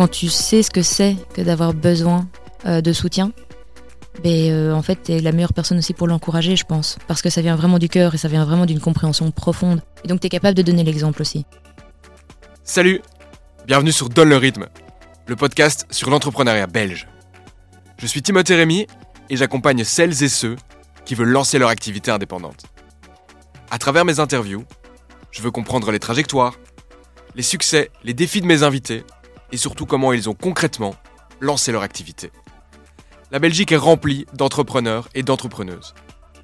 quand tu sais ce que c'est que d'avoir besoin euh, de soutien, ben, euh, en fait, tu es la meilleure personne aussi pour l'encourager, je pense. Parce que ça vient vraiment du cœur et ça vient vraiment d'une compréhension profonde. Et donc, tu es capable de donner l'exemple aussi. Salut Bienvenue sur Donne le rythme, le podcast sur l'entrepreneuriat belge. Je suis Timothée Rémy et j'accompagne celles et ceux qui veulent lancer leur activité indépendante. À travers mes interviews, je veux comprendre les trajectoires, les succès, les défis de mes invités et surtout comment ils ont concrètement lancé leur activité. La Belgique est remplie d'entrepreneurs et d'entrepreneuses.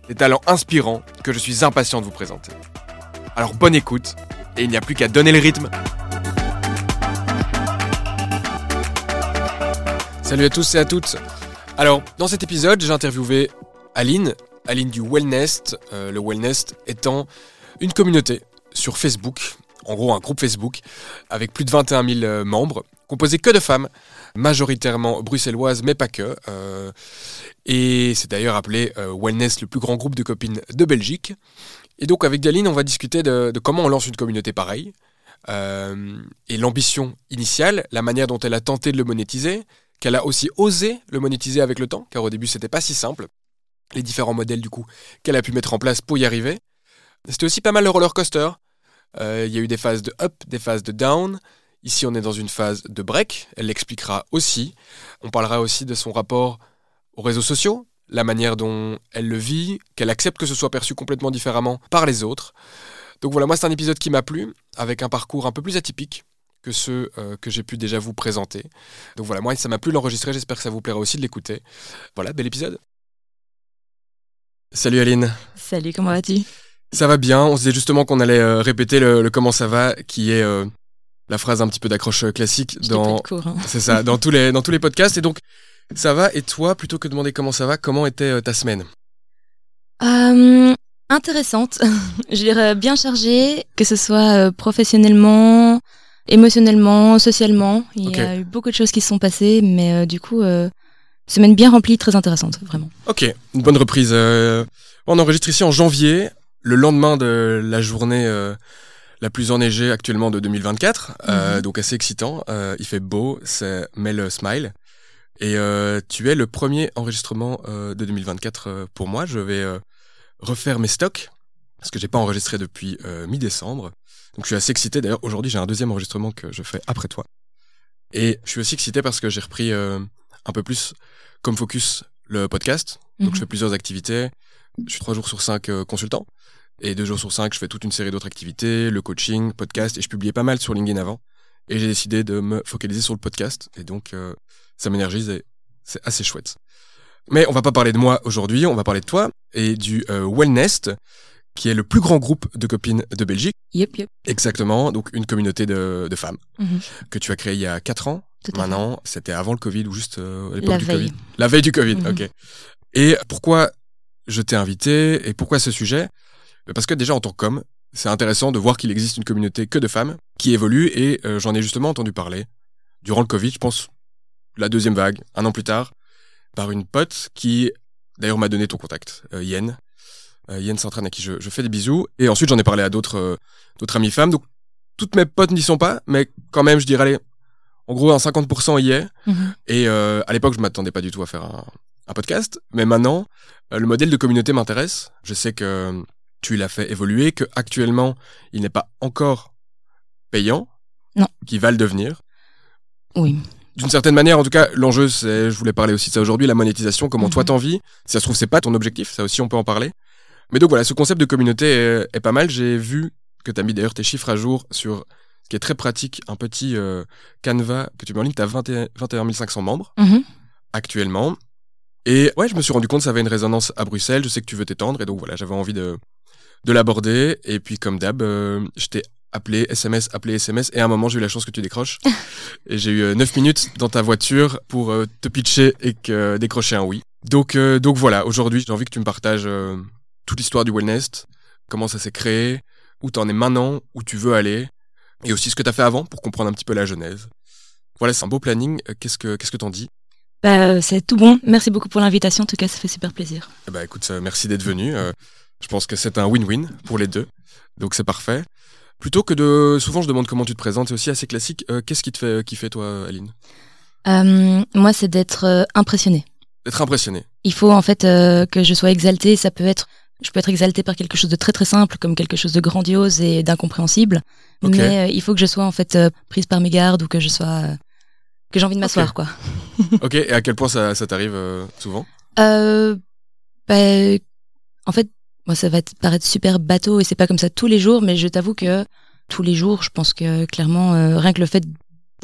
Des talents inspirants que je suis impatient de vous présenter. Alors bonne écoute et il n'y a plus qu'à donner le rythme. Salut à tous et à toutes. Alors, dans cet épisode, j'ai interviewé Aline, Aline du Wellnest, euh, le Wellnest étant une communauté sur Facebook, en gros un groupe Facebook, avec plus de 21 000 euh, membres, composé que de femmes, majoritairement bruxelloises, mais pas que. euh, et c'est d'ailleurs appelé euh, Wellness, le plus grand groupe de copines de Belgique. Et donc avec Aline, on va discuter de, comment on lance une communauté pareille, euh, et l'ambition initiale, la manière dont elle a tenté de le monétiser, qu'elle a aussi osé le monétiser avec le temps, car au début c'était pas si simple, les différents modèles du coup qu'elle a pu mettre en place pour y arriver. C'était aussi pas mal le roller coaster. Il y a eu des phases de up, des phases de down. Ici on est dans une phase de break, elle l'expliquera aussi. On parlera aussi de son rapport aux réseaux sociaux, la manière dont elle le vit, qu'elle accepte que ce soit perçu complètement différemment par les autres. Donc voilà, moi c'est un épisode qui m'a plu, avec un parcours un peu plus atypique que ceux euh, que j'ai pu déjà vous présenter. Donc voilà, moi ça m'a plu l'enregistrer, j'espère que ça vous plaira aussi de l'écouter. Voilà, bel épisode. Salut Aline. Salut, comment vas-tu? Ça va bien, on se disait justement qu'on allait euh, répéter le, le comment ça va, qui est euh, la phrase un petit peu d'accroche euh, classique Je dans, hein. c'est ça, dans tous les dans tous les podcasts. Et donc ça va. Et toi, plutôt que de demander comment ça va, comment était euh, ta semaine? Euh, intéressante, je dirais bien chargée, que ce soit professionnellement, émotionnellement, socialement. Il y a eu beaucoup de choses qui se sont passées, mais euh, du coup, euh, semaine bien remplie, très intéressante, vraiment. Ok, une bonne reprise. euh, on enregistre ici en janvier, le lendemain de la journée euh, la plus enneigée actuellement de 2024. euh, Mhm. donc assez excitant. Euh, il fait beau, c'est Mel Smile. Et euh, tu es le premier enregistrement euh, de 2024 euh, pour moi. Je vais euh, refaire mes stocks parce que j'ai pas enregistré depuis euh, mi-décembre. Donc je suis assez excité. D'ailleurs aujourd'hui j'ai un deuxième enregistrement que je fais après toi. Et je suis aussi excité parce que j'ai repris euh, un peu plus comme focus le podcast. Donc Mhm. je fais plusieurs activités. Je suis trois jours sur cinq consultant. Et deux jours sur cinq, je fais toute une série d'autres activités, le coaching, podcast. Et je publiais pas mal sur LinkedIn avant. Et j'ai décidé de me focaliser sur le podcast. Et donc euh, ça m'énergise et c'est assez chouette. Mais on va pas parler de moi aujourd'hui, on va parler de toi et du euh, Wellnest, qui est le plus grand groupe de copines de Belgique. Yep, yep. Exactement, donc une communauté de, de femmes Mhm. que tu as créée il y a 4 ans. Tout. Maintenant, c'était avant le Covid ou juste euh, à l'époque du veille. Covid La veille du Covid, Mhm. ok. Et pourquoi je t'ai invité et pourquoi ce sujet? Parce que déjà en tant qu'homme, c'est intéressant de voir qu'il existe une communauté que de femmes qui évolue et euh, j'en ai justement entendu parler durant le Covid, je pense la deuxième vague, un an plus tard, par une pote qui d'ailleurs m'a donné ton contact, euh, Yen. Euh, Yen s'entraîne à qui je, je fais des bisous. Et ensuite j'en ai parlé à d'autres euh, d'autres amies femmes. Donc toutes mes potes n'y sont pas, mais quand même je dirais allez, en gros un 50% y est. Mhm. Et euh, à l'époque, je m'attendais pas du tout à faire un, un podcast, mais maintenant, le modèle de communauté m'intéresse. Je sais que tu l'as fait évoluer, que actuellement, il n'est pas encore payant, Non. qui va le devenir. Oui. D'une certaine manière, en tout cas, l'enjeu, c'est, je voulais parler aussi de ça aujourd'hui, la monétisation, comment toi Mhm. t'en vis. Si ça se trouve, c'est pas ton objectif, ça aussi, on peut en parler. Mais donc voilà, ce concept de communauté est, est pas mal. J'ai vu que tu as mis d'ailleurs tes chiffres à jour sur ce qui est très pratique, un petit euh, Canva que tu mets en ligne. Tu as 21, 21 500 membres Mhm. actuellement. Et ouais, je me suis rendu compte que ça avait une résonance à Bruxelles. Je sais que tu veux t'étendre. Et donc voilà, j'avais envie de, de l'aborder. Et puis, comme d'hab, euh, je t'ai appelé SMS, appelé SMS. Et à un moment, j'ai eu la chance que tu décroches. et j'ai eu euh, 9 minutes dans ta voiture pour euh, te pitcher et que, décrocher un oui. Donc, euh, donc voilà, aujourd'hui, j'ai envie que tu me partages euh, toute l'histoire du Wellnest, comment ça s'est créé, où t'en es maintenant, où tu veux aller, et aussi ce que t'as fait avant pour comprendre un petit peu la genèse. Voilà, c'est un beau planning. Euh, Qu'est-ce que qu'est-ce que t'en dis? Bah, euh, c'est tout bon. Merci beaucoup pour l'invitation. En tout cas, ça fait super plaisir. Eh ben, écoute, euh, merci d'être venu. Je pense que c'est un win-win pour les deux. Donc c'est parfait. Plutôt que de... Souvent je demande comment tu te présentes, c'est aussi assez classique. Euh, Qu'est-ce qui te fait kiffer toi, Aline? Euh, moi, c'est d'être euh, impressionné. Être impressionné. Il faut en fait euh, que je sois exaltée. Ça peut être, je peux être exaltée par quelque chose de très très simple, comme quelque chose de grandiose et d'incompréhensible. Mais il faut que je sois en fait prise par mes gardes ou que je sois que j'ai envie de m'asseoir quoi. ok, et à quel point ça, ça t'arrive souvent? Bah, en fait, moi, ça va te paraître super bateau et c'est pas comme ça tous les jours, mais je t'avoue que tous les jours, je pense que clairement, euh, rien que le fait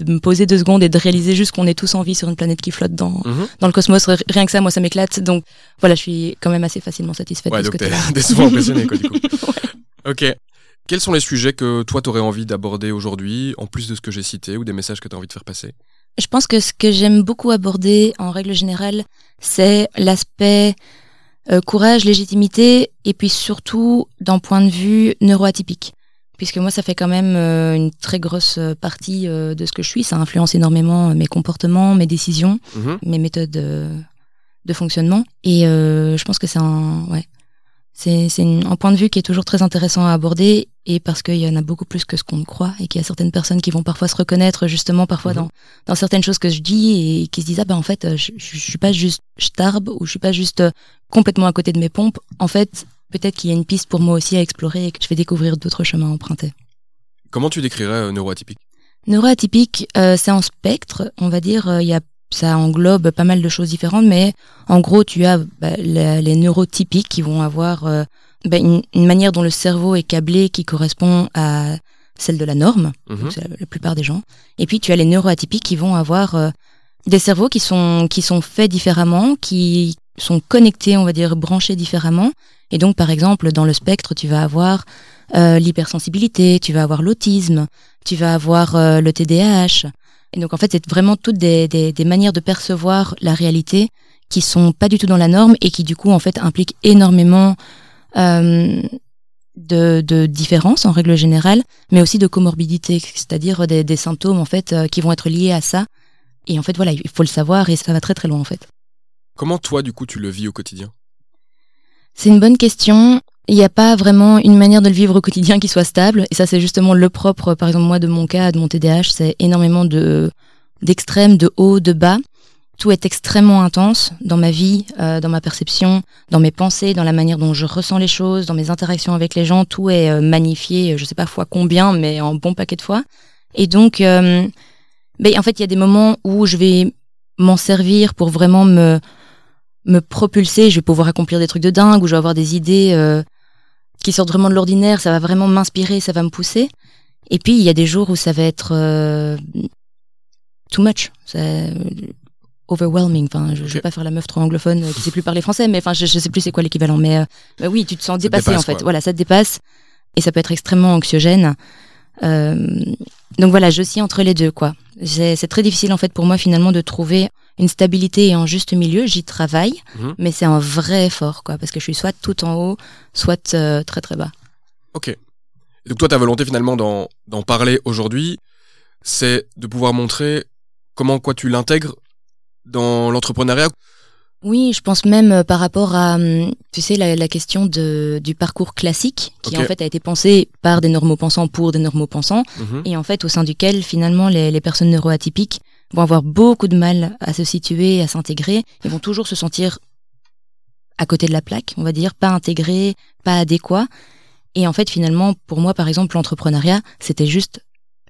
de me poser deux secondes et de réaliser juste qu'on est tous en vie sur une planète qui flotte dans, Mhm. dans le cosmos, rien que ça, moi, ça m'éclate. Donc voilà, je suis quand même assez facilement satisfaite Ouais, de ce donc t'es côté-là. t'es souvent impressionné quoi du coup. Ok. Quels sont les sujets que toi t'aurais envie d'aborder aujourd'hui, en plus de ce que j'ai cité, ou des messages que t'as envie de faire passer? Je pense que ce que j'aime beaucoup aborder en règle générale, c'est l'aspect euh, courage, légitimité, et puis surtout d'un point de vue neuroatypique. Puisque moi, ça fait quand même euh, une très grosse euh, partie euh, de ce que je suis. Ça influence énormément mes comportements, mes décisions, Mhm. mes méthodes de fonctionnement. Et je pense que c'est un, ouais, c'est un point de vue qui est toujours très intéressant à aborder. Et parce qu'il y en a beaucoup plus que ce qu'on croit, et qu'il y a certaines personnes qui vont parfois se reconnaître justement parfois Mhm. dans dans certaines choses que je dis et qui se disent ah ben en fait je, je, je suis pas juste starbe ou je suis pas juste euh, complètement à côté de mes pompes. En fait, peut-être qu'il y a une piste pour moi aussi à explorer et que je vais découvrir d'autres chemins à emprunter. Comment tu décrirais euh, neuroatypique Neuroatypique, euh, c'est un spectre, on va dire. euh, Il y a, ça englobe pas mal de choses différentes, mais en gros, tu as bah, la- les neurotypiques qui vont avoir euh, bah, une, une manière dont le cerveau est câblé qui correspond à celle de la norme. Mhm. Donc, la, la plupart des gens. Et puis tu as les neuroatypiques qui vont avoir euh, des cerveaux qui sont qui sont faits différemment, qui sont connectés, on va dire branchés différemment. Et donc par exemple dans le spectre, tu vas avoir euh, l'hypersensibilité, tu vas avoir l'autisme, tu vas avoir le TDAH. Et donc en fait c'est vraiment toutes des, des, des manières de percevoir la réalité qui sont pas du tout dans la norme et qui du coup en fait impliquent énormément euh, de, de différences en règle générale mais aussi de comorbidité, c'est-à-dire des, des symptômes en fait euh, qui vont être liés à ça. Et en fait, voilà, il faut le savoir et ça va très très loin en fait. Comment toi du coup tu le vis au quotidien? C'est une bonne question. Il n'y a pas vraiment une manière de le vivre au quotidien qui soit stable. Et ça, c'est justement le propre, par exemple, moi, de mon cas, de mon TDAH, c'est énormément de d'extrêmes, de haut, de bas. Tout est extrêmement intense dans ma vie, euh, dans ma perception, dans mes pensées, dans la manière dont je ressens les choses, dans mes interactions avec les gens. Tout est euh, magnifié, je sais pas fois combien, mais en bon paquet de fois. Et donc, euh, ben, en fait, il y a des moments où je vais m'en servir pour vraiment me me propulser. Je vais pouvoir accomplir des trucs de dingue, où je vais avoir des idées euh, qui sortent vraiment de l'ordinaire. Ça va vraiment m'inspirer, ça va me pousser. Et puis, il y a des jours où ça va être euh, too much. Overwhelming. Enfin, je, je vais pas faire la meuf trop anglophone euh, qui sait plus parler français, mais enfin, je, je sais plus c'est quoi l'équivalent. Mais euh, bah oui, tu te sens dépassé dépasse, en fait. quoi. Voilà, ça te dépasse et ça peut être extrêmement anxiogène. Euh, donc voilà, je suis entre les deux quoi. C'est très difficile en fait pour moi finalement de trouver une stabilité et un juste milieu. J'y travaille, Mhm. mais c'est un vrai effort quoi, parce que je suis soit tout en haut, soit euh, très très bas. Ok. Et donc toi ta volonté finalement d'en parler aujourd'hui, c'est de pouvoir montrer comment quoi tu l'intègres dans l'entrepreneuriat? Oui, je pense même euh, par rapport à, hum, tu sais, la, la question de, du parcours classique, qui en fait a été pensé par des normaux-pensants pour des normaux-pensants, Mhm. et en fait au sein duquel finalement les, les personnes neuroatypiques vont avoir beaucoup de mal à se situer, à s'intégrer, ils vont toujours se sentir à côté de la plaque, on va dire, pas intégrés, pas adéquats. Et en fait, finalement, pour moi, par exemple, l'entrepreneuriat, c'était juste,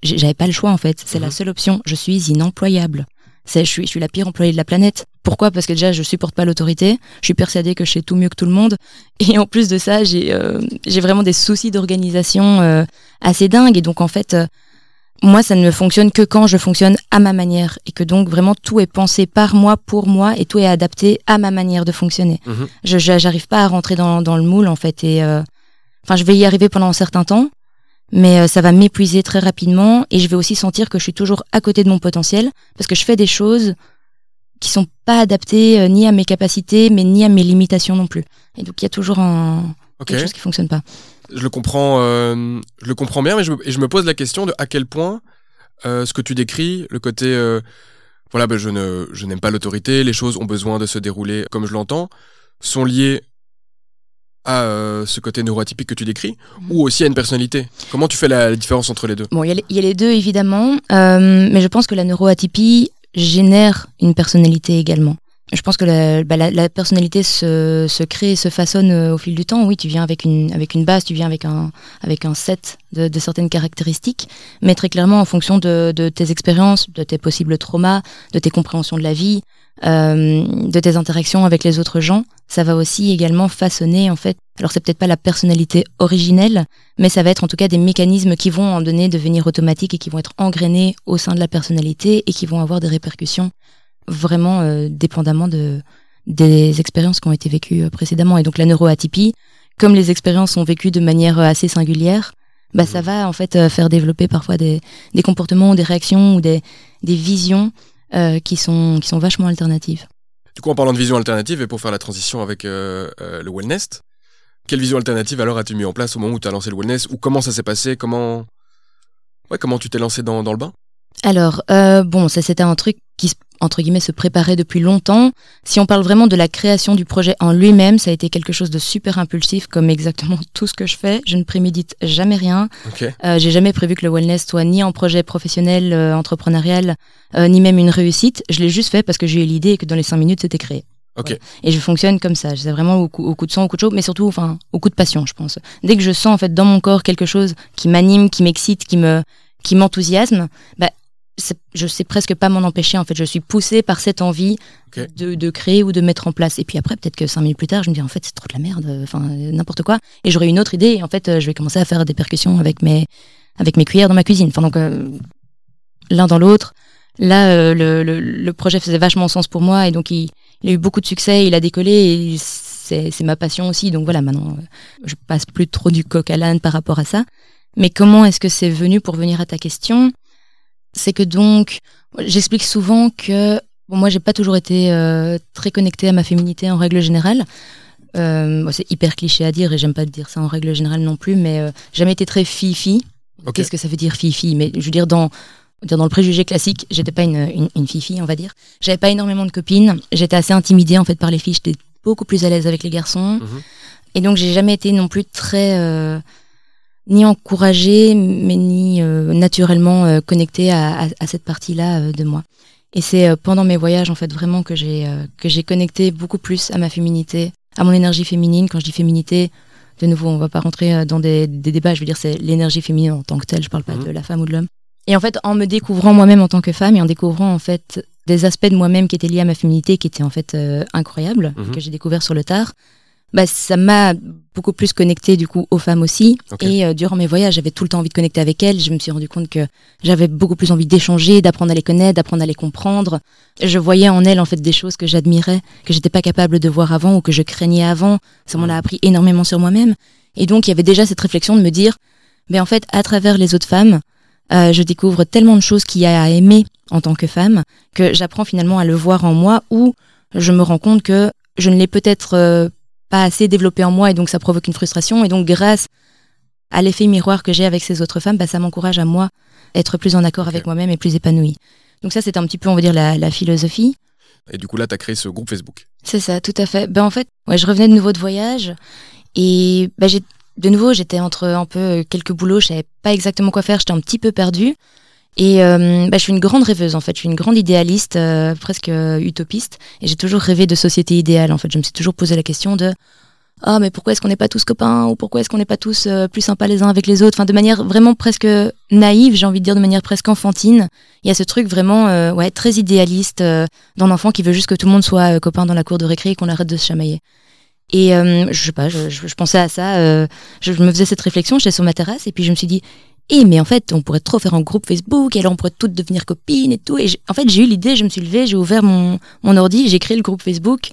j'avais pas le choix en fait. C'est la Mhm. seule option. Je suis inemployable. C'est, je suis, je suis la pire employée de la planète. Pourquoi? Parce que déjà, je supporte pas l'autorité. Je suis persuadée que je sais tout mieux que tout le monde. Et en plus de ça, j'ai, euh, j'ai vraiment des soucis d'organisation euh, assez dingues. Et donc, en fait, euh, moi, ça ne fonctionne que quand je fonctionne à ma manière. Et que donc, vraiment, tout est pensé par moi, pour moi, et tout est adapté à ma manière de fonctionner. Mhm. Je, j'arrive pas à rentrer dans, dans le moule, en fait. Et, euh, enfin, je vais y arriver pendant un certain temps. Mais euh, ça va m'épuiser très rapidement et je vais aussi sentir que je suis toujours à côté de mon potentiel parce que je fais des choses qui sont pas adaptées euh, ni à mes capacités mais ni à mes limitations non plus. Et donc il y a toujours un, quelque chose qui fonctionne pas. Je le comprends, euh, je le comprends bien, mais je me, pose la question de à quel point euh, ce que tu décris, le côté, euh, voilà, ben, je ne, je n'aime pas l'autorité, les choses ont besoin de se dérouler comme je l'entends, sont liées à euh, ce côté neuroatypique que tu décris ou aussi à une personnalité? Comment tu fais la, différence entre les deux? Bon, il y, a les deux évidemment, euh, mais je pense que la neuroatypie génère une personnalité également. Je pense que la, bah, personnalité se, crée se façonne euh, au fil du temps. Oui, tu viens avec une, avec une base, tu viens avec un, avec un set de, certaines caractéristiques, mais très clairement en fonction de, de tes expériences, de tes possibles traumas, de tes compréhensions de la vie, euh, de tes interactions avec les autres gens, ça va aussi également façonner en fait. Alors c'est peut-être pas la personnalité originelle, mais ça va être en tout cas des mécanismes qui vont en donner devenir automatiques et qui vont être engrainés au sein de la personnalité et qui vont avoir des répercussions vraiment euh, dépendamment de des expériences qui ont été vécues euh, précédemment. Et donc la neuroatypie, comme les expériences sont vécues de manière euh, assez singulière, bah ça va en fait faire développer parfois des, des comportements, des réactions ou des, des visions euh, qui, sont, qui sont vachement alternatives. Du coup, en parlant de vision alternative, et pour faire la transition avec euh, euh, le wellness, quelle vision alternative alors as-tu mis en place au moment où tu as lancé le wellness Ou comment ça s'est passé Comment ouais, comment tu t'es lancé dans, dans le bain? Alors, bon, ça c'était un truc qui entre guillemets, se préparer depuis longtemps. Si on parle vraiment de la création du projet en lui-même, ça a été quelque chose de super impulsif, comme exactement tout ce que je fais. Je ne prémédite jamais rien. Euh, j'ai jamais prévu que le wellness soit ni en projet professionnel, euh, entrepreneurial, euh, ni même une réussite. Je l'ai juste fait parce que j'ai eu l'idée et que dans les cinq minutes, c'était créé. Et je fonctionne comme ça. C'est vraiment au coup, au coup, de sang, au coup de chaud, mais surtout, enfin, au coup de passion, je pense. Dès que je sens en fait dans mon corps quelque chose qui m'anime, qui m'excite, qui me, qui m'enthousiasme, bah, je sais presque pas m'en empêcher. En fait, je suis poussée par cette envie de, de, créer ou de mettre en place. Et puis après, peut-être que cinq minutes plus tard, je me dis en fait c'est trop de la merde, enfin n'importe quoi. Et j'aurai une autre idée. Et en fait, euh, je vais commencer à faire des percussions avec mes avec mes cuillères dans ma cuisine. Enfin donc euh, l'un dans l'autre. Là, euh, le, le, le, projet faisait vachement sens pour moi et donc il, il, a eu beaucoup de succès. Il a décollé et c'est ma passion aussi. Donc voilà, maintenant je passe plus trop du coq à l'âne par rapport à ça. Mais comment est-ce que c'est venu pour venir à ta question? C'est que donc, j'explique souvent que bon, moi, j'ai pas toujours été euh, très connectée à ma féminité en règle générale. Euh, c'est hyper cliché à dire et j'aime pas dire ça en règle générale non plus, mais euh, jamais été très fifi. Qu'est-ce que ça veut dire fifi? Mais je veux dire dans dans le préjugé classique, j'étais pas une, une, fifi, on va dire. J'avais pas énormément de copines. J'étais assez intimidée en fait par les filles. J'étais beaucoup plus à l'aise avec les garçons. Mhm. Et donc j'ai jamais été non plus très euh, ni encouragée, mais ni euh, naturellement euh, connectée à, à, cette partie-là euh, de moi. Et c'est pendant mes voyages, en fait, vraiment que j'ai que j'ai connecté beaucoup plus à ma féminité, à mon énergie féminine. Quand je dis féminité, de nouveau, on va pas rentrer dans des, des débats. Je veux dire, c'est l'énergie féminine en tant que telle. Je parle pas mhm. de la femme ou de l'homme. Et en fait, en me découvrant moi-même en tant que femme et en découvrant en fait des aspects de moi-même qui étaient liés à ma féminité, qui étaient en fait incroyables, mhm. que j'ai découvert sur le tard, bah, ça m'a beaucoup plus connecté du coup aux femmes aussi. Et euh, durant mes voyages, j'avais tout le temps envie de connecter avec elles. Je me suis rendu compte que j'avais beaucoup plus envie d'échanger, d'apprendre à les connaître, d'apprendre à les comprendre. Je voyais en elles en fait des choses que j'admirais, que j'étais pas capable de voir avant ou que je craignais avant. Ça m'en a appris énormément sur moi-même. Et donc il y avait déjà cette réflexion de me dire, mais en fait à travers les autres femmes, euh, je découvre tellement de choses qu'il y a à aimer en tant que femme que j'apprends finalement à le voir en moi ou je me rends compte que je ne l'ai peut-être euh, pas assez développé en moi et donc ça provoque une frustration. Et donc grâce à l'effet miroir que j'ai avec ces autres femmes, bah, ça m'encourage à moi être plus en accord avec moi-même et plus épanouie. Donc ça, c'est un petit peu, on va dire, la, philosophie. Et du coup, là, tu as créé ce groupe Facebook. C'est ça, tout à fait. Ben, en fait, ouais, je revenais de nouveau de voyage et ben, j'ai, de nouveau, j'étais entre un peu quelques boulots, je savais pas exactement quoi faire, j'étais un petit peu perdue. Et euh, bah, je suis une grande rêveuse en fait, je suis une grande idéaliste, euh, presque euh, utopiste, et j'ai toujours rêvé de société idéale en fait. Je me suis toujours posé la question de ah mais pourquoi est-ce qu'on n'est pas tous copains ou pourquoi est-ce qu'on n'est pas tous plus sympas les uns avec les autres, enfin de manière vraiment presque naïve, j'ai envie de dire de manière presque enfantine. Il y a ce truc vraiment ouais très idéaliste d'un enfant qui veut juste que tout le monde soit copain dans la cour de récré et qu'on arrête de se chamailler. Et je sais pas, je, je, pensais à ça, je, me faisais cette réflexion, j'étais sur ma terrasse et puis je me suis dit et mais en fait, on pourrait trop faire un groupe Facebook, et alors on pourrait toutes devenir copines et tout. Et en fait, j'ai eu l'idée, je me suis levée, j'ai ouvert mon, mon ordi, j'ai créé le groupe Facebook.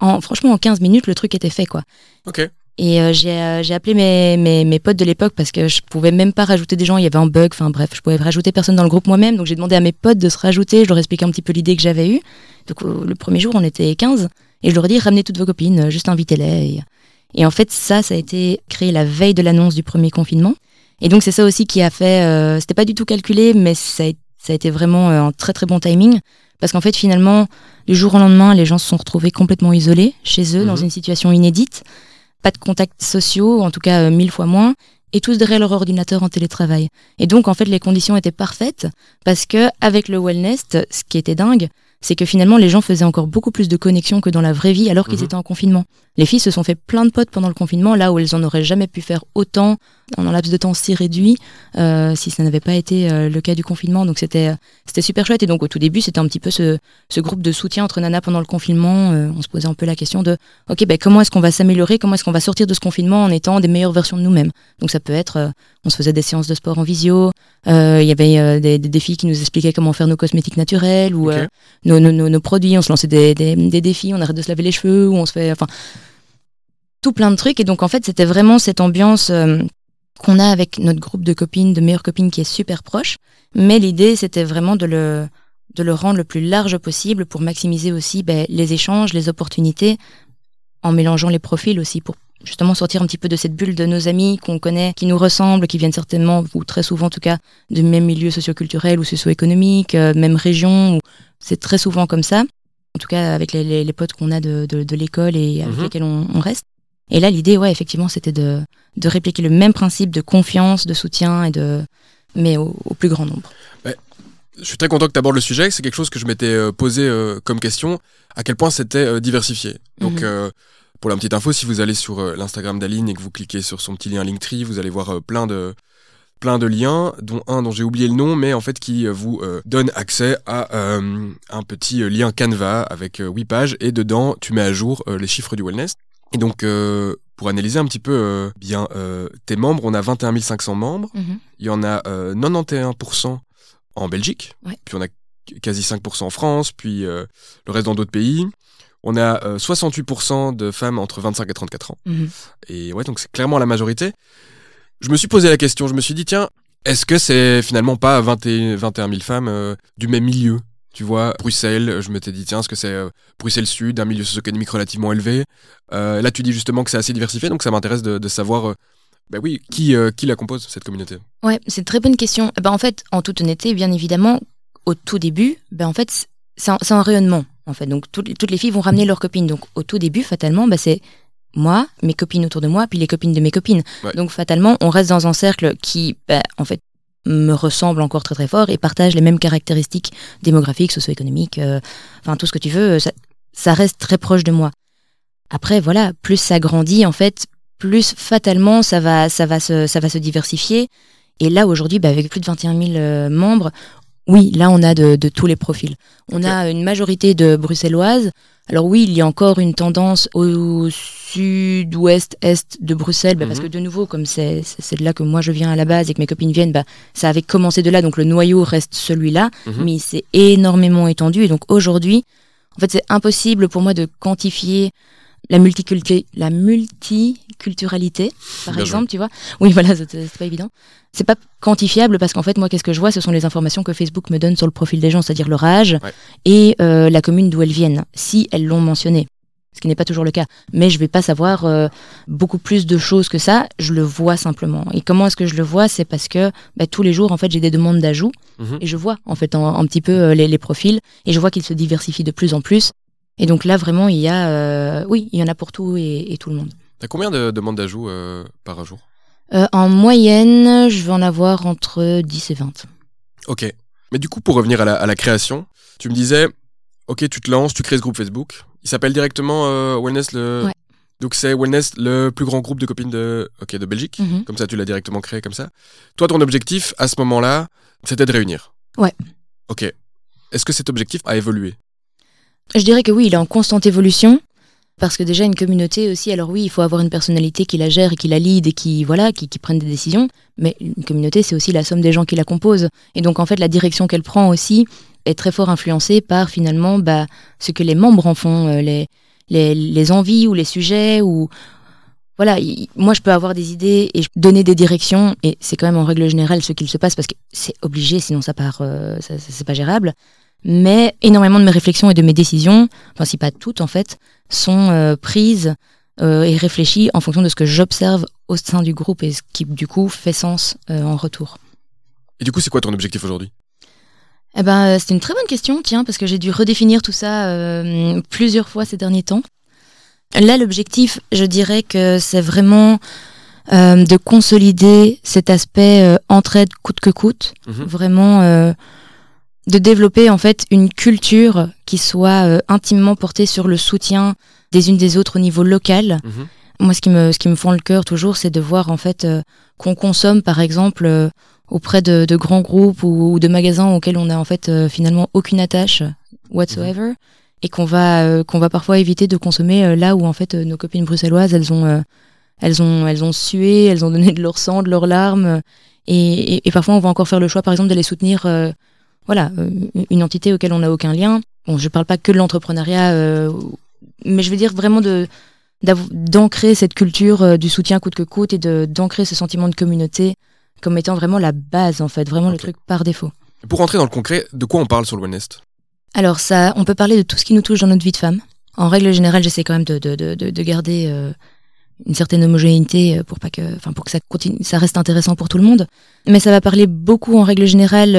en, franchement, en 15 minutes, le truc était fait, quoi. Ok. Et euh, euh, j'ai appelé mes, mes, mes, potes de l'époque parce que je pouvais même pas rajouter des gens, il y avait un bug, enfin bref, je pouvais rajouter personne dans le groupe moi-même. Donc j'ai demandé à mes potes de se rajouter, je leur expliqué un petit peu l'idée que j'avais eue. Donc le premier jour, on était 15, et je leur ai dit, ramenez toutes vos copines, juste invitez-les. Et, et en fait, ça, ça a été créé la veille de l'annonce du premier confinement. Et donc c'est ça aussi qui a fait, euh, c'était pas du tout calculé, mais ça a, ça a été vraiment euh, un très très bon timing. Parce qu'en fait finalement, du jour au lendemain, les gens se sont retrouvés complètement isolés chez eux, dans mhm. une situation inédite. pas de contacts sociaux, en tout cas euh, mille fois moins, et tous derrière leur ordinateur en télétravail. Et donc en fait les conditions étaient parfaites parce que avec le wellness, ce qui était dingue, c'est que finalement les gens faisaient encore beaucoup plus de connexions que dans la vraie vie alors qu'ils Mhm. étaient en confinement. Les filles se sont fait plein de potes pendant le confinement, là où elles en auraient jamais pu faire autant en un laps de temps si réduit euh, si ça n'avait pas été euh, le cas du confinement. Donc c'était euh, c'était super chouette. Et donc au tout début, c'était un petit peu ce, ce groupe de soutien entre nanas pendant le confinement. Euh, on se posait un peu la question de ok, ben comment est-ce qu'on va s'améliorer, comment est-ce qu'on va sortir de ce confinement en étant des meilleures versions de nous-mêmes? Donc ça peut être, euh, on se faisait des séances de sport en visio. euh, Il y avait euh, des, des, filles qui nous expliquaient comment faire nos cosmétiques naturels ou Ok. euh, nos, nos, nos, nos produits. On se lançait des, des, des défis, on arrête de se laver les cheveux ou on se fait, enfin tout plein de trucs. Et donc en fait, c'était vraiment cette ambiance. euh, qu'on a avec notre groupe de copines, de meilleures copines qui est super proche. Mais l'idée, c'était vraiment de le, de le rendre le plus large possible pour maximiser aussi ben, les échanges, les opportunités, en mélangeant les profils aussi, pour justement sortir un petit peu de cette bulle de nos amis qu'on connaît, qui nous ressemblent, qui viennent certainement, ou très souvent en tout cas, du même milieu socio-culturel ou socio-économique, euh, même région. ou- C'est très souvent comme ça. En tout cas, avec les, les, les potes qu'on a de, de, de l'école et avec Mhm. lesquels on, on reste. Et là, l'idée, ouais, effectivement, c'était de, de répliquer le même principe de confiance, de soutien, et de, mais au, au plus grand nombre. Je suis très content que tu abordes le sujet. C'est quelque chose que je m'étais euh, posé euh, comme question, à quel point c'était euh, diversifié. Donc, Mhm. euh, pour la petite info, si vous allez sur l'Instagram d'Aline et que vous cliquez sur son petit lien Linktree, vous allez voir plein de plein de liens, dont un dont j'ai oublié le nom, mais en fait qui vous donne accès à un petit lien Canva avec euh, 8 pages et dedans tu mets à jour les chiffres du wellness. Et donc euh, pour analyser un petit peu euh, bien euh, tes membres, on a 21 500 membres, il y en a euh, 91% en Belgique, Ouais. puis on a quasi 5% en France, puis euh, le reste dans d'autres pays. On a euh, 68% de femmes entre 25 et 34 ans. Mhm. Et ouais, donc c'est clairement la majorité. Je me suis posé la question, je me suis dit, tiens, est-ce que c'est finalement pas 20 et- 21 000 femmes euh, du même milieu? Tu vois, Bruxelles, je m'étais dit, tiens, est-ce que c'est euh, Bruxelles Sud, un milieu socio-économique relativement élevé? Euh, Là, tu dis justement que c'est assez diversifié, donc ça m'intéresse de, de savoir, euh, ben oui, qui, euh, qui la compose, cette communauté? Ouais, c'est une très bonne question. Eh Ben, en fait, en toute honnêteté, bien évidemment, au tout début, ben, en fait, c'est un, rayonnement. En fait. Donc, toutes, les- toutes les filles vont ramener leurs copines. Donc, au tout début, fatalement, ben, c'est moi, mes copines autour de moi, puis les copines de mes copines. Ouais. Donc, fatalement, on reste dans un cercle qui, ben, en fait, me ressemble encore très très fort et partage les mêmes caractéristiques démographiques, socio-économiques, euh, enfin tout ce que tu veux, ça, reste très proche de moi. Après, voilà, plus ça grandit, en fait, plus fatalement ça va, ça va, se, ça va se diversifier. Et là, aujourd'hui, bah, avec plus de 21 000 euh, membres, oui, là, on a de, de tous les profils. On a une majorité de bruxelloises. Alors oui, il y a encore une tendance au sud-ouest, est de Bruxelles, bah, parce Mhm. que de nouveau, comme c'est c'est c'est de là que moi je viens à la base et que mes copines viennent, bah, ça avait commencé de là, donc le noyau reste celui-là, Mhm. mais il s'est énormément étendu. Et donc aujourd'hui, en fait, c'est impossible pour moi de quantifier la, multiculti- la multiculturalité, par Bien exemple, tu vois. Oui, voilà, c'est pas évident. C'est pas quantifiable parce qu'en fait, moi, qu'est-ce que je vois Ce sont les informations que Facebook me donne sur le profil des gens, c'est-à-dire leur âge Ouais. et euh, la commune d'où elles viennent, si elles l'ont mentionné. Ce qui n'est pas toujours le cas. Mais je vais pas savoir euh, beaucoup plus de choses que ça. Je le vois simplement. Et comment est-ce que je le vois? C'est parce que bah, tous les jours, en fait, j'ai des demandes d'ajout Mhm. et je vois en fait un, un petit peu euh, les, les profils et je vois qu'ils se diversifient de plus en plus. Et donc là, vraiment, il y a, euh, oui, il y en a pour tout et, et tout le monde. T'as combien de demandes d'ajout euh, par jour? Euh, en moyenne, je vais en avoir entre 10 et 20. Ok. Mais du coup, pour revenir à la, à la création, tu me disais, ok, tu te lances, tu crées ce groupe Facebook. Il s'appelle directement Wellness le. Ouais. Donc c'est Wellness le plus grand groupe de copines de, ok, de Belgique. Mhm. Comme ça, tu l'as directement créé comme ça. Toi, ton objectif à ce moment-là, c'était de réunir. Ouais. Ok. Est-ce que cet objectif a évolué? Je dirais que oui, il est en constante évolution. Parce que déjà, une communauté aussi, alors oui, il faut avoir une personnalité qui la gère et qui la lead et qui, voilà, qui, qui prenne des décisions. Mais une communauté, c'est aussi la somme des gens qui la composent. Et donc, en fait, la direction qu'elle prend aussi est très fort influencée par finalement bah, ce que les membres en font, euh, les, les, les envies ou les sujets ou. Voilà, il- moi je peux avoir des idées et donner des directions, et c'est quand même en règle générale ce qu'il se passe parce que c'est obligé, sinon ça part, euh, c'est pas gérable mais énormément de mes réflexions et de mes décisions, enfin si pas toutes en fait, sont euh, prises euh, et réfléchies en fonction de ce que j'observe au sein du groupe et ce qui du coup fait sens euh, en retour. Et du coup, c'est quoi ton objectif aujourd'hui? Eh ben, c'est une très bonne question, tiens, parce que j'ai dû redéfinir tout ça plusieurs fois ces derniers temps. Là, l'objectif, je dirais que c'est vraiment de consolider cet aspect entraide coûte que coûte, Mhm. vraiment de développer en fait une culture qui soit euh, intimement portée sur le soutien des unes des autres au niveau local. Mhm. Moi, ce qui me, ce qui me fend le cœur toujours, c'est de voir en fait euh, qu'on consomme, par exemple, euh, auprès de, de grands groupes ou, ou de magasins auxquels on a en fait euh, finalement aucune attache whatsoever, et qu'on va euh, qu'on va parfois éviter de consommer euh, là où en fait nos copines bruxelloises, elles ont elles ont elles ont sué, elles ont donné de leur sang, de leurs larmes, et, et, et parfois on va encore faire le choix, par exemple, d'aller soutenir euh, voilà euh, une entité auquel on n'a aucun lien. Bon, je parle pas que de l'entrepreneuriat, euh, mais je veux dire vraiment de d'ancrer cette culture euh, du soutien coûte que coûte et d'ancrer ce sentiment de communauté comme étant vraiment la base en fait, vraiment le truc par défaut. Pour rentrer dans le concret, de quoi on parle sur le Wellnest Alors ça, on peut parler de tout ce qui nous touche dans notre vie de femme. En règle générale, j'essaie quand même de, de, de, de- de garder euh, une certaine homogénéité pour pas que, enfin pour que ça continue, ça reste intéressant pour tout le monde. Mais ça va parler beaucoup en règle générale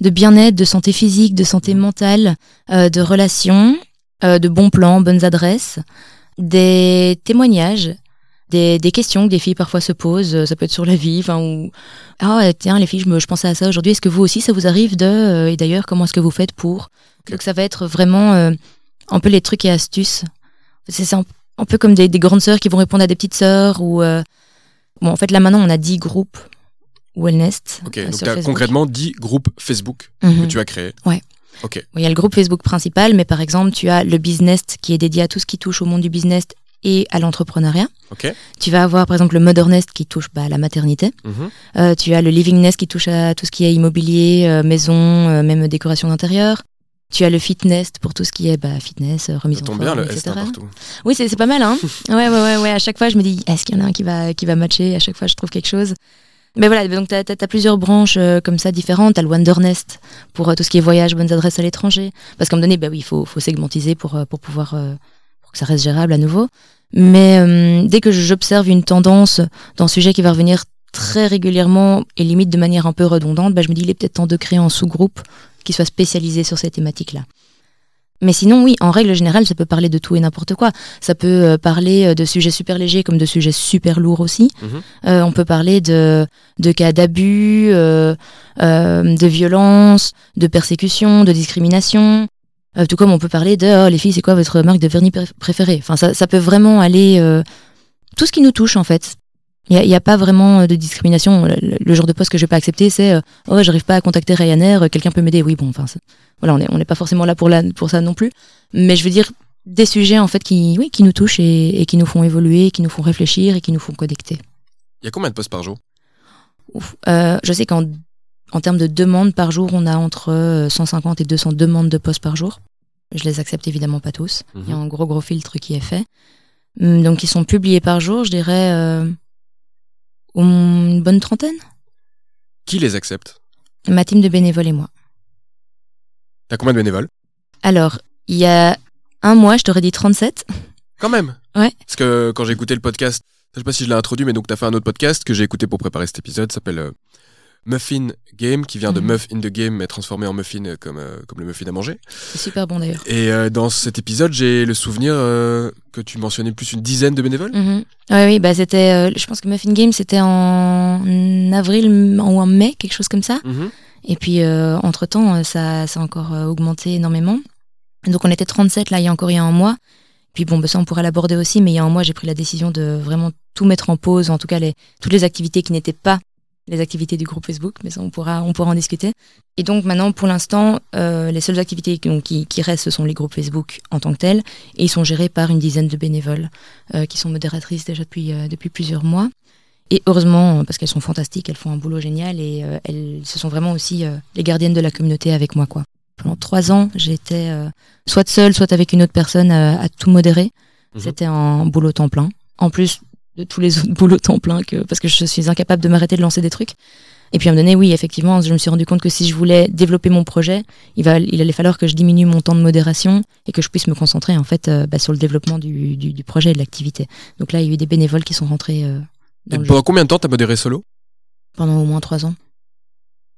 de bien-être, de santé physique, de santé mentale, euh, de relations, euh, de bons plans, bonnes adresses, des témoignages, des, des questions que des filles parfois se posent. euh, Ça peut être sur la vie, enfin ou ah tiens les filles, je, me, je pensais à ça aujourd'hui. Est-ce que vous aussi ça vous arrive de euh, et d'ailleurs comment est-ce que vous faites pour. Donc ça va être vraiment euh, un peu les trucs et astuces? C'est un, un peu comme des, des grandes sœurs qui vont répondre à des petites sœurs ou euh, bon en fait là maintenant on a 10 groupes Wellness. Ok, euh, donc tu as Facebook. concrètement 10 groupes Facebook Mhm. que tu as créés. Ouais. Ok, Il y a le groupe Facebook principal, mais par exemple, tu as le business qui est dédié à tout ce qui touche au monde du business et à l'entrepreneuriat. ok. Tu vas avoir par exemple le Modernest qui touche bah, à la maternité. Mhm. Euh, tu as le Living Nest qui touche à tout ce qui est immobilier, euh, maison, euh, même décoration d'intérieur. Tu as le Fitness pour tout ce qui est bah, fitness, remise Ça en forme, bien le S etc. partout. Oui, c'est c'est pas mal, hein Ouais, ouais, ouais, ouais. À chaque fois, je me dis, est-ce qu'il y en a un qui va, qui va matcher? À chaque fois, je trouve quelque chose. Mais voilà, donc tu as, plusieurs branches euh, comme ça différentes. Tu as le Wondernest pour euh, tout ce qui est voyage, bonnes adresses à l'étranger. Parce qu'à un moment donné, bah oui, il faut, faut segmentiser pour, euh, pour pouvoir pour que ça reste gérable à nouveau. Mais dès que j'observe une tendance dans ce sujet qui va revenir très régulièrement et limite de manière un peu redondante, bah, je me dis, il est peut-être temps de créer un sous-groupe qui soit spécialisé sur ces thématiques-là. Mais sinon, oui, en règle générale, ça peut parler de tout et n'importe quoi. Ça peut euh, parler euh, de sujets super légers comme de sujets super lourds aussi. Mhm. Euh, on peut parler de, de cas d'abus, euh, euh, de violence, de persécution, de discrimination. Euh, tout comme on peut parler de oh, les filles, c'est quoi votre marque de vernis pré- préférée? Enfin, ça, ça peut vraiment aller euh, tout ce qui nous touche en fait. Il n'y a, a pas vraiment de discrimination. Le, genre de poste que je vais pas accepter, c'est oh j'arrive pas à contacter Ryanair, quelqu'un peut m'aider. Oui, bon, enfin, voilà, on n'est on n'est pas forcément là pour, la, pour ça non plus. Mais je veux dire des sujets en fait qui, oui, qui nous touchent et, et qui nous font évoluer, qui nous font réfléchir et qui nous font connecter. Il y a combien de posts par jour? Ouf. Euh, je sais qu'en en termes de demandes par jour, on a entre euh, 150 et 200 demandes de postes par jour. Je les accepte évidemment pas tous. Mhm. Il y a un gros gros filtre qui est fait. Hum, Donc ils sont publiés par jour, je dirais euh, une bonne trentaine. Qui les accepte? Ma team de bénévoles et moi. T'as combien de bénévoles? Alors, il y a un mois, je t'aurais dit 37. Quand même Ouais. Parce que quand j'ai écouté le podcast, je sais pas si je l'ai introduit, mais donc t'as fait un autre podcast que j'ai écouté pour préparer cet épisode, s'appelle euh, Muffin Game, qui vient de Mhm. Muff in the Game, mais transformé en muffin euh, comme, euh, comme le muffin à manger. C'est super bon d'ailleurs. Et euh, dans cet épisode, j'ai le souvenir que tu mentionnais plus une dizaine de bénévoles? Mhm. Ouais, oui, bah c'était, euh, je pense que Muffin Game c'était en avril ou en mai, quelque chose comme ça. Mhm. Et puis, euh, entre-temps, euh, ça, ça a encore euh, augmenté énormément. Donc, on était 37 là, il y a encore il y a un mois. Puis, bon, bah, ça, on pourrait l'aborder aussi, mais il y a un mois, j'ai pris la décision de vraiment tout mettre en pause, en tout cas, les, toutes les activités qui n'étaient pas les activités du groupe Facebook, mais ça, on pourra, on pourra en discuter. Et donc, maintenant, pour l'instant, euh, les seules activités qui, qui, qui restent, ce sont les groupes Facebook en tant que tels, et ils sont gérés par une dizaine de bénévoles euh, qui sont modératrices déjà depuis, euh, depuis plusieurs mois. Et heureusement, parce qu'elles sont fantastiques, elles font un boulot génial et euh, elles ce sont vraiment aussi euh, les gardiennes de la communauté avec moi. quoi. Pendant trois ans, j'étais euh, soit seule, soit avec une autre personne euh, à tout modérer. Mhm. C'était un boulot temps plein. En plus de tous les autres boulots temps plein, que, parce que je suis incapable de m'arrêter de lancer des trucs. Et puis à un moment donné, oui, effectivement, je me suis rendu compte que si je voulais développer mon projet, il, va, il allait falloir que je diminue mon temps de modération et que je puisse me concentrer en fait euh, bah, sur le développement du, du, du projet et de l'activité. Donc là, il y a eu des bénévoles qui sont rentrés euh, Et jeu pendant combien de temps t'as modéré solo pendant au moins trois ans.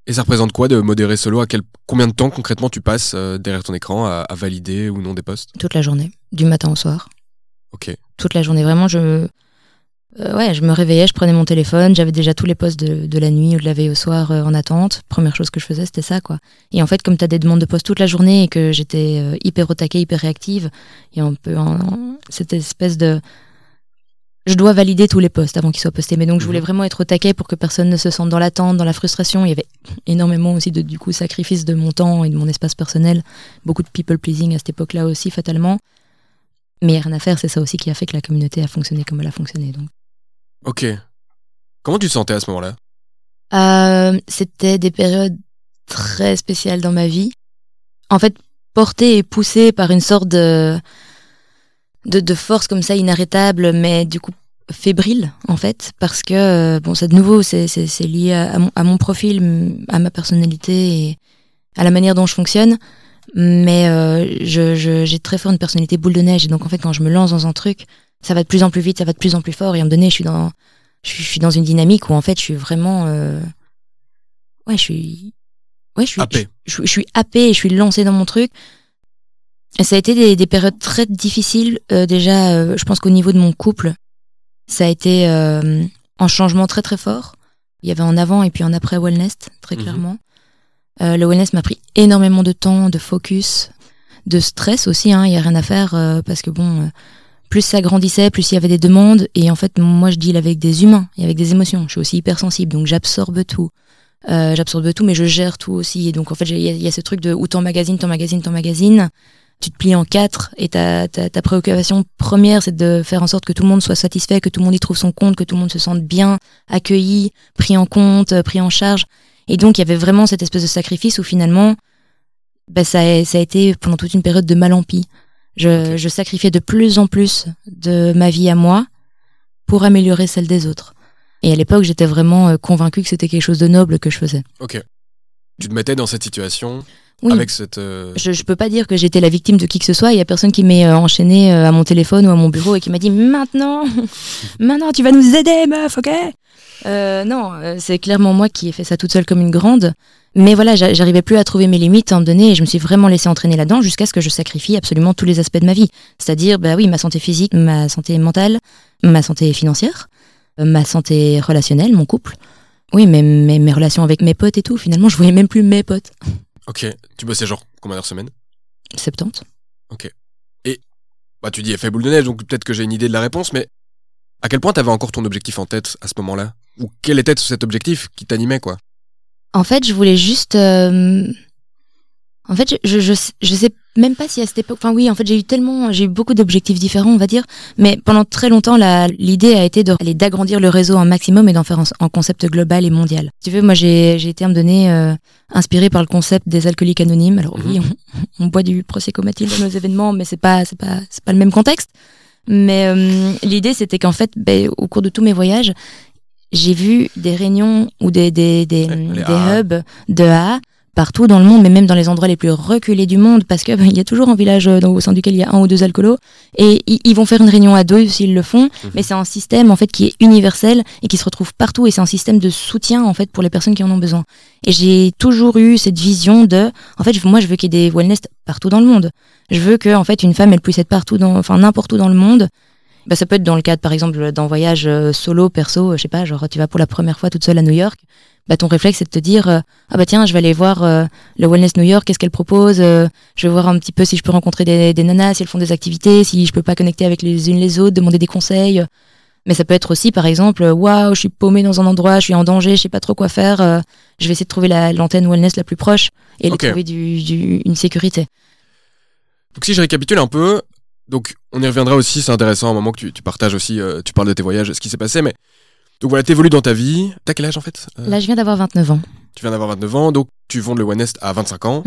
Et ça représente quoi de modérer solo? À quel, combien de temps concrètement tu passes euh, derrière ton écran à, à valider ou non des posts toute la journée, du matin au soir. Ok. Toute la journée, vraiment, je, euh, ouais, je me réveillais, je prenais mon téléphone, j'avais déjà tous les postes de, de, la nuit ou de la veille au soir euh, en attente. Première chose que je faisais, c'était ça, quoi. Et en fait, comme tu as des demandes de poste toute la journée et que j'étais hyper au taquet, hyper réactive, il y a un peu cette espèce de. Je dois valider tous les postes avant qu'ils soient postés. Mais donc, je voulais mhm. vraiment être au taquet pour que personne ne se sente dans l'attente, dans la frustration. Il y avait énormément aussi de, du coup, sacrifice de mon temps et de mon espace personnel. Beaucoup de people pleasing à cette époque-là aussi, fatalement. Mais rien à faire, c'est ça aussi qui a fait que la communauté a fonctionné comme elle a fonctionné. Donc. Ok. Comment tu te sentais à ce moment-là? Euh, C'était des périodes très spéciales dans ma vie. En fait, portée et poussée par une sorte de, de, force comme ça inarrêtable, mais du coup fébrile en fait, parce que, euh, bon, ça de nouveau, c'est lié à, mon, à, mon, profil, à ma personnalité et à la manière dont je fonctionne. Mais euh, j'ai très fort une personnalité boule de neige, et donc en fait, quand je me lance dans un truc, ça va de plus en plus vite, ça va de plus en plus fort. Et à un moment donné, je suis dans, je suis, dans une dynamique où en fait, je suis vraiment, euh... ouais, je suis, ouais, je suis, happé. Je, suis happé et je suis lancé dans mon truc. Ça a été des, des périodes très difficiles. Euh, déjà, euh, je pense qu'au niveau de mon couple, ça a été euh, un changement très très fort. Il y avait en avant et puis en après wellness, très mhm. clairement. Euh, le wellness m'a pris énormément de temps, de focus, de stress aussi. Il hein, y a rien à faire parce que bon plus ça grandissait, plus il y avait des demandes. Et en fait, moi, je deal avec des humains et avec des émotions. Je suis aussi hypersensible, donc j'absorbe tout. Euh, j'absorbe tout, mais je gère tout aussi. Et donc, en fait, il y, a ce truc de où t'emmagasines, t'emmagasines, t'emmagasines. Tu te plies en quatre et ta, ta, ta préoccupation première, c'est de faire en sorte que tout le monde soit satisfait, que tout le monde y trouve son compte, que tout le monde se sente bien, accueilli, pris en compte, pris en charge. Et donc, il y avait vraiment cette espèce de sacrifice où finalement, bah, ça, a, ça a été pendant toute une période de mal en pis. Je, je sacrifiais de plus en plus de ma vie à moi pour améliorer celle des autres. Et à l'époque, j'étais vraiment euh, convaincue que c'était quelque chose de noble que je faisais. Ok. Tu te mettais dans cette situation oui. avec cette. Euh, je, je peux pas dire que j'étais la victime de qui que ce soit. Il y a personne qui m'est euh, enchaîné à mon téléphone ou à mon bureau et qui m'a dit maintenant, maintenant tu vas nous aider, meuf, ok? Euh, Non, c'est clairement moi qui ai fait ça toute seule comme une grande. Mais voilà, j'arrivais plus à trouver mes limites à un moment donné et je me suis vraiment laissé entraîner là-dedans jusqu'à ce que je sacrifie absolument tous les aspects de ma vie. C'est-à-dire, bah oui, ma santé physique, ma santé mentale, ma santé financière, euh, ma santé relationnelle, mon couple. Oui, mais mes, relations avec mes potes et tout, finalement, je voyais même plus mes potes. Ok. Tu bossais genre combien d'heures semaine? 70. Ok. Et bah, tu dis effet boule de neige, donc peut-être que j'ai une idée de la réponse, mais à quel point tu avais encore ton objectif en tête à ce moment-là? Ou quel était cet objectif qui t'animait, quoi? En fait, je voulais juste. Euh, en fait, je, je, je, sais même pas si à cette époque. Enfin, oui, en fait, j'ai eu tellement. J'ai eu beaucoup d'objectifs différents, on va dire. Mais pendant très longtemps, l'idée a été d'agrandir le réseau un maximum et d'en faire un, concept global et mondial. tu veux, moi, j'ai été à me donner euh, inspiré par le concept des alcooliques anonymes. Alors, oui, mhm. on, on boit du Prosecco Mathilde dans nos événements, mais c'est pas, c'est pas, c'est pas le même contexte. Mais euh, l'idée, c'était qu'en fait, ben, au cours de tous mes voyages, j'ai vu des réunions ou des, des, des, des hubs de A partout dans le monde, mais même dans les endroits les plus reculés du monde, parce que il y a toujours un village euh, au sein duquel il y a un ou deux alcoolos, et ils vont faire une réunion à deux s'ils le font, mhm. mais c'est un système en fait qui est universel et qui se retrouve partout, et c'est un système de soutien en fait pour les personnes qui en ont besoin. Et j'ai toujours eu cette vision de, en fait, moi je veux qu'il y ait des wellness partout dans le monde. Je veux que en fait une femme elle puisse être partout dans, enfin n'importe où dans le monde, bah, ça peut être dans le cadre, par exemple, d'un voyage euh, solo, perso, je sais pas, genre tu vas pour la première fois toute seule à New York. Bah, ton réflexe, c'est de te dire euh, Ah bah tiens, je vais aller voir euh, le Wellness New York, qu'est-ce qu'elle propose Je vais voir un petit peu si je peux rencontrer des, des, nanas, si elles font des activités, si je peux pas connecter avec les unes les autres, demander des conseils. Mais ça peut être aussi, par exemple, waouh, je suis paumé dans un endroit, je suis en danger, je sais pas trop quoi faire. je vais essayer de trouver l'antenne wellness la plus proche et de trouver du, du, une sécurité. Donc si je récapitule un peu, donc, on y reviendra aussi, c'est intéressant, un moment que tu, partages aussi, euh, tu parles de tes voyages, ce qui s'est passé, mais. Donc voilà, t'évolues dans ta vie. T'as quel âge en fait euh? Là, je viens d'avoir 29 ans. Tu viens d'avoir 29 ans, donc tu vends le One à 25 ans.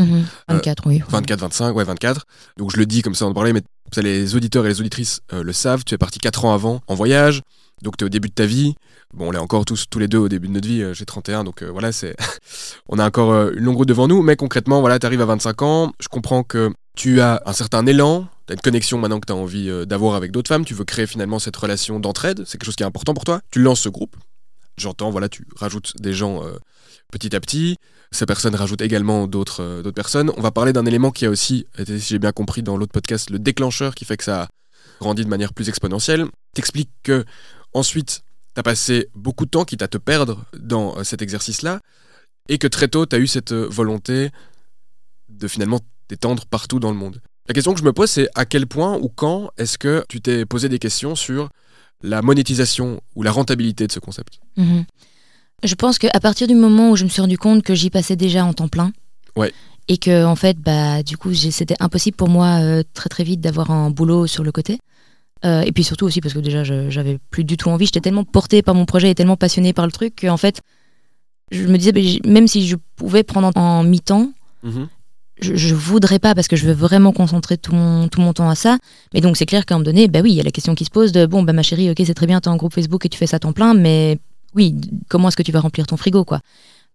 24, mhm. oui. 24, 25, ouais, 24. Donc je le dis comme ça, on en parlait, mais les auditeurs et les auditrices euh, le savent. Tu es parti 4 ans avant en voyage, donc tu es au début de ta vie. Bon, on est encore tous, tous les deux au début de notre vie. J'ai 31, donc voilà, c'est, on a encore une longue route devant nous. Mais concrètement, voilà, tu arrives à 25 ans. Je comprends que tu as un certain élan, tu as une connexion maintenant que tu as envie euh, d'avoir avec d'autres femmes, tu veux créer finalement cette relation d'entraide, c'est quelque chose qui est important pour toi. Tu lances ce groupe, j'entends, voilà, tu rajoutes des gens euh, petit à petit, ces personnes rajoutent également d'autres euh, d'autres personnes. On va parler d'un élément qui a aussi si j'ai bien compris dans l'autre podcast, le déclencheur qui fait que ça, grandi de manière plus exponentielle. T'expliques que ensuite, t'as passé beaucoup de temps, quitte à te perdre dans cet exercice-là, et que très tôt, t'as eu cette volonté de finalement t'étendre partout dans le monde. La question que je me pose, c'est à quel point ou quand est-ce que tu t'es posé des questions sur la monétisation ou la rentabilité de ce concept? Mhm. Je pense qu'à partir du moment où je me suis rendu compte que j'y passais déjà en temps plein, Ouais. et que en fait, bah, du coup, c'était impossible pour moi euh, très très vite d'avoir un boulot sur le côté. Euh, et puis surtout aussi parce que déjà, je- j'avais plus du tout envie. J'étais tellement portée par mon projet et tellement passionnée par le truc qu'en fait, je me disais, bah, même si je pouvais prendre en, en mi-temps, Mhm. Je, je voudrais pas parce que je veux vraiment concentrer tout mon, tout mon temps à ça. Mais donc c'est clair qu'à un moment donné, bah oui, il y a la question qui se pose de bon, bah ma chérie, ok, c'est très bien, t'es en groupe Facebook et tu fais ça à temps plein, mais oui, comment est-ce que tu vas remplir ton frigo, quoi?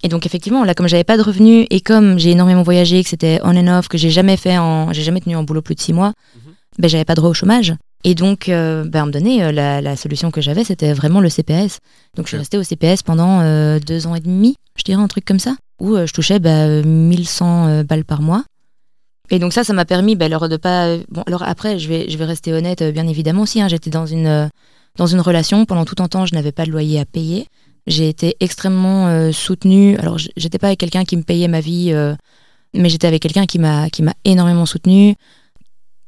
Et donc effectivement, là, comme j'avais pas de revenus et comme j'ai énormément voyagé, que c'était on and off, que j'ai jamais fait en, j'ai jamais tenu en boulot plus de six mois, ben j'avais pas droit au chômage. Et donc, euh, ben, à un moment donné, euh, la, la solution que j'avais, c'était vraiment le CPS. Donc, je suis restée au CPS pendant euh, deux ans et demi, je dirais un truc comme ça, où euh, je touchais bah, euh, 1100 euh, balles par mois. Et donc ça, ça m'a permis bah, alors de pas. Bon, alors après, je vais, je vais rester honnête, bien évidemment aussi. hein, J'étais dans une, dans une relation pendant tout un temps, je n'avais pas de loyer à payer. J'ai été extrêmement soutenue. Alors, j'étais pas avec quelqu'un qui me payait ma vie, euh, mais j'étais avec quelqu'un qui m'a qui m'a énormément soutenue,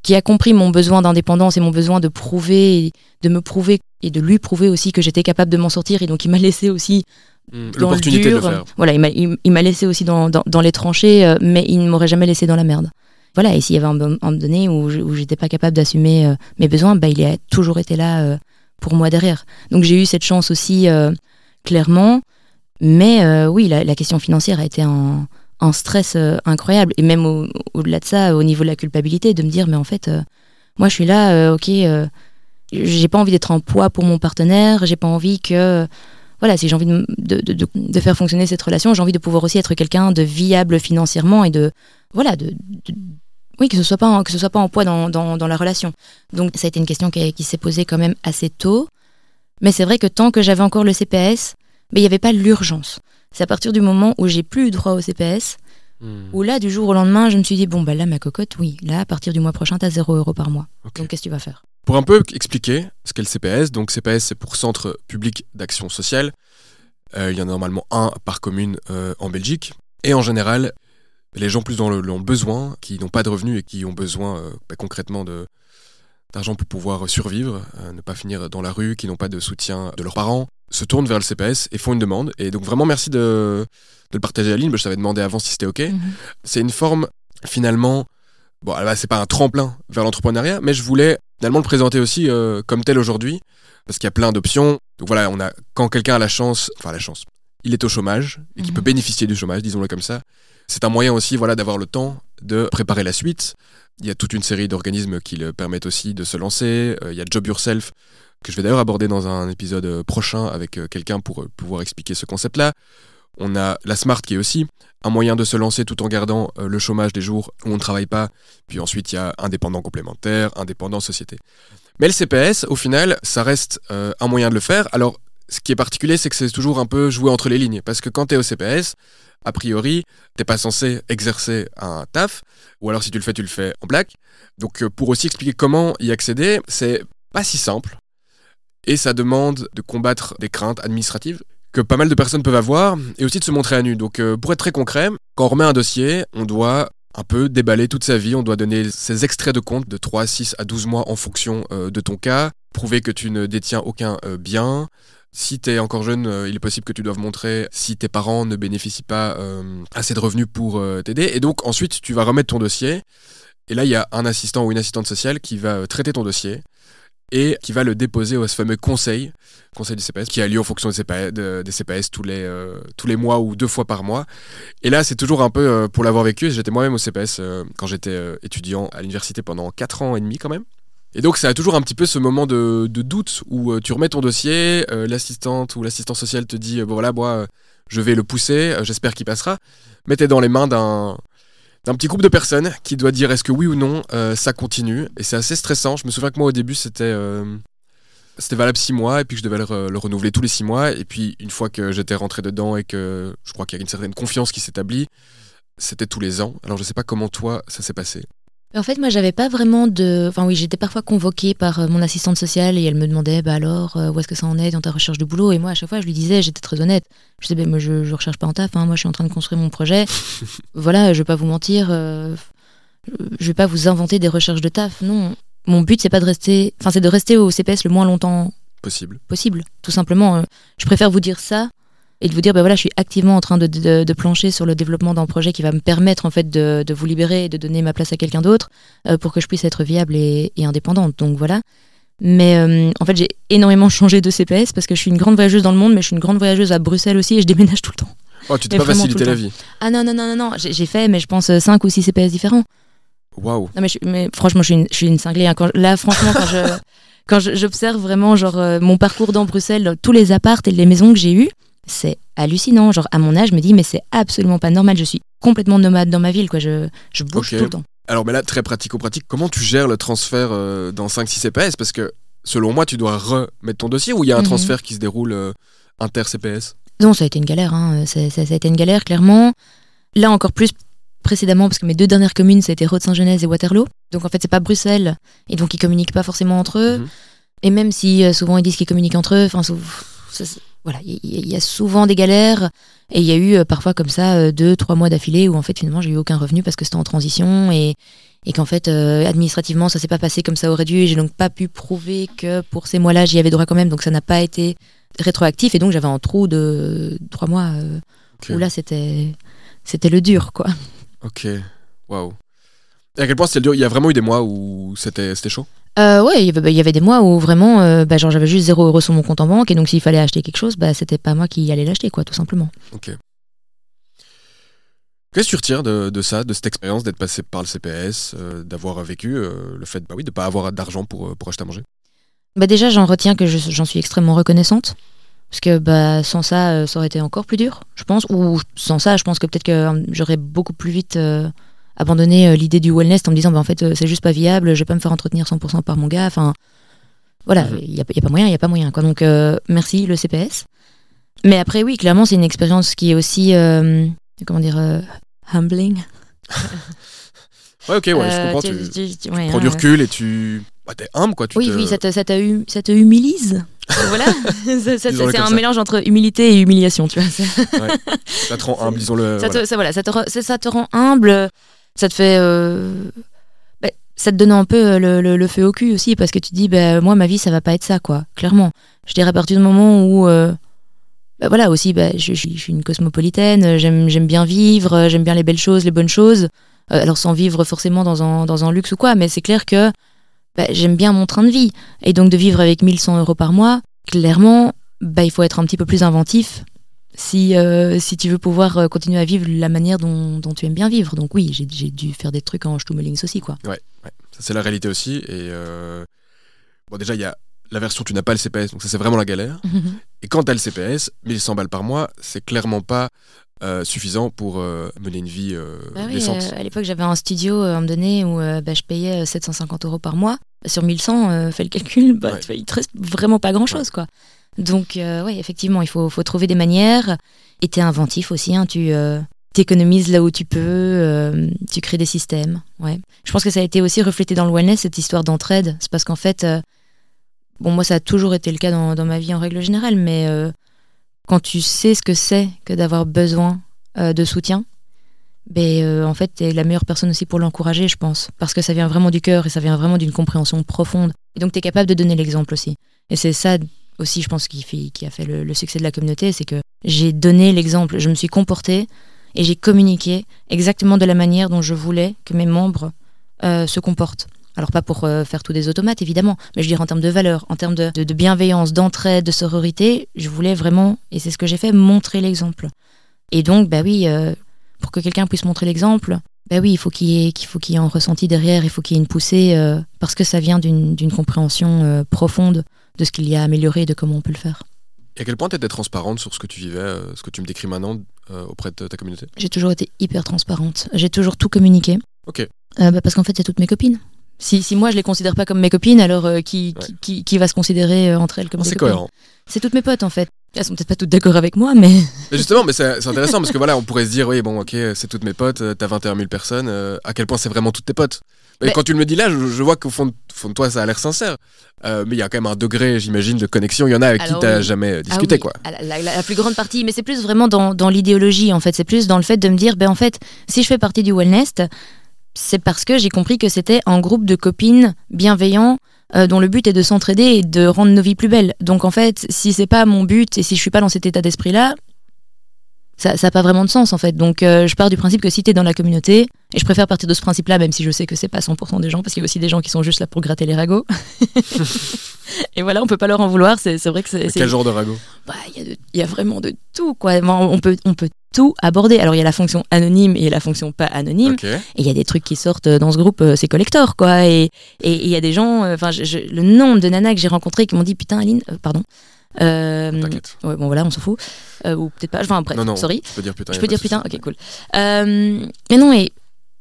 qui a compris mon besoin d'indépendance et mon besoin de prouver, de me prouver et de lui prouver aussi que j'étais capable de m'en sortir. Et donc, il m'a laissé aussi Mm, dans le L'opportunité de dur. faire. Voilà, il m'a- laissé aussi dans, dans, dans les tranchées, euh, mais il ne m'aurait jamais laissé dans la merde. Voilà, et s'il y avait un, mo- un moment donné où j'étais pas capable d'assumer euh, mes besoins, bah, il a toujours été là euh, pour moi derrière. Donc j'ai eu cette chance aussi, euh, clairement. Mais oui, la, la question financière a été un, un stress euh, incroyable. Et même au- au-delà de ça, au niveau de la culpabilité, de me dire, mais en fait, euh, moi je suis là, euh, ok, j'ai pas envie d'être un poids pour mon partenaire, j'ai pas envie que voilà, si j'ai envie de, de, de- faire fonctionner cette relation, j'ai envie de pouvoir aussi être quelqu'un de viable financièrement et de voilà, de, oui, que ce soit pas en, que ce soit pas en poids dans, dans, dans la relation. Donc ça a été une question qui, qui s'est posée quand même assez tôt. Mais c'est vrai que tant que j'avais encore le CPS, mais il n'y avait pas l'urgence. C'est à partir du moment où j'ai plus eu droit au CPS, Mm. où là, du jour au lendemain, je me suis dit, bon, bah là, ma cocotte, oui, là, à partir du mois prochain, tu as 0 euros par mois. Donc qu'est-ce que tu vas faire? Pour un peu expliquer ce qu'est le CPS, donc CPS c'est pour Centre Public d'Action Sociale. Euh, il y en a normalement un par commune euh, en Belgique. Et en général, les gens plus dans le, besoin, qui n'ont pas de revenus et qui ont besoin euh, bah, concrètement de d'argent pour pouvoir survivre, euh, ne pas finir dans la rue, qui n'ont pas de soutien de leurs parents, se tournent vers le CPS et font une demande. Et donc vraiment merci de, de le partager à Lynn, je t'avais demandé avant si c'était OK. Mhm. C'est une forme finalement, bon, là, c'est pas un tremplin vers l'entrepreneuriat, mais je voulais finalement le présenter aussi euh, comme tel aujourd'hui, parce qu'il y a plein d'options. Donc voilà, on a quand quelqu'un a la chance, enfin la chance, il est au chômage et qui Mhm. peut bénéficier du chômage, disons-le comme ça. C'est un moyen aussi, voilà, d'avoir le temps de préparer la suite. Il y a toute une série d'organismes qui le permettent aussi de se lancer. Euh, il y a Job Yourself que je vais d'ailleurs aborder dans un épisode euh, prochain avec euh, quelqu'un pour euh, pouvoir expliquer ce concept-là. On a la Smart qui est aussi un moyen de se lancer tout en gardant le chômage des jours où on ne travaille pas. Puis ensuite, il y a indépendant complémentaire, indépendant société. Mais le CPS, au final, ça reste un moyen de le faire. Alors, ce qui est particulier, c'est que c'est toujours un peu joué entre les lignes. Parce que quand tu es au CPS, a priori, t'es pas censé exercer un taf. Ou alors, si tu le fais, tu le fais en black. Donc, pour aussi expliquer comment y accéder, c'est pas si simple. Et ça demande de combattre des craintes administratives que pas mal de personnes peuvent avoir et aussi de se montrer à nu. Donc euh, pour être très concret, quand on remet un dossier, on doit un peu déballer toute sa vie, on doit donner ses extraits de compte de 3 à 6 à 12 mois en fonction euh, de ton cas, prouver que tu ne détiens aucun euh, bien. Si tu es encore jeune, il est possible que tu doives montrer si tes parents ne bénéficient pas assez de revenus pour t'aider. Et donc ensuite, tu vas remettre ton dossier. Et là, il y a un assistant ou une assistante sociale qui va traiter ton dossier et qui va le déposer au fameux conseil, conseil du CPS, qui a lieu en fonction des CPS, tous, les, euh, tous les mois ou deux fois par mois. Et là, c'est toujours un peu, euh, pour l'avoir vécu, j'étais moi-même au CPS euh, quand j'étais étudiant à l'université pendant 4 ans et demi quand même. Et donc, ça a toujours un petit peu ce moment de, doute où tu remets ton dossier, l'assistante ou l'assistant social te dit, bon voilà, moi, je vais le pousser, j'espère qu'il passera. Mais t'es dans les mains d'un d'un petit groupe de personnes qui doit dire est-ce que oui ou non euh, ça continue. Et c'est assez stressant. Je me souviens que moi, au début, c'était... euh, c'était valable six mois et puis je devais le renouveler tous les six mois. Et puis une fois que j'étais rentré dedans et que je crois qu'il y a une certaine confiance qui s'établit, c'était tous les ans. Alors je sais pas comment toi ça s'est passé. En fait, moi, j'avais pas vraiment de. Enfin, oui, j'étais parfois convoquée par euh, mon assistante sociale et elle me demandait, bah alors, euh, où est-ce que ça en est dans ta recherche de boulot? Et moi, à chaque fois, je lui disais, j'étais très honnête. Je disais, bah, moi, je, je recherche pas en taf, hein, moi, je suis en train de construire mon projet. voilà, je vais pas vous mentir, euh, je vais pas vous inventer des recherches de taf. Non, mon but, c'est pas de rester. Enfin, c'est de rester au CPS le moins longtemps Possible. possible, tout simplement. Euh, Je préfère vous dire ça et de vous dire, bah voilà, je suis activement en train de, de- de plancher sur le développement d'un projet qui va me permettre en fait de, de vous libérer et de donner ma place à quelqu'un d'autre euh, pour que je puisse être viable et, et indépendante. Donc voilà. Mais euh, en fait, j'ai énormément changé de CPS parce que je suis une grande voyageuse dans le monde, mais je suis une grande voyageuse à Bruxelles aussi et je déménage tout le temps. Oh, tu t'es pas facilité la vie. Ah non, non, non, non, non, j'ai fait, mais je pense 5 ou 6 CPS différents. Waouh. Non mais, je, mais franchement, je suis une, je suis une cinglée. hein. Quand, là, franchement, quand je quand j'observe vraiment genre euh, mon parcours dans Bruxelles, tous les appartes et les maisons que j'ai eues, c'est hallucinant. Genre à mon âge, je me dis mais c'est absolument pas normal. Je suis complètement nomade dans ma ville, quoi. Je, je bouge tout le temps. Alors, mais là, très pratico-pratique, comment tu gères le transfert euh, dans 5-6 CPS Parce que, selon moi, tu dois remettre ton dossier ou il y a un Mhm. transfert qui se déroule euh, inter-CPS Non, ça a été une galère. Hein. Ça, ça- ça a été une galère, clairement. Là, encore plus précédemment, parce que mes deux dernières communes, ça a été Rode-Saint-Genèse et Waterloo. Donc, en fait, c'est pas Bruxelles. Et donc, ils communiquent pas forcément entre eux. Mhm. Et même si euh, souvent ils disent qu'ils communiquent entre eux, enfin, ça, voilà, il y, a souvent des galères. Et il y a eu euh, parfois comme ça euh, deux, trois mois d'affilée où en fait finalement j'ai eu aucun revenu parce que c'était en transition et, et qu'en fait euh, administrativement ça s'est pas passé comme ça aurait dû. Et j'ai donc pas pu prouver que pour ces mois-là j'y avais droit quand même. Donc ça n'a pas été rétroactif et donc j'avais un trou de trois mois euh, où là c'était c'était le dur quoi. Ok. Waouh. Et à quel point c'était dur? Il y a vraiment eu des mois où c'était chaud? Euh, ouais, il y avait- bah, il y avait des mois où vraiment, euh, bah, genre j'avais juste 0 euro sur mon compte en banque et donc s'il fallait acheter quelque chose, bah c'était pas moi qui allais l'acheter quoi, tout simplement. Ok. Qu'est-ce que tu retires de, de ça, de cette expérience d'être passé par le CPS, euh, d'avoir vécu euh, le fait bah oui, de ne pas avoir d'argent pour, pour acheter à manger? Bah déjà j'en retiens que je- j'en suis extrêmement reconnaissante parce que bah sans ça ça aurait été encore plus dur, je pense. Ou sans ça, je pense que peut-être que j'aurais beaucoup plus vite abandonné euh, l'idée du wellness en me disant bah en fait euh, c'est juste pas viable, je vais pas me faire entretenir 100% par mon gars. Enfin voilà, il y, a, y a pas moyen, il y a pas moyen quoi. Donc euh, merci le CPS. Mais après oui, clairement c'est une expérience qui est aussi euh, comment dire euh, humbling. Ouais, ok, ouais, je comprends. tu- Tu, tu- tu- ouais, prends hein, du euh, recul et tu. Bah, t'es humble, quoi. Tu Oui, te- oui, ça te, ça te, hum- ça te humilise. voilà, c'est un ça. mélange entre humilité et humiliation, tu vois. Ça, Ça te rend humble, disons-le. ça voilà. ça, voilà, ça, te, ça te rend humble, ça te fait. euh, bah, ça te donne un peu euh, le, le- feu au cul aussi, parce que tu te dis, bah, moi, ma vie, ça va pas être ça, quoi, clairement. Je dirais à partir du moment où. euh, bah, voilà, aussi, bah, je, je- suis une cosmopolitaine, j'aime bien vivre, j'aime bien les belles choses, les bonnes choses. Euh, alors, sans vivre forcément dans un, dans un luxe ou quoi, mais c'est clair que j'aime bien mon train de vie. Et donc, de vivre avec 1100 euros par mois, clairement, il faut être un petit peu plus inventif si, euh, si tu veux pouvoir euh, continuer à vivre la manière dont, dont tu aimes bien vivre. Donc oui, j'ai dû faire des trucs en Stummelings aussi, quoi. Ouais, c'est la réalité aussi. Et. euh, Bon, déjà, il y a la version tu n'as pas le CPS, donc ça, c'est vraiment la galère. Et quand t'as le CPS, 1100 balles par mois, c'est clairement pas euh, suffisant pour euh, mener une vie euh, Bah oui, décente. à l'époque, j'avais un studio à un moment donné où bah, je payais euh, 750 euros par mois. Sur 1100, euh, fais le calcul, bah, Ouais. tu il te reste vraiment pas grand-chose, quoi. Donc, euh, oui, effectivement, il faut, faut trouver des manières. Et t'es inventif aussi, hein, tu euh, t'économises là où tu peux, euh, tu crées des systèmes. Ouais. Je pense que ça a été aussi reflété dans le wellness, cette histoire d'entraide. C'est parce qu'en fait, euh, bon, moi, ça a toujours été le cas dans, dans ma vie en règle générale, mais quand tu sais ce que c'est que d'avoir besoin de soutien, ben, en fait, t'es la meilleure personne aussi pour l'encourager, je pense. Parce que ça vient vraiment du cœur et ça vient vraiment d'une compréhension profonde. Et donc, t'es capable de donner l'exemple aussi. Et c'est ça aussi, je pense, qui, fait, qui a fait le, succès de la communauté, c'est que j'ai donné l'exemple, je me suis comportée et j'ai communiqué exactement de la manière dont je voulais que mes membres euh, se comportent. Alors pas pour euh, faire tout des automates, évidemment, mais je veux dire en termes de valeur, en termes de, de- bienveillance, d'entraide, de sororité, je voulais vraiment, et c'est ce que j'ai fait, montrer l'exemple. Et donc, bah oui, euh, pour que quelqu'un puisse montrer l'exemple, bah oui, il faut qu'il y faut qu'il y ait un ressenti derrière, il faut qu'il y ait une poussée, parce que ça vient d'une compréhension profonde de ce qu'il y a à améliorer et de comment on peut le faire. Et à quel point tu étais transparente sur ce que tu vivais, euh, ce que tu me décris maintenant euh, auprès de ta communauté? J'ai toujours été hyper transparente. J'ai toujours tout communiqué. Ok. Euh, bah, parce qu'en fait, c'est toutes mes copines. Si, si moi, je les considère pas comme mes copines, alors qui, Ouais. qui, qui, qui va se considérer entre elles comme des C'est cohérent. C'est toutes mes potes, en fait. Elles sont peut-être pas toutes d'accord avec moi, mais... Mais justement, mais c'est intéressant parce que voilà, on pourrait se dire, oui, bon, ok, c'est toutes mes potes, t'as 21 000 personnes, euh, à quel point c'est vraiment toutes tes potes? Et quand tu le me dis là, je, vois qu'au fond, fond, de toi, ça a l'air sincère. Euh, mais il y a quand même un degré, j'imagine, de connexion. Il y en a avec qui tu n'as jamais ah discuté. quoi. La, la, plus grande partie, mais c'est plus vraiment dans, dans l'idéologie, en fait. C'est plus dans le fait de me dire, ben, en fait, si je fais partie du Wellness, c'est parce que j'ai compris que c'était un groupe de copines bienveillants euh, dont le but est de s'entraider et de rendre nos vies plus belles. Donc en fait, si c'est pas mon but et si je suis pas dans cet état d'esprit-là, ça n'a pas vraiment de sens en fait. Donc euh, je pars du principe que si tu es dans la communauté, et je préfère partir de ce principe-là, même si je sais que c'est pas 100% des gens, parce qu'il y a aussi des gens qui sont juste là pour gratter les ragots. et voilà, on peut pas leur en vouloir. C'est vrai que c'est. Quel genre de ragots? Bah, Il y, a vraiment de tout quoi. On peut, on peut tout aborder. Alors il y a la fonction anonyme et la fonction pas anonyme. Et il y a des trucs qui sortent dans ce groupe, euh, c'est collector quoi. Et il y a des gens, euh, enfin le nombre de nanas que j'ai rencontrées qui m'ont dit putain Aline, pardon. Euh, ouais, bon voilà, on s'en fout. Euh, ou peut-être pas. Enfin bref, non, non, sorry. Je peux dire putain. Je peux dire putain. Ok, cool. Euh, mais non, et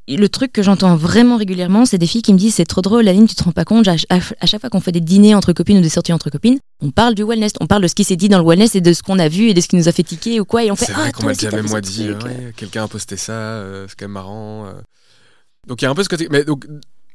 le truc que j'entends vraiment régulièrement, c'est des filles qui me disent c'est trop drôle, Aline, tu te rends pas compte. À, chaque fois qu'on fait des dîners entre copines ou des sorties entre copines, on parle du wellness, on parle de ce qui s'est dit dans le wellness et de ce qu'on a vu et de ce qui nous a fait tiquer ou quoi. Et on fait. C'est vrai ah, qu'on m'a déjà moi dit, quelqu'un a posté ça, c'est quand même marrant. Donc il y a un peu ce côté. Mais donc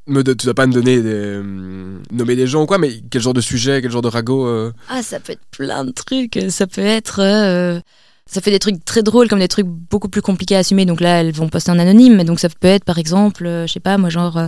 me, tu dois pas me donner des, euh, nommer des gens ou quoi, mais quel genre de sujet, quel genre de ragot euh Ah, ça peut être plein de trucs. Ça peut être. Euh, ça fait des trucs très drôles comme des trucs beaucoup plus compliqués à assumer. Donc là, elles vont poster en anonyme. Donc ça peut être par exemple, je sais pas, moi, genre.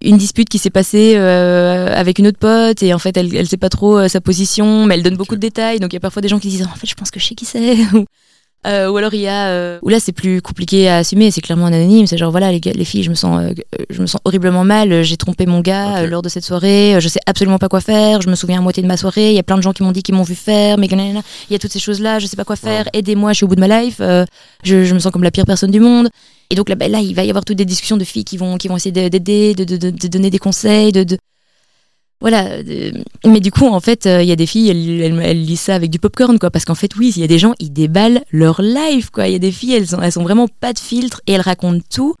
une dispute qui s'est passée avec une autre pote et en fait elle, elle sait pas trop sa position mais elle donne beaucoup de détails donc il y a parfois des gens qui disent en fait je pense que je sais qui c'est Euh, ou alors il y a euh, où là c'est plus compliqué à assumer, c'est clairement anonyme, c'est genre voilà les, les filles, je me sens euh, je me sens horriblement mal, j'ai trompé mon gars lors de cette soirée, je sais absolument pas quoi faire, je me souviens à moitié de ma soirée, il y a plein de gens qui m'ont dit qu'ils m'ont vu faire, mais il y a toutes ces choses là, je sais pas quoi faire, aidez-moi, je suis au bout de ma life, je, je, me sens comme la pire personne du monde. Et donc là, ben, là, il va y avoir toutes des discussions de filles qui vont qui vont essayer d'aider, de, de, de, de, donner des conseils, de, voilà. Euh, mais du coup, en fait, euh, il y a des filles, elles, lisent ça avec du popcorn, quoi. Parce qu'en fait, oui, il y a des gens, ils déballent leur life, quoi. Il y a des filles, elles, sont, elles sont vraiment pas de filtre et elles racontent tout.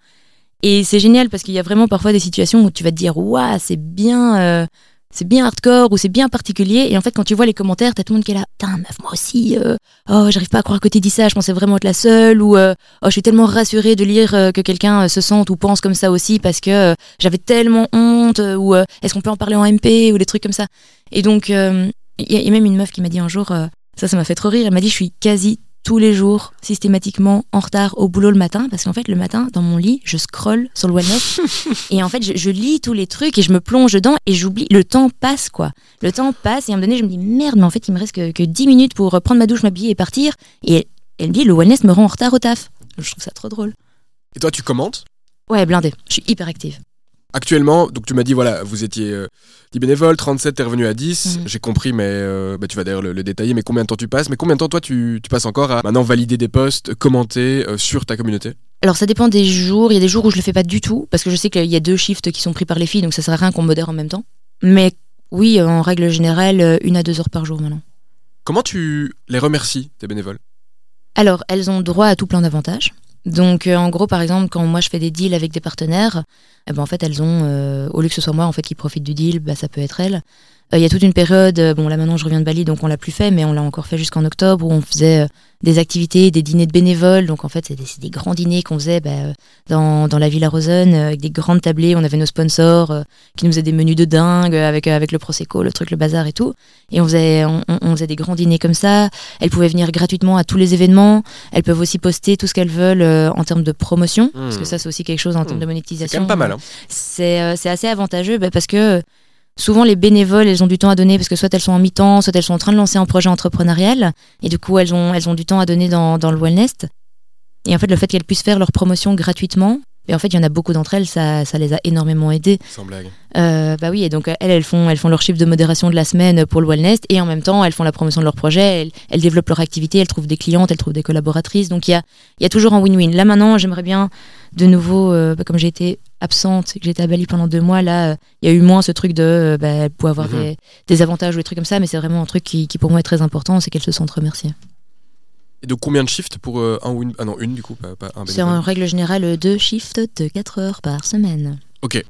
Et c'est génial parce qu'il y a vraiment parfois des situations où tu vas te dire, waouh, c'est bien. Euh, c'est bien hardcore ou c'est bien particulier. Et en fait, quand tu vois les commentaires, t'as tout le monde qui est là, putain, meuf, moi aussi, euh, oh, j'arrive pas à croire que t'aies dit ça, je pensais vraiment être la seule, ou euh, oh, je suis tellement rassurée de lire euh, que quelqu'un se sente ou pense comme ça aussi parce que j'avais tellement honte, ou est-ce qu'on peut en parler en MP, ou des trucs comme ça. Et donc, il y, a même une meuf qui m'a dit un jour, ça, ça m'a fait trop rire, elle m'a dit, je suis quasi tous les jours, systématiquement, en retard au boulot le matin, parce qu'en fait, le matin, dans mon lit, je scrolle sur le wellness, et en fait, je, lis tous les trucs, et je me plonge dedans, et j'oublie, le temps passe, quoi. Le temps passe, et à un moment donné, je me dis, merde, mais en fait, il me reste que, que 10 minutes pour prendre ma douche, m'habiller et partir, et elle, me dit, le wellness me rend en retard au taf. Je trouve ça trop drôle. Et toi, tu commentes? Ouais, blindé. Je suis hyper active. Actuellement, donc tu m'as dit, voilà, vous étiez 10 euh, bénévoles, 37, t'es revenu à 10. Mhm. J'ai compris, mais euh, bah, tu vas d'ailleurs le, détailler, mais combien de temps tu passes? Mais combien de temps, toi, tu, passes encore à maintenant valider des posts, commenter euh, sur ta communauté? Alors ça dépend des jours. Il y a des jours où je le fais pas du tout parce que je sais qu'il y a deux shifts qui sont pris par les filles, donc ça sert à rien qu'on modère en même temps. Mais oui, en règle générale, une à deux heures par jour maintenant. Comment tu les remercies, tes bénévoles? Alors, elles ont droit à tout plein d'avantages. Donc en gros, par exemple, quand moi je fais des deals avec des partenaires, eh ben, en fait, elles ont, euh, au lieu que ce soit moi en fait qui profite du deal, bah, ça peut être elles. Euh, il y a toute une période, euh, bon là maintenant je reviens de Bali, donc on l'a plus fait, mais on l'a encore fait jusqu'en octobre, où on faisait des activités, des dîners de bénévoles. Donc en fait, c'est des, grands dîners qu'on faisait bah, dans, dans, la Villa Rosen, avec des grandes tablées. On avait nos sponsors qui nous faisaient des menus de dingue avec, avec le Prosecco, le truc, le bazar et tout. Et on faisait, on, faisait des grands dîners comme ça. Elles pouvaient venir gratuitement à tous les événements. Elles peuvent aussi poster tout ce qu'elles veulent en termes de promotion, parce que hmm. ça c'est aussi quelque chose en termes de monétisation. C'est quand même pas mal. Hein. C'est assez avantageux bah, parce que souvent les bénévoles, elles ont du temps à donner parce que soit elles sont en mi-temps, soit elles sont en train de lancer un projet entrepreneurial et du coup elles ont, elles ont du temps à donner dans, dans le wellness. Et en fait, le fait qu'elles puissent faire leur promotion gratuitement, et en fait, il y en a beaucoup d'entre elles, ça, ça, les a énormément aidées. Sans blague. Euh, bah oui, et donc elles, elles font, elles font leur chiffre de modération de la semaine pour le wellness, et en même temps, elles font la promotion de leur projet, elles, développent leur activité, elles trouvent des clientes, elles trouvent des collaboratrices. Donc il y a, y a toujours un win-win. Là maintenant, j'aimerais bien de nouveau, euh, bah, comme j'ai été absente, que j'étais à Bali pendant deux mois, là, il y a eu moins ce truc de, euh, bah, pouvoir avoir mhm. des, des, avantages ou des trucs comme ça, mais c'est vraiment un truc qui, qui pour moi est très important, c'est qu'elles se sentent remerciées. Et de combien de shifts pour euh, un ou une Ah non, une du coup, pas, un C'est en règle générale deux shifts de 4 heures par semaine. Ok.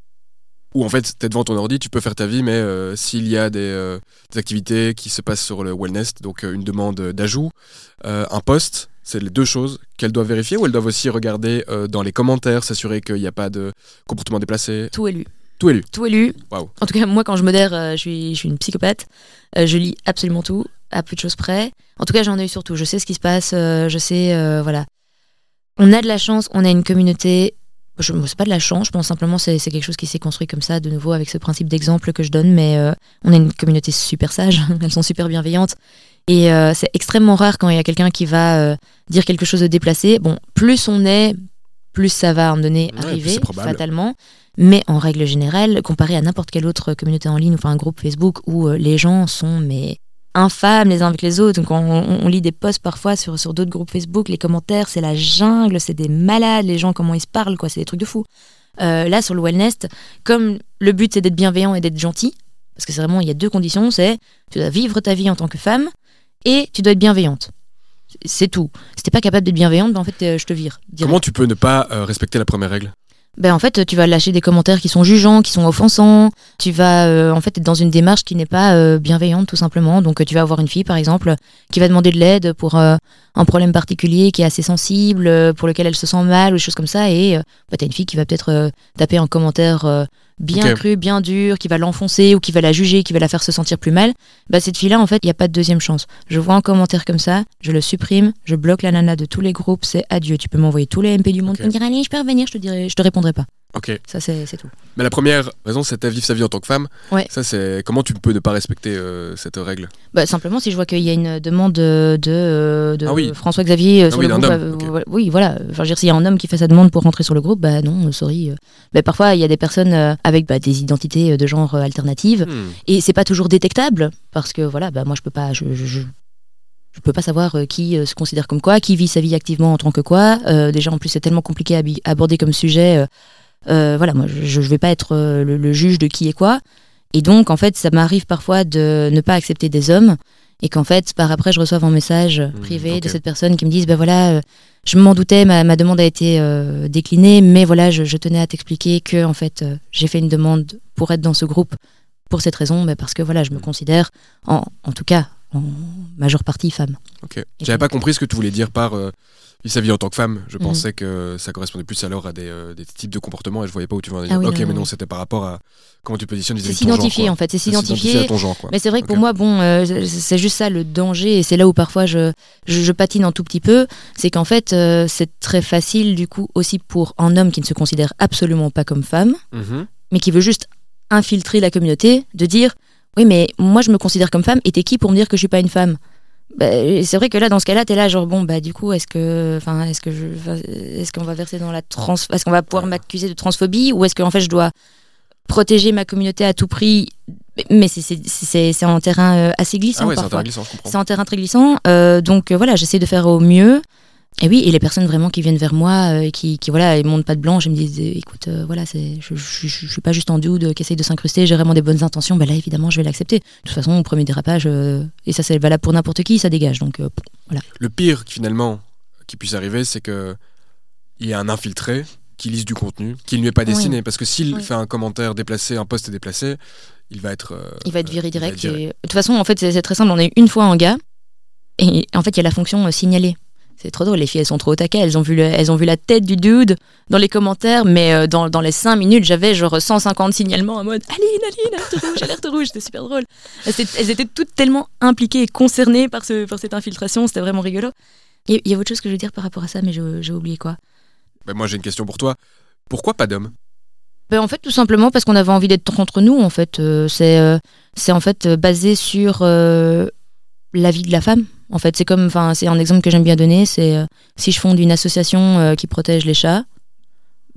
Ou en fait, tu es devant ton ordi, tu peux faire ta vie, mais euh, s'il y a euh, des, activités qui se passent sur le Wellness, donc une demande d'ajout, un post, c'est les deux choses qu'elles doivent vérifier ou elles doivent aussi regarder dans les commentaires, s'assurer qu'il n'y a pas de comportement déplacé? Tout est lu. Tout est lu. Tout est lu. En tout cas, moi, quand je modère, euh, je, suis, je suis une psychopathe. Euh, je lis absolument tout, à peu de choses près. En tout cas, j'en ai eu surtout. Je sais ce qui se passe. euh, je sais, euh, voilà. On a de la chance, on a une communauté. Je, c'est pas de la chance, je pense simplement c'est c'est quelque chose qui s'est construit comme ça, de nouveau avec ce principe d'exemple que je donne. Mais euh, on a une communauté super sage, elles sont super bienveillantes. Et euh, c'est extrêmement rare quand il y a quelqu'un qui va euh, dire quelque chose de déplacé. Bon, plus on est, plus ça va à un moment donné Ouais, arriver, fatalement. Mais en règle générale, comparé à n'importe quelle autre communauté en ligne, enfin un groupe Facebook où euh, les gens sont mais infâmes les uns avec les autres. Quand on, on lit des posts parfois sur, sur d'autres groupes Facebook, les commentaires, c'est la jungle, c'est des malades, les gens, comment ils se parlent, quoi, c'est des trucs de fou. Euh, là, sur le Wellness, comme le but c'est d'être bienveillant et d'être gentil, parce que c'est vraiment, il y a deux conditions, c'est tu dois vivre ta vie en tant que femme et tu dois être bienveillante. C'est tout. Si t'es pas capable d'être bienveillante, ben en fait, euh, je te vire. direct. Comment tu peux ne pas euh, respecter la première règle? Ben en fait, tu vas lâcher des commentaires qui sont jugeants, qui sont offensants. Tu vas euh, en fait être dans une démarche qui n'est pas euh, bienveillante tout simplement. Donc tu vas avoir une fille par exemple qui va demander de l'aide pour euh, un problème particulier qui est assez sensible, pour lequel elle se sent mal ou des choses comme ça. Et bah, t'as une fille qui va peut-être taper un commentaire bien cru, bien dur, qui va l'enfoncer ou qui va la juger, qui va la faire se sentir plus mal. Bah cette fille-là en fait, il n'y a pas de deuxième chance. Je vois un commentaire comme ça, je le supprime, je bloque la nana de tous les groupes, c'est adieu. Tu peux m'envoyer tous les MP du monde, Ok. tu me diras allez, je peux revenir, je te dirai, je te répondrai pas. Ok. Ça, c'est tout. Mais la première raison, c'était vivre sa vie en tant que femme. Ouais. Ça, c'est comment tu peux ne pas respecter euh, cette règle? Bah, simplement, si je vois qu'il y a une demande de, de, de Ah oui. François-Xavier euh, Ah sur oui, le groupe, homme, euh, voilà. oui, voilà. Enfin, s'il y a un homme qui fait sa demande pour rentrer sur le groupe, bah non, euh, sorry. euh. Bah, parfois, il y a des personnes euh, avec bah, des identités euh, de genre euh, alternatives, Hmm. et c'est pas toujours détectable, parce que voilà, bah, moi, je peux pas, je, je, je- je peux pas savoir euh, qui euh, se considère comme quoi, qui vit sa vie activement en tant que quoi. Euh, déjà, en plus, c'est tellement compliqué à aborder comme sujet. Euh, voilà, moi, je, je vais pas être euh, le, le juge de qui est quoi. Et donc, en fait, ça m'arrive parfois de ne pas accepter des hommes et qu'en fait, par après, je reçoive un message privé ok. de cette personne qui me disent, ben voilà, euh, je m'en doutais, ma, ma demande a été euh, déclinée, mais voilà, je, je tenais à t'expliquer que, en fait, j'ai fait une demande pour être dans ce groupe pour cette raison, mais parce que voilà, je me considère, en, en tout cas, en majeure partie femme. Ok. J'avais pas compris ce que tu voulais dire par euh, vivre sa vie en tant que femme. Je Mhm. pensais que ça correspondait plus alors à des, euh, des types de comportements et je voyais pas où tu veux en aller. Ah oui, ok, non, mais non, c'était par rapport à comment tu positionnes vis-à-vis de ton genre, en fait, c'est s'identifier à ton genre, quoi. Mais c'est vrai que pour moi, bon, euh, c'est- juste ça le danger, et c'est là où parfois je, je, je patine un tout petit peu, c'est qu'en fait, euh, c'est très facile du coup aussi pour un homme qui ne se considère absolument pas comme femme, Mhm. mais qui veut juste infiltrer la communauté, de dire oui, mais moi je me considère comme femme, et t'es qui pour me dire que je suis pas une femme? Bah, c'est vrai que là, dans ce cas-là, t'es là, genre bon, bah du coup, est-ce que, enfin, est-ce que je, est-ce qu'on va verser dans la trans, est-ce qu'on va pouvoir m'accuser de transphobie, ou est-ce qu'en fait je dois protéger ma communauté à tout prix? Mais c'est- c'est c'est- c'est un terrain euh, assez glissant Ah ouais, c'est parfois. intéressant, je comprends. C'est un terrain très glissant, euh, donc euh, voilà, j'essaie de faire au mieux. Et oui, et les personnes vraiment qui viennent vers moi, euh, qui, qui voilà, ils montent pas de blanche, ils me disent, euh, écoute, euh, voilà, c'est, je, je, je, je suis pas juste en dude qui essaye de s'incruster, j'ai vraiment des bonnes intentions. Ben là, évidemment, je vais l'accepter. De toute façon, au premier dérapage, euh, et ça c'est valable pour n'importe qui, ça dégage. Donc euh, Le pire, finalement, qui puisse arriver, c'est que il y a un infiltré qui lise du contenu qui ne lui est pas Oui. destiné. Parce que s'il Oui. fait un commentaire déplacé, un post déplacé, il va être. il va être viré direct. et- De toute façon, en fait, c'est c'est très simple. On eu une fois un gars, et en fait, il y a la fonction signaler. C'est trop drôle, les filles, elles sont trop au taquet. Elles ont vu, le- elles ont vu la tête du dude dans les commentaires, mais euh, dans, dans les 5 minutes, j'avais genre 150 signalements en mode Aline, Aline, alerte rouge, alerte rouge. C'était super drôle. Elles, étaient- elles étaient toutes tellement impliquées et concernées par, ce, par cette infiltration. C'était vraiment rigolo. Il y, a- il y a autre chose que je veux dire par rapport à ça, mais j'ai oublié quoi. Ben, moi, j'ai une question pour toi. Pourquoi pas d'homme Ben, en fait, tout simplement parce qu'on avait envie d'être entre nous. En fait, Euh, c'est euh, c'est en fait euh, basé sur la vie de la femme. En fait, c'est comme, enfin, c'est un exemple que j'aime bien donner. C'est euh, si je fonde une association euh, qui protège les chats,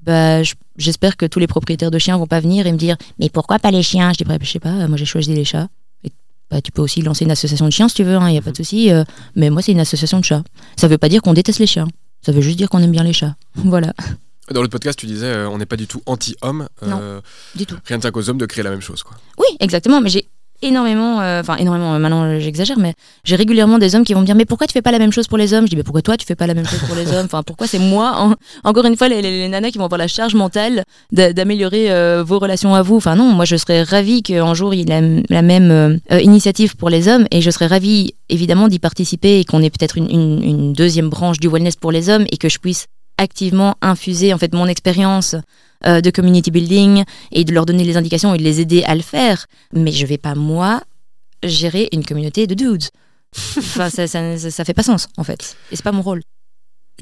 bah, je- j'espère que tous les propriétaires de chiens vont pas venir et me dire, mais pourquoi pas les chiens? Je dis, bah, je sais pas. Moi, j'ai choisi les chats. Et, bah, tu peux aussi lancer une association de chiens si tu veux. Il y a pas de souci. euh, mais moi, c'est une association de chats. Ça veut pas dire qu'on déteste les chiens. Ça veut juste dire qu'on aime bien les chats. voilà, Dans l'autre podcast, tu disais, euh, on n'est pas du tout anti-homme. euh, du tout. rien ne tient qu'aux hommes de créer la même chose. Quoi. Oui, exactement. Mais j'ai énormément, euh, enfin énormément, euh, maintenant euh, j'exagère, mais j'ai régulièrement des hommes qui vont me dire Mais pourquoi tu fais pas la même chose pour les hommes? Je dis Mais pourquoi toi tu fais pas la même chose pour les hommes? Enfin, pourquoi c'est moi en- Encore une fois, les, nanas qui vont avoir la charge mentale d'a- d'améliorer vos relations à vous? Enfin, non, moi je serais ravie qu'un jour il y ait la, même initiative pour les hommes et je serais ravie évidemment d'y participer et qu'on ait peut-être une, une- une deuxième branche du wellness pour les hommes et que je puisse activement infuser en fait mon expérience euh, de community building et de leur donner les indications et de les aider à le faire. Mais je vais pas moi gérer une communauté de dudes. enfin, ça, ça, ça, fait pas sens en fait. Et c'est pas mon rôle.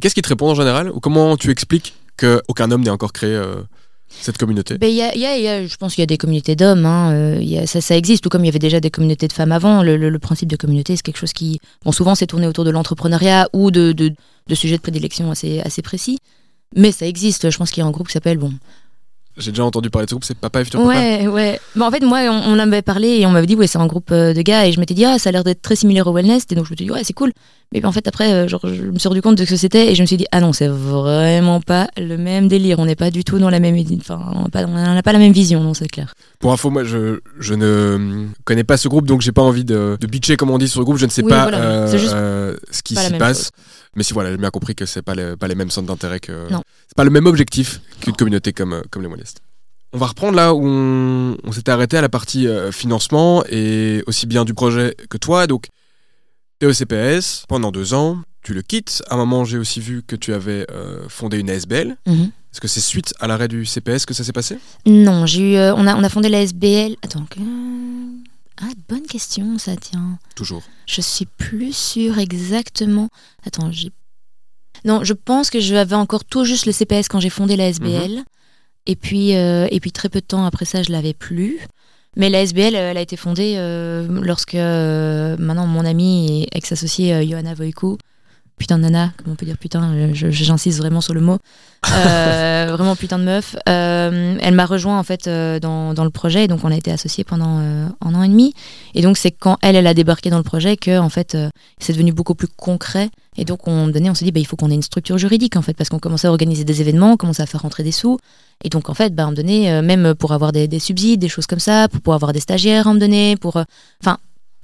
Qu'est-ce qu'ils te répondent en général Ou comment tu expliques qu'aucun homme n'ait encore créé euh, cette communauté? Ben, y a, y a, Je pense qu'il y a des communautés d'hommes, hein, euh, ça, ça, existe, tout comme il y avait déjà des communautés de femmes avant. Le, le, principe de communauté, c'est quelque chose qui, bon, souvent c'est tourné autour de l'entrepreneuriat ou de, de, de, sujets de prédilection assez, assez précis, mais ça existe. Je pense qu'il y a un groupe qui s'appelle, bon, j'ai déjà entendu parler de ce groupe, c'est Papa et Futur Papa. Ouais, ouais. en fait, moi, on, en avait parlé et on m'avait dit, ouais, c'est un groupe euh, de gars. Et je m'étais dit, ah, ça a l'air d'être très similaire au wellness. Et donc, je me suis dit, ouais, c'est cool. Mais en fait, après, euh, genre, je me suis rendu compte de ce que c'était et je me suis dit, ah non, c'est vraiment pas le même délire. On n'est pas du tout dans la même. Enfin, on n'a pas, la même vision, non, c'est clair. Pour info, moi, je, je, ne connais pas ce groupe, donc j'ai pas envie de, de bitcher, comme on dit, sur le groupe. Je ne sais pas euh, ce qui s'y passe. Mais si voilà, j'ai bien compris que c'est pas, pas les mêmes centres d'intérêt que. C'est pas le même objectif qu'une communauté comme, comme les Wellness. On va reprendre là où on, s'était arrêté à la partie euh, financement et aussi bien du projet que toi. Donc, tu es au CPS pendant deux ans, tu le quittes. À un moment, j'ai aussi vu que tu avais euh, fondé une ASBL. Mhm. Est-ce que c'est suite à l'arrêt du CPS que ça s'est passé? Non, j'ai eu, euh, on, a, on a fondé la ASBL. Attends, ah, bonne question, ça tient. Toujours. Je suis plus sûre exactement. Attends, j'ai. Non, je pense que j'avais encore tout juste le CPS quand j'ai fondé la SBL. Et puis, euh, et puis très peu de temps après ça, je l'avais plus. Mais la SBL, elle a été fondée euh, lorsque euh, maintenant mon ami et ex-associé Johanna Voikou, putain de nana, comment on peut dire putain, j'insiste vraiment sur le mot, vraiment putain de meuf, elle m'a rejoint en fait dans, dans, le projet et donc on a été associés pendant un an et demi. Et donc c'est quand elle, elle a débarqué dans le projet que en fait c'est devenu beaucoup plus concret. Et donc on donnait, on s'est dit bah, il faut qu'on ait une structure juridique en fait parce qu'on commençait à organiser des événements, on commençait à faire rentrer des sous. Et donc, en fait, bah, on me donnait, euh, même pour avoir des, subsides, des choses comme ça, pour pouvoir avoir des stagiaires, on me donnait, pour. Euh, enfin,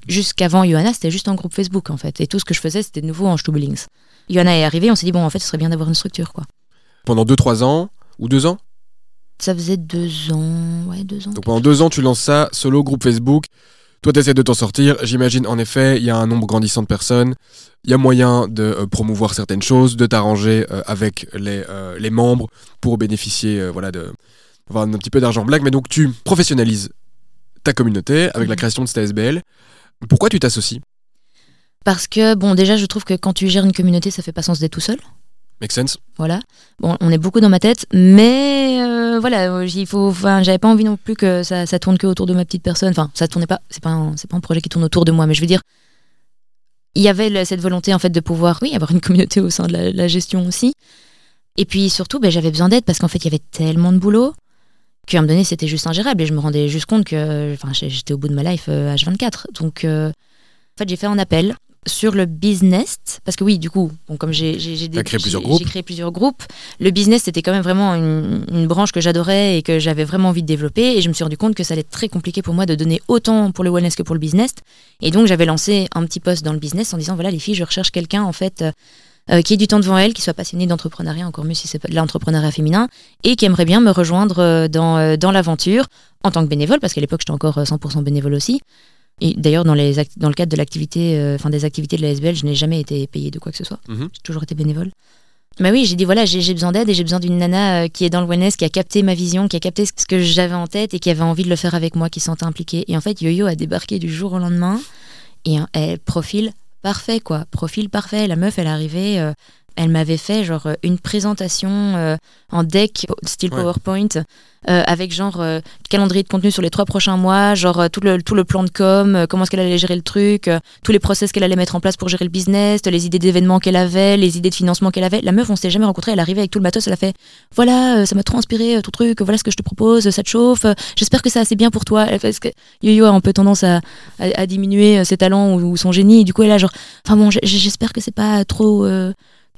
jusqu'avant Johanna, c'était juste un groupe Facebook, en fait. Et tout ce que je faisais, c'était de nouveau en Stubelings. Johanna est arrivée, on s'est dit, bon, en fait, ce serait bien d'avoir une structure, quoi. Pendant 2-3 ans, ou 2 ans? Ça faisait 2 ans, ouais, 2 ans. Donc pendant 2 ans, tu lances ça, solo, groupe Facebook. Toi, tu essaies de t'en sortir. J'imagine, en effet, il y a un nombre grandissant de personnes. Il y a moyen de euh, promouvoir certaines choses, de t'arranger euh, avec les, euh, les, membres pour bénéficier voilà, de avoir un petit peu d'argent black. Mais donc, tu professionnalises ta communauté avec la création de cette SBL. Pourquoi tu t'associes? Parce que, bon, déjà, je trouve que quand tu gères une communauté, ça fait pas sens d'être tout seul. Make sense. Voilà. Bon, on est beaucoup dans ma tête, mais voilà, il faut. Enfin, j'avais pas envie non plus que ça, ça tourne que autour de ma petite personne. Enfin, ça tournait pas. C'est pas, c'est pas un projet qui tourne autour de moi, mais je veux dire, il y avait cette volonté en fait de pouvoir, oui, avoir une communauté au sein de la, gestion aussi. Et puis surtout, ben, j'avais besoin d'aide parce qu'en fait, il y avait tellement de boulot qu'à un moment donné, c'était juste ingérable et je me rendais juste compte que enfin, j'étais au bout de ma life H24. Euh, Donc, euh, en fait, j'ai fait un appel sur le business, parce que oui, du coup, bon, comme j'ai créé, plusieurs groupes. créé plusieurs groupes, le business c'était quand même vraiment une, branche que j'adorais et que j'avais vraiment envie de développer. Et je me suis rendu compte que ça allait être très compliqué pour moi de donner autant pour le wellness que pour le business. Et donc j'avais lancé un petit post dans le business en disant voilà les filles, je recherche quelqu'un en fait. Euh, qui ait du temps devant elle, qui soit passionné d'entrepreneuriat, encore mieux si c'est de l'entrepreneuriat féminin, et qui aimerait bien me rejoindre euh, dans, euh, dans l'aventure en tant que bénévole, parce qu'à l'époque j'étais encore 100% bénévole aussi, et d'ailleurs, dans, les dans le cadre de l'activité, euh, enfin des activités de la SBL, je n'ai jamais été payée de quoi que ce soit. Mhm. J'ai toujours été bénévole. Mais oui, j'ai dit voilà, j'ai besoin d'aide et j'ai besoin d'une nana euh, qui est dans le wellness, qui a capté ma vision, qui a capté ce que j'avais en tête et qui avait envie de le faire avec moi, qui s'est impliquée. Et en fait, Yo-Yo a débarqué du jour au lendemain et elle, profil parfait quoi, profil parfait. La meuf, elle arrivée, euh, elle m'avait fait genre une présentation en deck style PowerPoint euh, avec genre euh, calendrier de contenu sur les trois prochains mois, genre euh, tout, le, tout le plan de com, comment est-ce qu'elle allait gérer le truc, tous les process qu'elle allait mettre en place pour gérer le business, les idées d'événements qu'elle avait, les idées de financement qu'elle avait. La meuf, on s'était jamais rencontré, elle arrivait avec tout le matos, elle a fait voilà, ça m'a trop inspiré tout truc, voilà ce que je te propose, ça te chauffe, j'espère que c'est assez bien pour toi. Parce que Yo-Yo a un peu tendance à, à, diminuer ses talents ou, son génie, du coup elle a genre, enfin bon, j'espère que c'est pas trop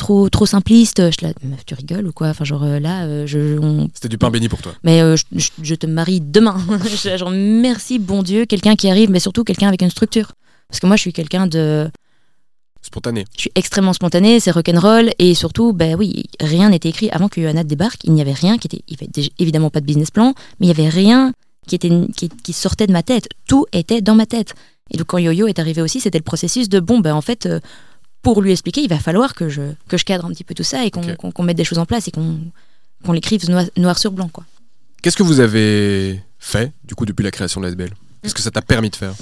trop trop simpliste. Je la, meuf, tu rigoles ou quoi? Enfin, genre euh, là, euh, je. C'était du pain béni pour toi. Mais euh, je, te marie demain. genre, merci, bon Dieu, quelqu'un qui arrive, mais surtout quelqu'un avec une structure. Parce que moi, je suis quelqu'un de. Spontané. Je suis extrêmement spontané, c'est rock'n'roll, et surtout, ben oui, rien n'était écrit. Avant que Johanna débarque, il n'y avait rien qui était. Il n'y avait évidemment pas de business plan, mais il n'y avait rien qui, était, qui, sortait de ma tête. Tout était dans ma tête. Et donc, quand Yo-Yo est arrivé aussi, c'était le processus de bon, ben en fait pour lui expliquer, il va falloir que je, que je cadre un petit peu tout ça et qu'on mette des choses en place et qu'on l'écrive noir, noir sur blanc. Quoi. Qu'est-ce que vous avez fait, du coup, depuis la création de l'ASBL Qu'est-ce que ça t'a permis de faire?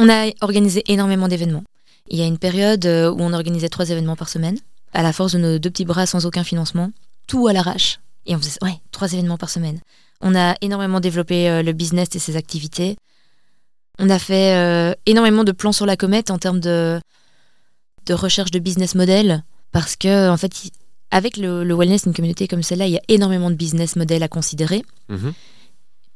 On a organisé énormément d'événements. Il y a une période euh, où on organisait trois événements par semaine, à la force de nos deux petits bras sans aucun financement, tout à l'arrache. Et on faisait ouais, trois événements par semaine. On a énormément développé euh, le business et ses activités. On a fait euh, énormément de plans sur la comète en termes de, de recherche de business model, parce que en fait, avec le, le wellness, une communauté comme celle-là, il y a énormément de business models à considérer. Mhm.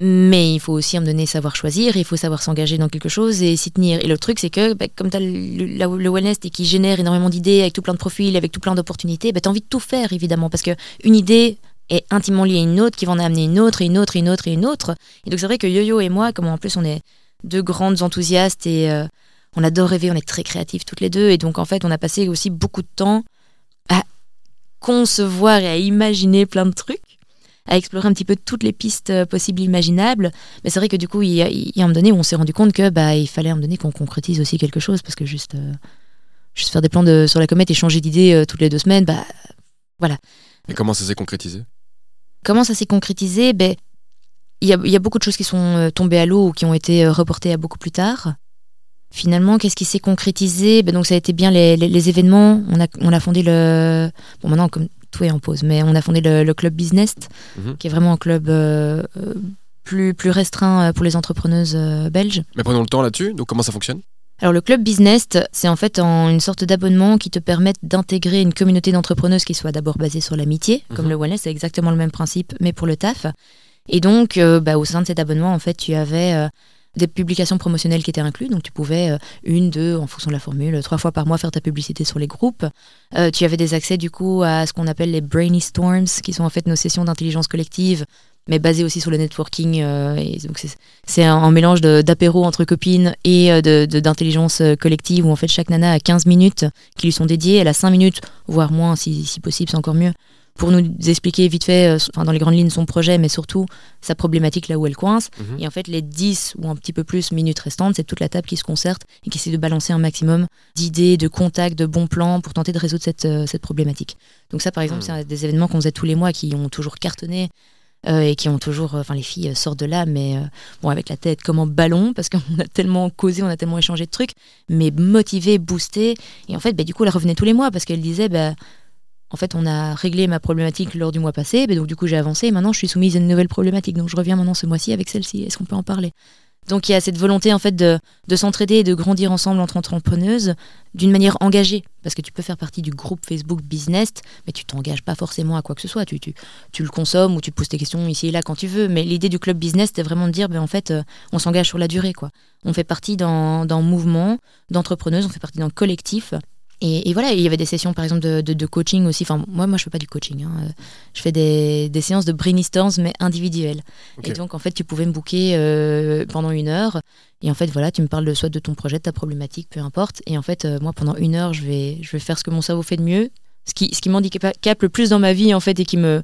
Mais il faut aussi à un moment donné savoir choisir, il faut savoir s'engager dans quelque chose et s'y tenir. Et le truc, c'est que bah, comme tu as le, la- le wellness et qui génère énormément d'idées, avec tout plein de profils, avec tout plein d'opportunités, bah, tu as envie de tout faire, évidemment. Parce qu'une idée est intimement liée à une autre, qui va en amener une autre, et une autre, et une autre, et une autre. Et donc c'est vrai que Yo-Yo et moi, comme en plus on est deux grandes enthousiastes et euh, on adore rêver, on est très créatifs toutes les deux. Et donc en fait, on a passé aussi beaucoup de temps à concevoir et à imaginer plein de trucs à explorer un petit peu toutes les pistes euh, possibles imaginables. Mais c'est vrai que du coup, il y a, il y a un moment donné où on s'est rendu compte que bah, il fallait un moment donné qu'on concrétise aussi quelque chose parce que juste, euh, juste faire des plans de, sur la comète et changer d'idée euh, toutes les deux semaines, bah, Et comment ça s'est concrétisé? Comment ça s'est concrétisé? Ben, il y, a, il y a beaucoup de choses qui sont tombées à l'eau ou qui ont été reportées à beaucoup plus tard. Finalement, qu'est-ce qui s'est concrétisé? Ben, Donc ça a été bien les, les- les événements. On a, on a fondé le... Bon, maintenant, comme tout est en pause, mais on a fondé le, le club Business, Mhm. qui est vraiment un club euh, plus, plus restreint euh, pour les entrepreneuses euh, belges. Mais prenons le temps là-dessus. Donc, comment ça fonctionne? Alors le club business, c'est en fait en une sorte d'abonnement qui te permet d'intégrer une communauté d'entrepreneuses qui soit d'abord basée sur l'amitié, comme Mhm. le wellness, c'est exactement le même principe, mais pour le taf. Et donc, euh, bah, au sein de cet abonnement, en fait, tu avais des publications promotionnelles qui étaient incluses. Donc, tu pouvais euh, une, deux, en fonction de la formule, trois fois par mois faire ta publicité sur les groupes. Euh, tu avais des accès du coup à ce qu'on appelle les brainy storms, qui sont en fait nos sessions d'intelligence collective, mais basées aussi sur le networking. euh, donc, c'est un, un mélange d'apéro entre copines et euh, de- de- d'intelligence collective où en fait chaque nana a 15 minutes qui lui sont dédiées. Elle a 5 minutes, voire moins si, si possible, c'est encore mieux, pour nous expliquer vite fait, euh, enfin, dans les grandes lignes, son projet, mais surtout sa problématique là où elle coince. Mhm. Et en fait, les 10 ou un petit peu plus minutes restantes, c'est toute la table qui se concerte et qui essaie de balancer un maximum d'idées, de contacts, de bons plans pour tenter de résoudre cette, euh, cette problématique. Donc ça, par exemple, Mhm. c'est un des événements qu'on faisait tous les mois qui ont toujours cartonné euh, et qui ont toujours... euh, Enfin, les filles euh, sortent de là, mais bon, avec la tête comme en ballon, parce qu'on a tellement causé, on a tellement échangé de trucs, mais motivée, boostée. Et en fait, bah, du coup, elle revenait tous les mois parce qu'elle disait... Bah, en fait, on a réglé ma problématique lors du mois passé, bah, donc du coup j'ai avancé et maintenant je suis soumise à une nouvelle problématique, donc je reviens maintenant ce mois-ci avec celle-ci. Est-ce qu'on peut en parler? Donc il y a cette volonté en fait de, de s'entraider et de grandir ensemble entre entrepreneuses d'une manière engagée, parce que tu peux faire partie du groupe Facebook Business, mais tu t'engages pas forcément à quoi que ce soit. Tu, tu, tu le consommes ou tu poses tes questions ici et là quand tu veux. Mais l'idée du club Business, c'était vraiment de dire, ben, en fait, euh, on s'engage sur la durée, quoi. On fait partie d'un mouvement d'entrepreneuses, on fait partie d'un collectif. Et, et voilà, il y avait des sessions par exemple de, de- de coaching aussi. Enfin, moi, moi, je fais pas du coaching. hein. Je fais des, des séances de brainstorms, mais individuelles. Et donc, en fait, tu pouvais me booker euh, pendant une heure. Et en fait, voilà, tu me parles de soit de ton projet, de ta problématique, peu importe. Et en fait, euh, moi, pendant une heure, je vais, je vais faire ce que mon cerveau fait de mieux. Ce qui, ce qui m'handicape le plus dans ma vie, en fait, et qui me,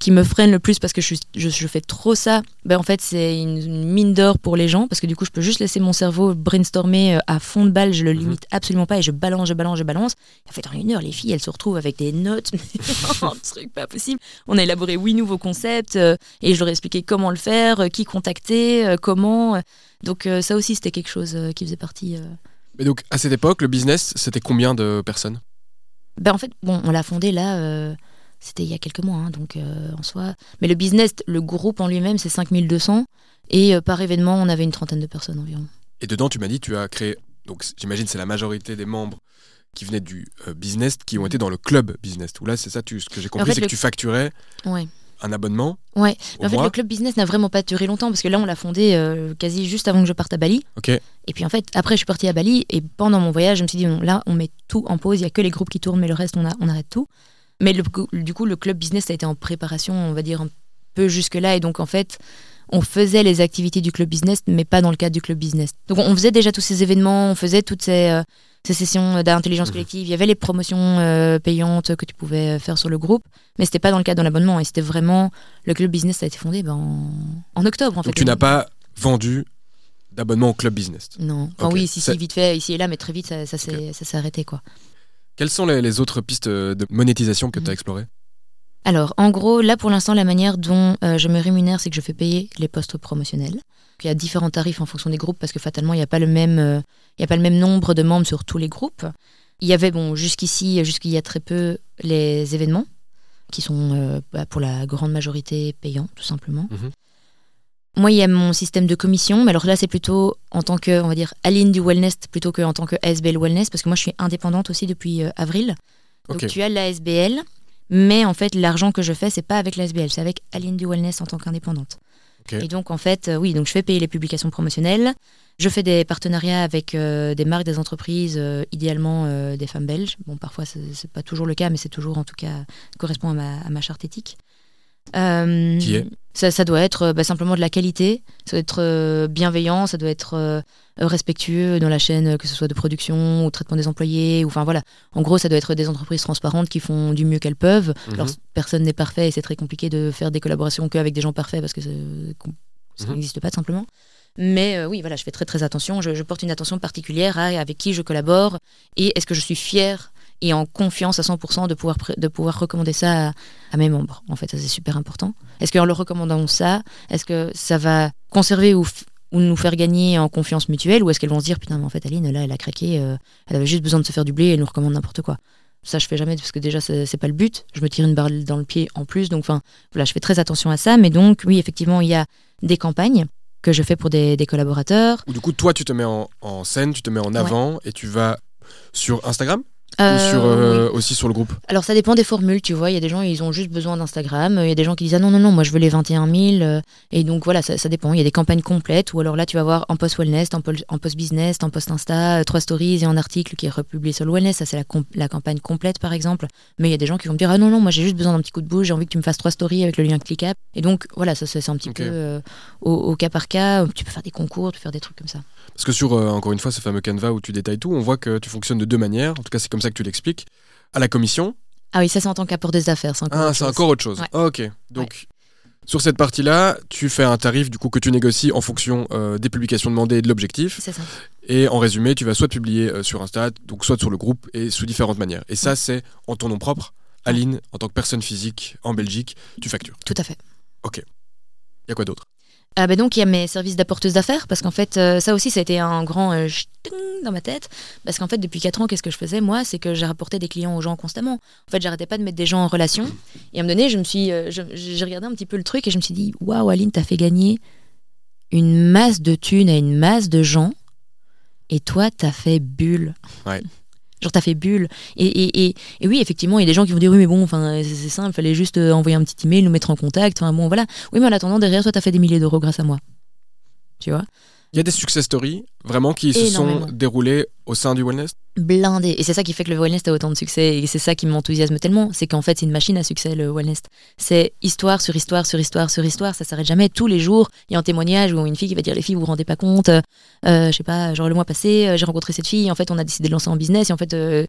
qui me freine le plus parce que je, suis- je, je fais trop ça, ben en fait c'est une, une mine d'or pour les gens parce que du coup je peux juste laisser mon cerveau brainstormer euh, à fond de balle, je le Mhm. limite absolument pas et je balance, je balance, je balance. Et en fait en une heure les filles elles se retrouvent avec des notes, un truc pas possible. On a élaboré huit nouveaux concepts euh, et je leur ai expliqué comment le faire, euh, qui contacter, euh, comment. Donc ça aussi c'était quelque chose qui faisait partie. Mais donc, à cette époque, le business, c'était combien de personnes? Ben en fait bon on l'a fondé là. C'était il y a quelques mois, hein, donc euh, en soi. Mais le business, le groupe en lui-même, c'est 5200. Et euh, par événement, on avait une trentaine de personnes environ. Et dedans, tu m'as dit, tu as créé. Donc, j'imagine, c'est la majorité des membres qui venaient du euh, business qui ont été dans le club business. Où là, c'est ça, tu, ce que j'ai compris, fait, c'est le- que tu facturais Ouais. un abonnement Ouais. Mais en fait, mois. le club business n'a vraiment pas duré longtemps parce que là, on l'a fondé euh, quasi juste avant que je parte à Bali. Ok. Et puis en fait, après, je suis partie à Bali et pendant mon voyage, je me suis dit, non, là, on met tout en pause. Il y a que les groupes qui tournent, mais le reste, on, a, on arrête tout. Mais le- du coup, le club business a été en préparation, on va dire, un peu jusque-là. Et donc, en fait, on faisait les activités du club business, mais pas dans le cadre du club business. Donc, on faisait déjà tous ces événements, on faisait toutes ces, euh, ces sessions d'intelligence Mhm. collective. Il y avait les promotions euh, payantes que tu pouvais faire sur le groupe, mais c'était pas dans le cadre de l'abonnement. Et c'était vraiment. Le club business a été fondé ben, en, en octobre, en fait. Donc, tu n'as pas vendu d'abonnement au club business. Non. Enfin oui, si, si, vite fait, ici et là, mais très vite, ça, ça s'est ça s'est arrêté, quoi. Quelles sont les, les autres pistes de monétisation que Mhm. tu as explorées? Alors, en gros, là, pour l'instant, la manière dont euh, je me rémunère, c'est que je fais payer les postes promotionnels. Il y a différents tarifs en fonction des groupes parce que fatalement, il n'y a, pas le même, euh, il y a pas le même nombre de membres sur tous les groupes. Il y avait, bon, jusqu'ici, jusqu'il y a très peu, les événements qui sont euh, bah, pour la grande majorité payants, tout simplement. Mhm. Moi, il y a mon système de commission, mais alors là, c'est plutôt en tant que, on va dire, Aline du Wellness plutôt qu'en tant que ASBL Wellness, parce que moi, je suis indépendante aussi depuis euh, avril. Donc, tu as l'ASBL, mais en fait, l'argent que je fais, c'est pas avec l'ASBL, c'est avec Aline du Wellness en tant qu'indépendante. Et donc, en fait, euh, oui, donc je fais payer les publications promotionnelles. Je fais des partenariats avec euh, des marques, des entreprises, idéalement des femmes belges. Bon, parfois, c'est c'est pas toujours le cas, mais c'est toujours, en tout cas, correspond à ma, à ma charte éthique. Euh, Qui est ça, ça doit être euh, bah, simplement de la qualité, ça doit être euh, bienveillant, ça doit être euh, respectueux dans la chaîne, que ce soit de production ou traitement des employés. Ou, enfin voilà, en gros, ça doit être des entreprises transparentes qui font du mieux qu'elles peuvent. Mhm. Alors, personne n'est parfait et c'est très compliqué de faire des collaborations qu'avec des gens parfaits parce que ça Mhm. n'existe pas tout simplement. Mais euh, oui, voilà, je fais très très attention. Je, je porte une attention particulière à avec qui je collabore et est-ce que je suis fière et en confiance à 100% de pouvoir, de pouvoir recommander ça à, à mes membres. En fait, ça c'est super important. Est-ce qu'en leur recommandant ça, est-ce que ça va conserver ou, ou nous faire gagner en confiance mutuelle ou est-ce qu'elles vont se dire putain, mais en fait, Aline, là, elle a craqué, euh, elle avait juste besoin de se faire du blé et elle nous recommande n'importe quoi. Ça, je fais jamais parce que déjà, c'est pas le but. Je me tire une balle dans le pied en plus. Donc, enfin, voilà, je fais très attention à ça. Mais donc, oui, effectivement, il y a des campagnes que je fais pour des, des collaborateurs. Ou du coup, toi, tu te mets en, en scène, tu te mets en avant et tu vas sur Instagram? Ou sur, oui. euh, aussi sur le groupe Alors ça dépend des formules, tu vois. Il y a des gens, ils ont juste besoin d'Instagram. Il y a des gens qui disent ah non non non, moi je veux les 21 000. euh, Et donc voilà, ça, ça dépend. Il y a des campagnes complètes ou alors là tu vas voir en post wellness, en, en post business, en post Insta, euh, trois stories et un article qui est republié sur le wellness. Ça c'est la, campagne complète par exemple. Mais il y a des gens qui vont me dire ah non non, moi j'ai juste besoin d'un petit coup de bouche. J'ai envie que tu me fasses trois stories avec le lien cliquable. Et donc voilà, ça c'est un petit peu euh, au, au cas par cas. Tu peux faire des concours, tu peux faire des trucs comme ça. Parce que sur, euh, encore une fois, ce fameux Canva où tu détailles tout, on voit que tu fonctionnes de deux manières. En tout cas, c'est comme ça que tu l'expliques. À la commission. Ah oui, ça c'est en tant qu'apporteuse d'affaires. C'est encore Ah, c'est encore autre chose. Ouais. Ah, ok. Donc, sur cette partie-là, tu fais un tarif du coup que tu négocies en fonction euh, des publications demandées et de l'objectif. C'est ça. Et en résumé, tu vas soit publier euh, sur Insta, donc soit sur le groupe et sous différentes manières. Et ça, c'est en ton nom propre. Aline, en tant que personne physique en Belgique, tu factures. Tout à fait. Il y a quoi d'autre? Ah bah donc il y a mes services d'apporteuse d'affaires parce qu'en fait euh, ça aussi ça a été un grand euh, dans ma tête. Parce qu'en fait depuis 4 ans qu'est-ce que je faisais moi? C'est que j'ai rapporté des clients aux gens constamment. En fait j'arrêtais pas de mettre des gens en relation. Et à un moment donné je me suis euh, j'ai regardé un petit peu le truc et je me suis dit waouh Aline t'as fait gagner une masse de thunes à une masse de gens. Et toi t'as fait bulle. Genre t'as fait bulle. Et, et, et, oui, effectivement, il y a des gens qui vont dire oui, mais bon, c'est simple, fallait juste euh, envoyer un petit email, nous mettre en contact. Enfin bon, voilà. Oui, mais en attendant, derrière toi, t'as fait des milliers d'euros grâce à moi. Tu vois? Il y a des success stories vraiment qui se sont déroulées au sein du wellness? Blindé. Et c'est ça qui fait que le wellness a autant de succès. Et c'est ça qui m'enthousiasme tellement. C'est qu'en fait, c'est une machine à succès, le wellness. C'est histoire sur histoire sur histoire sur histoire. Ça s'arrête jamais. Tous les jours, il y a un témoignage où une fille qui va dire Les filles, vous vous rendez pas compte. Euh, je sais pas, genre le mois passé, euh, j'ai rencontré cette fille. En fait, on a décidé de lancer en business. Et en fait. euh,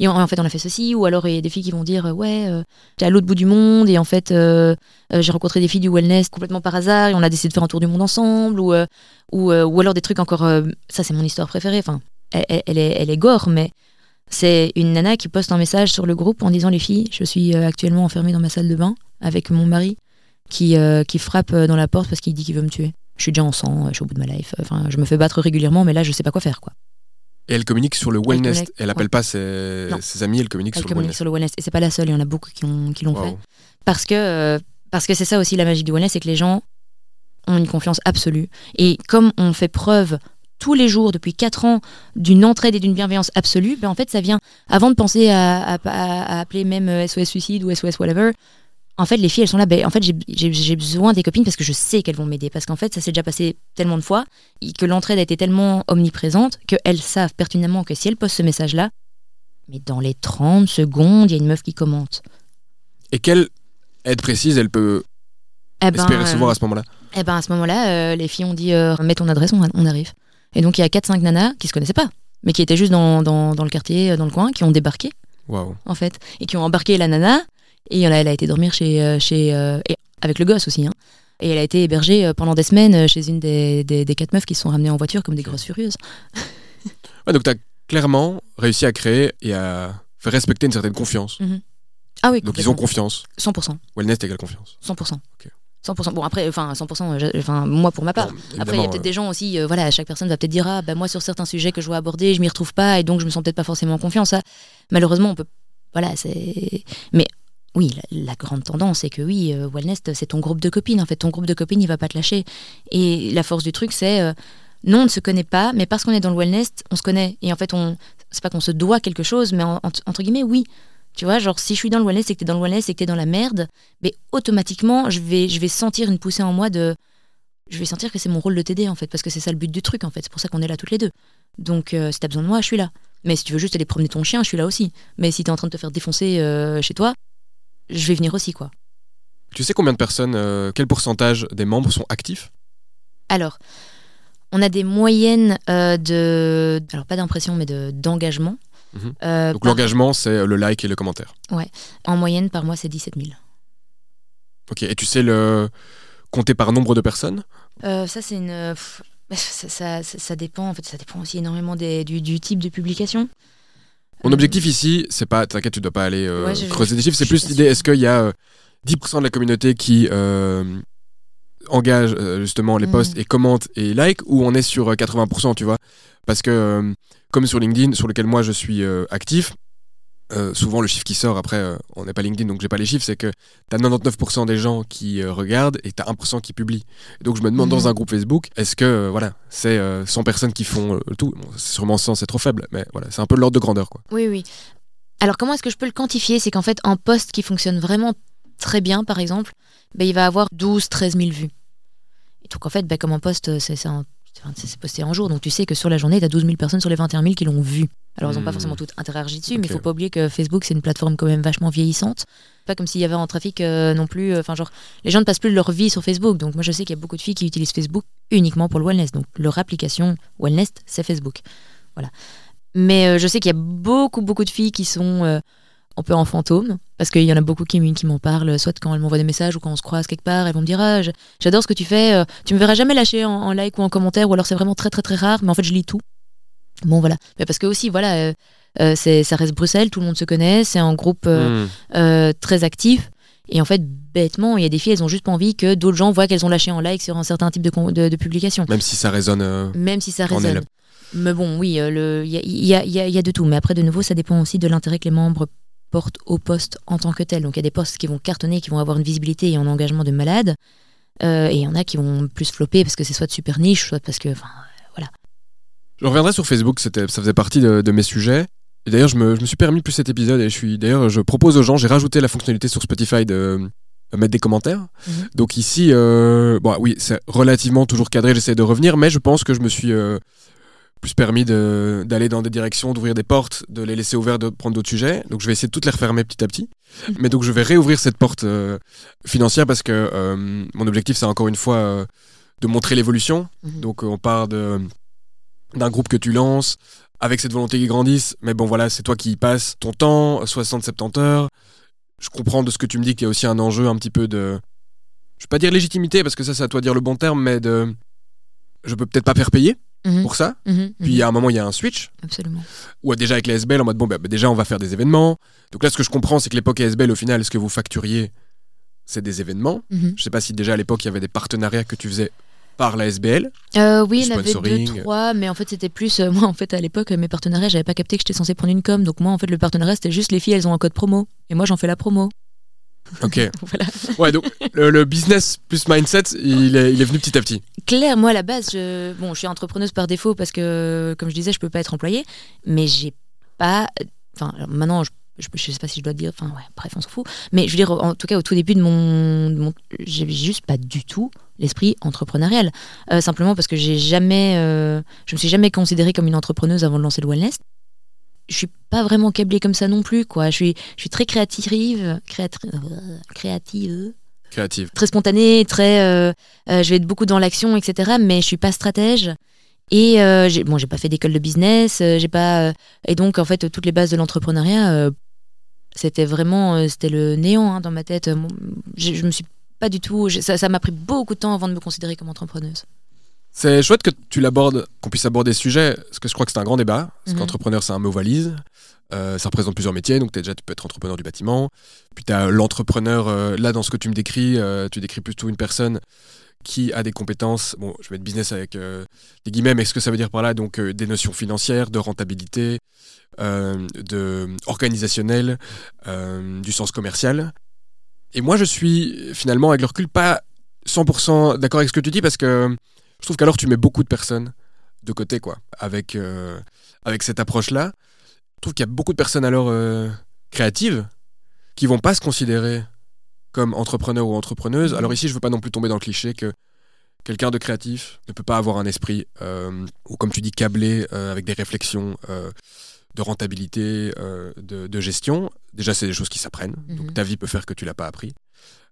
et en, fait, on a fait ceci, ou alors il y a des filles qui vont dire euh, ouais, euh, j'étais à l'autre bout du monde et en fait euh, euh, j'ai rencontré des filles du wellness complètement par hasard et on a décidé de faire un tour du monde ensemble, ou alors des trucs encore, ça c'est mon histoire préférée. Enfin, elle, est, elle gore, mais c'est une nana qui poste un message sur le groupe en disant les filles, je suis actuellement enfermée dans ma salle de bain avec mon mari qui, qui frappe dans la porte parce qu'il dit qu'il veut me tuer. Je suis déjà en sang, je suis au bout de ma life. Enfin, je me fais battre régulièrement, mais là, je sais pas quoi faire, quoi. Et elle communique sur le wellness. Elle appelle pas ses, amis, elle communique Elle sur le communique wellness. sur le wellness. Et c'est pas la seule, il y en a beaucoup qui, ont- qui l'ont fait. Parce que euh, parce que c'est ça aussi la magie du wellness, c'est que les gens ont une confiance absolue. Et comme on fait preuve tous les jours depuis 4 ans d'une entraide et d'une bienveillance absolue, ben en fait ça vient avant de penser à, à- à- à appeler même euh, SOS suicide ou SOS whatever. En fait, les filles, elles sont là. Ben, en fait, j'ai- besoin des copines parce que je sais qu'elles vont m'aider. Parce qu'en fait, ça s'est déjà passé tellement de fois et que l'entraide a été tellement omniprésente qu'elles savent pertinemment que si elles postent ce message-là, mais dans les 30 secondes, il y a une meuf qui commente. Et quelle aide précise elle peut Eh ben, espérer euh, recevoir à ce moment-là? Et ben à ce moment-là, euh, les filles ont dit euh, mets ton adresse, on, on arrive. Et donc il y a 4-5 nanas qui se connaissaient pas, mais qui étaient juste dans, dans, dans le quartier, euh, dans le coin, qui ont débarqué Waouh. en fait, et qui ont embarqué la nana. Et elle a, elle a été dormir chez, euh, chez euh, et avec le gosse aussi, hein, Et elle a été hébergée euh, pendant des semaines chez une des, des, des quatre meufs qui se sont ramenées en voiture comme des grosses furieuses. Ouais, donc tu as clairement réussi à créer et à faire respecter une certaine confiance. Ah oui, Donc ils ont confiance. 100%. Wellness égale confiance. 100%. Ok. 100%. Bon, après, enfin, 100%, je- enfin, moi pour ma part. Après, il y a peut-être euh, des gens aussi, euh, voilà, chaque personne va peut-être dire, ah, bah, moi, sur certains sujets que je dois aborder, je m'y retrouve pas, et donc je me sens peut-être pas forcément en confiance. Malheureusement, on peut. Voilà, c'est. Mais oui, la, grande tendance, c'est que oui, euh, Wellness, c'est ton groupe de copines. En fait, ton groupe de copines, il va pas te lâcher. Et la force du truc, c'est. euh, non, on ne se connaît pas, mais parce qu'on est dans le wellness, on se connaît. Et en fait, on, c'est pas qu'on se doit quelque chose, mais en- entre, guillemets, oui. Tu vois, genre, si je suis dans le wellness et que t'es dans le wellness et que t'es dans la merde, mais automatiquement, je vais, je sentir une poussée en moi de. Je vais sentir que c'est mon rôle de t'aider, en fait, parce que c'est ça le but du truc, en fait. C'est pour ça qu'on est là toutes les deux. Donc, euh, si t'as besoin de moi, je suis là. Mais si tu veux juste aller promener ton chien, je suis là aussi. Mais si t'es en train de te faire défoncer euh, chez toi, je vais venir aussi, quoi. Tu sais combien de personnes, euh, quel pourcentage des membres sont actifs? Alors, on a des moyennes euh, de. Alors, pas d'impression, mais de, d'engagement. Mhm. Euh, Donc par- l'engagement, c'est le like et le commentaire. En moyenne, par mois, c'est 17 000. Ok, et tu sais le compter par nombre de personnes? Ça, c'est une. ça, ça, ça- ça dépend. En fait, ça dépend aussi énormément des- du, du type de publication. Mon Euh, objectif ici, c'est pas, t'inquiète, tu dois pas aller euh, Ouais, creuser des chiffres, c'est plus l'idée, est-ce qu'il y a euh, 10% de la communauté qui euh, engage euh, justement les Mhm. posts et commente et like, ou on est sur euh, 80%, tu vois? Parce que, euh, comme sur LinkedIn, sur lequel moi je suis euh, actif, euh, souvent le chiffre qui sort, après, euh, on n'est pas LinkedIn, donc j'ai pas les chiffres, c'est que t'as 99% des gens qui euh, regardent et t'as 1% qui publient. Et donc je me demande Mhm. dans un groupe Facebook, est-ce que, voilà, c'est euh, 100 personnes qui font le tout? Bon, Sûrement 100, c'est trop faible, mais voilà, c'est un peu l'ordre de grandeur, quoi. Oui, oui. Alors, comment est-ce que je peux le quantifier? C'est qu'en fait, un post qui fonctionne vraiment très bien, par exemple, ben, il va avoir 12, 13 000 vues. Et donc, en fait, ben, comme un post, c'est c'est un- enfin, c'est- posté en jour. Donc, tu sais que sur la journée, tu as 12 000 personnes sur les 21 000 qui l'ont vu. Alors, ils n'ont pas Hmm. forcément toutes interagi dessus, mais il faut pas oublier que Facebook, c'est une plateforme quand même vachement vieillissante. Pas comme s'il y avait un trafic euh, non plus. euh, Enfin, genre, les gens ne passent plus leur vie sur Facebook. Donc, moi, je sais qu'il y a beaucoup de filles qui utilisent Facebook uniquement pour le wellness. Donc, leur application wellness, c'est Facebook. Voilà. Mais euh, je sais qu'il y a beaucoup, beaucoup de filles qui sont un peu en fantôme, parce qu'il y en a beaucoup qui, qui m'en parlent, soit quand elles m'envoient des messages ou quand on se croise quelque part, elles vont me dire ah, j'adore ce que tu fais, euh, tu me verras jamais lâcher en, en like ou en commentaire, ou alors c'est vraiment très très très rare, mais en fait je lis tout. Bon voilà, mais parce que aussi voilà, euh, euh, ça reste Bruxelles, tout le monde se connaît, c'est un groupe euh, Hmm. très actif. Et en fait, bêtement, il y a des filles, elles ont juste pas envie que d'autres gens voient qu'elles ont lâché en like sur un certain type de, de, de publication Même si ça résonne. même si ça résonne. Mais bon, oui, il y a, y a- y a de tout. Mais après, de nouveau, ça dépend aussi de l'intérêt que les membres portent au poste en tant que tel. Donc il y a des postes qui vont cartonner, qui vont avoir une visibilité et un engagement de malade. Euh, et il y en a qui vont plus flopper parce que c'est soit de super niche, soit parce que. enfin, Je reviendrai sur Facebook, ça faisait partie de, de mes sujets. Et d'ailleurs, je me, je me suis permis plus cet épisode et je suis. D'ailleurs, je propose aux gens, j'ai rajouté la fonctionnalité sur Spotify de euh, mettre des commentaires. Mhm. Donc ici, euh, bon, oui, c'est relativement toujours cadré, j'essaie de revenir, mais je pense que je me suis euh, plus permis de- d'aller dans des directions, d'ouvrir des portes, de les laisser ouvertes, de prendre d'autres sujets. Donc je vais essayer de toutes les refermer petit à petit. Mhm. Mais donc je vais réouvrir cette porte euh, financière parce que euh, mon objectif, c'est encore une fois euh, de montrer l'évolution. Mhm. Donc on part d'un groupe que tu lances avec cette volonté qui grandisse, mais bon voilà, c'est toi qui y passes ton temps, 60-70 heures. Je comprends de ce que tu me dis qu'il y a aussi un enjeu un petit peu de je vais pas dire légitimité parce que ça c'est à toi de dire le bon terme, mais de je peux peut-être pas faire payer Mhm, pour ça. Puis il y a un moment il y a un switch Absolument. ou déjà avec les SBL en mode bon bah, bah, déjà on va faire des événements. Donc là ce que je comprends c'est que l'époque SBL au final ce que vous facturiez c'est des événements. Mhm. Je sais pas si déjà à l'époque il y avait des partenariats que tu faisais par la SBL. Euh, oui, il y en avait deux, trois, mais en fait, c'était plus. euh, moi, en fait, à l'époque, mes partenariats, j'avais pas capté que j'étais censée prendre une com. Donc, moi, en fait, le partenariat, c'était juste les filles, elles ont un code promo. Et moi, j'en fais la promo. Ok. voilà. Ouais donc le, le business plus mindset il est, il est venu petit à petit. Claire, moi à la base, je, bon, je suis entrepreneuse par défaut parce que, comme je disais, je peux pas être employée, mais j'ai pas. Enfin, maintenant, je, je, je sais pas si je dois dire. Enfin, ouais, bref, on s'en fout. Mais je veux dire, en tout cas, au tout début de mon, mon j'avais juste pas du tout l'esprit entrepreneurial. Euh, simplement parce que j'ai jamais, euh, je me suis jamais considérée comme une entrepreneuse avant de lancer le wellness. Je suis pas vraiment câblée comme ça non plus, quoi. Je suis, je suis très créative, créative Créative. très spontanée, très, euh, euh, je vais être beaucoup dans l'action, etc. Mais je suis pas stratège. Et euh, j'ai, bon, j'ai pas fait d'école de business, euh, j'ai pas, et donc en fait toutes les bases de l'entrepreneuriat, c'était vraiment, c'était le néant hein, dans ma tête. J'ai- Je me suis pas du tout. Ça, ça m'a pris beaucoup de temps avant de me considérer comme entrepreneuse. C'est chouette que tu l'abordes, qu'on puisse aborder ce sujet, parce que je crois que c'est un grand débat. Parce Mhm. qu'entrepreneur, c'est un mot valise. Euh, ça représente plusieurs métiers, donc déjà, tu peux être entrepreneur du bâtiment. Puis tu as l'entrepreneur, euh, là, dans ce que tu me décris, euh, tu décris plutôt une personne qui a des compétences, bon, je vais mettre business avec des guillemets, mais ce que ça veut dire par là, donc des notions financières, de rentabilité, de organisationnel, du sens commercial. Et moi, je suis finalement, avec le recul, pas 100% d'accord avec ce que tu dis, parce que je trouve qu'alors tu mets beaucoup de personnes de côté, quoi, avec, euh, avec cette approche-là. Je trouve qu'il y a beaucoup de personnes alors euh, créatives qui vont pas se considérer comme entrepreneur ou entrepreneuse. Alors ici, je veux pas non plus tomber dans le cliché que quelqu'un de créatif ne peut pas avoir un esprit, euh, ou comme tu dis, câblé, avec des réflexions de rentabilité, de, de gestion. Déjà, c'est des choses qui s'apprennent. Donc Mhm. ta vie peut faire que tu l'as pas appris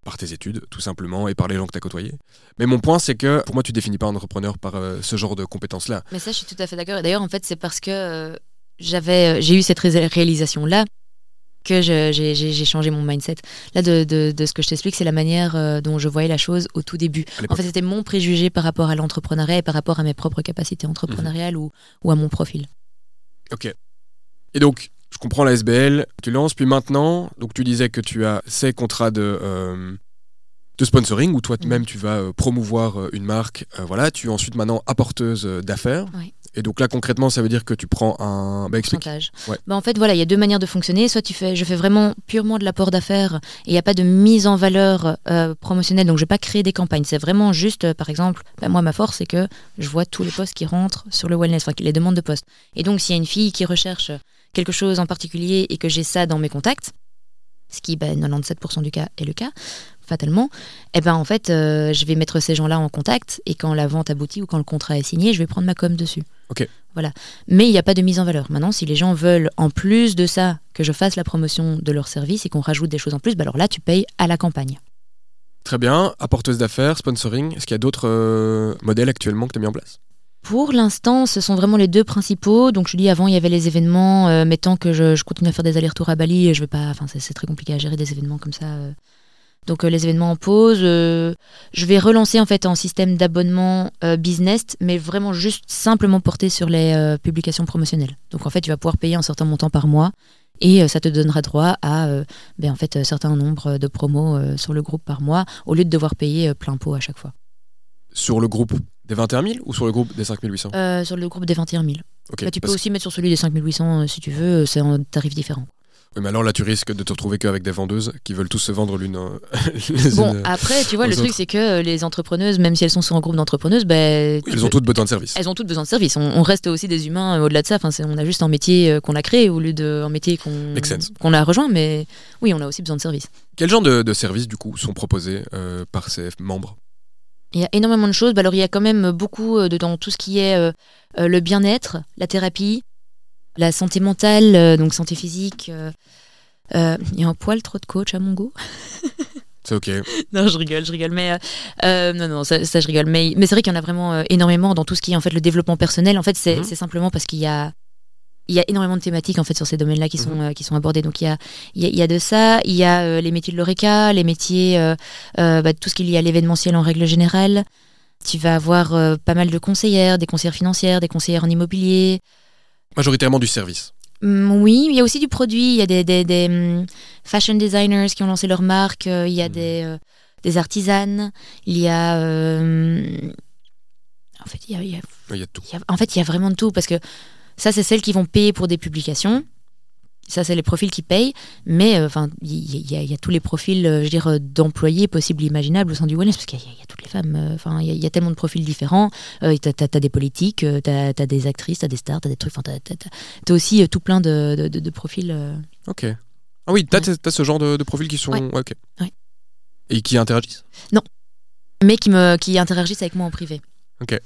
par tes études, tout simplement, et par les gens que tu as côtoyés. Mais mon point, c'est que pour moi, tu définis pas un entrepreneur par euh, ce genre de compétences-là. Mais ça, je suis tout à fait d'accord. Et d'ailleurs, en fait, c'est parce que euh, j'avais, euh, j'ai eu cette ré- réalisation-là que j'ai changé mon mindset. Là, de, de- de ce que je t'explique, c'est la manière dont je voyais la chose au tout début. En fait, c'était mon préjugé par rapport à l'entrepreneuriat et par rapport à mes propres capacités entrepreneuriales ou, ou à mon profil. Ok. Et donc, je comprends la SBL, tu lances, puis maintenant, donc tu disais que tu as ces contrats de, euh, de sponsoring où toi-même tu vas euh, promouvoir euh, une marque. voilà, tu es ensuite maintenant apporteuse d'affaires. Oui. Et donc là, concrètement, ça veut dire que tu prends un. Bah, pourcentage. Ouais. Bah, en fait, voilà, il y a deux manières de fonctionner. Soit tu fais, je fais vraiment purement de l'apport d'affaires et il n'y a pas de mise en valeur promotionnelle. Donc, je vais pas créer des campagnes. C'est vraiment juste, par exemple, bah, moi, ma force, c'est que je vois tous les postes qui rentrent sur le wellness, enfin, les demandes de postes. Et donc, s'il y a une fille qui recherche quelque chose en particulier et que j'ai ça dans mes contacts, ce qui, bah, 97% du cas est le cas, fatalement, eh ben en fait, euh, je vais mettre ces gens-là en contact et quand la vente aboutit ou quand le contrat est signé, je vais prendre ma com dessus. Ok. Voilà. Mais il n'y a pas de mise en valeur. Maintenant, si les gens veulent, en plus de ça, que je fasse la promotion de leur service et qu'on rajoute des choses en plus, bah alors là, tu payes à la campagne. Très bien, apporteuse d'affaires, sponsoring. Est-ce qu'il y a d'autres euh, modèles actuellement que tu as mis en place? Pour l'instant, ce sont vraiment les deux principaux. Donc, je dis avant, il y avait les événements, euh, mais tant que je, continue à faire des allers-retours à Bali, je vais pas. Enfin, c'est très compliqué à gérer des événements comme ça. euh. Donc, euh, les événements en pause. euh, je vais relancer en fait un système d'abonnement business, mais vraiment juste simplement porté sur les publications promotionnelles. Donc, en fait, tu vas pouvoir payer un certain montant par mois. Et ça te donnera droit à ben, en fait, un certain nombre de promos sur le groupe par mois, au lieu de devoir payer plein pot à chaque fois. Sur le groupe? Des 21 000 ou sur le groupe des 5800 Euh, sur le groupe des 21 000. Ok. Bah, tu peux aussi mettre sur celui des 5800 euh, si tu veux, euh, c'est un tarif différent. Oui, mais alors là, tu risques de te retrouver qu'avec des vendeuses qui veulent tous se vendre l'une euh, les Bon, unes, euh, après, tu vois, le truc, c'est que euh, les entrepreneuses, même si elles sont sur un groupe d'entrepreneuses, ben, tu Elles ont toutes besoin de service. elles ont toutes besoin de service. On, on reste aussi des humains au-delà de ça. Enfin, on a juste un métier qu'on a créé au lieu d'un métier qu'on qu'on a rejoint, mais oui, on a aussi besoin de service. Quel genre de, de services, du coup, sont proposés euh, par ces membres? Il y a énormément de choses. Bah, alors, il y a quand même beaucoup euh, de- dans tout ce qui est euh, euh, le bien-être, la thérapie, la santé mentale, euh, donc santé physique. euh, Il y a un poil trop de coach à mon goût. C'est ok. Non, je rigole, je rigole. Mais non, non, ça, ça, je rigole. Mais, mais c'est vrai qu'il y en a vraiment énormément dans tout ce qui est en fait le développement personnel. En fait, c'est Mhm. c'est simplement parce qu'il y a il y a énormément de thématiques en fait sur ces domaines-là qui sont euh, qui sont abordés. Donc il y a il y a, il y a de ça, il y a euh, les métiers de l'oreca, les métiers euh, euh, bah, tout ce qui est lié à l'événementiel en règle générale. Tu vas avoir euh, pas mal de conseillères, des conseillères financières, des conseillères en immobilier. Majoritairement du service. Hum, oui, il y a aussi du produit. Il y a des, des, des, hum, fashion designers qui ont lancé leur marque. euh, il y a Mhm. des, euh, des artisanes. Il y a. euh, en, fait, il y a, il y a- Il y a tout. il y a- en fait, il y a vraiment de tout. Parce que ça, c'est celles qui vont payer pour des publications. Ça, c'est les profils qui payent. Mais euh, enfin, il y, a- il y a tous les profils euh, je veux dire, euh, d'employés possibles et imaginables au sein du wellness. Parce qu'il y, a- il y a toutes les femmes. Enfin, il y, a- il y a tellement de profils différents. T'as, t'as des politiques, t'as, t'as des actrices, t'as des stars, t'as des trucs. Enfin, t'as, aussi tout plein de, de- de- de profils. Ok. Ah oui, t'as, Ouais. ce genre de, profils qui sont. Ouais. Et qui interagissent? mais qui, me, qui interagissent avec moi en privé. Ok.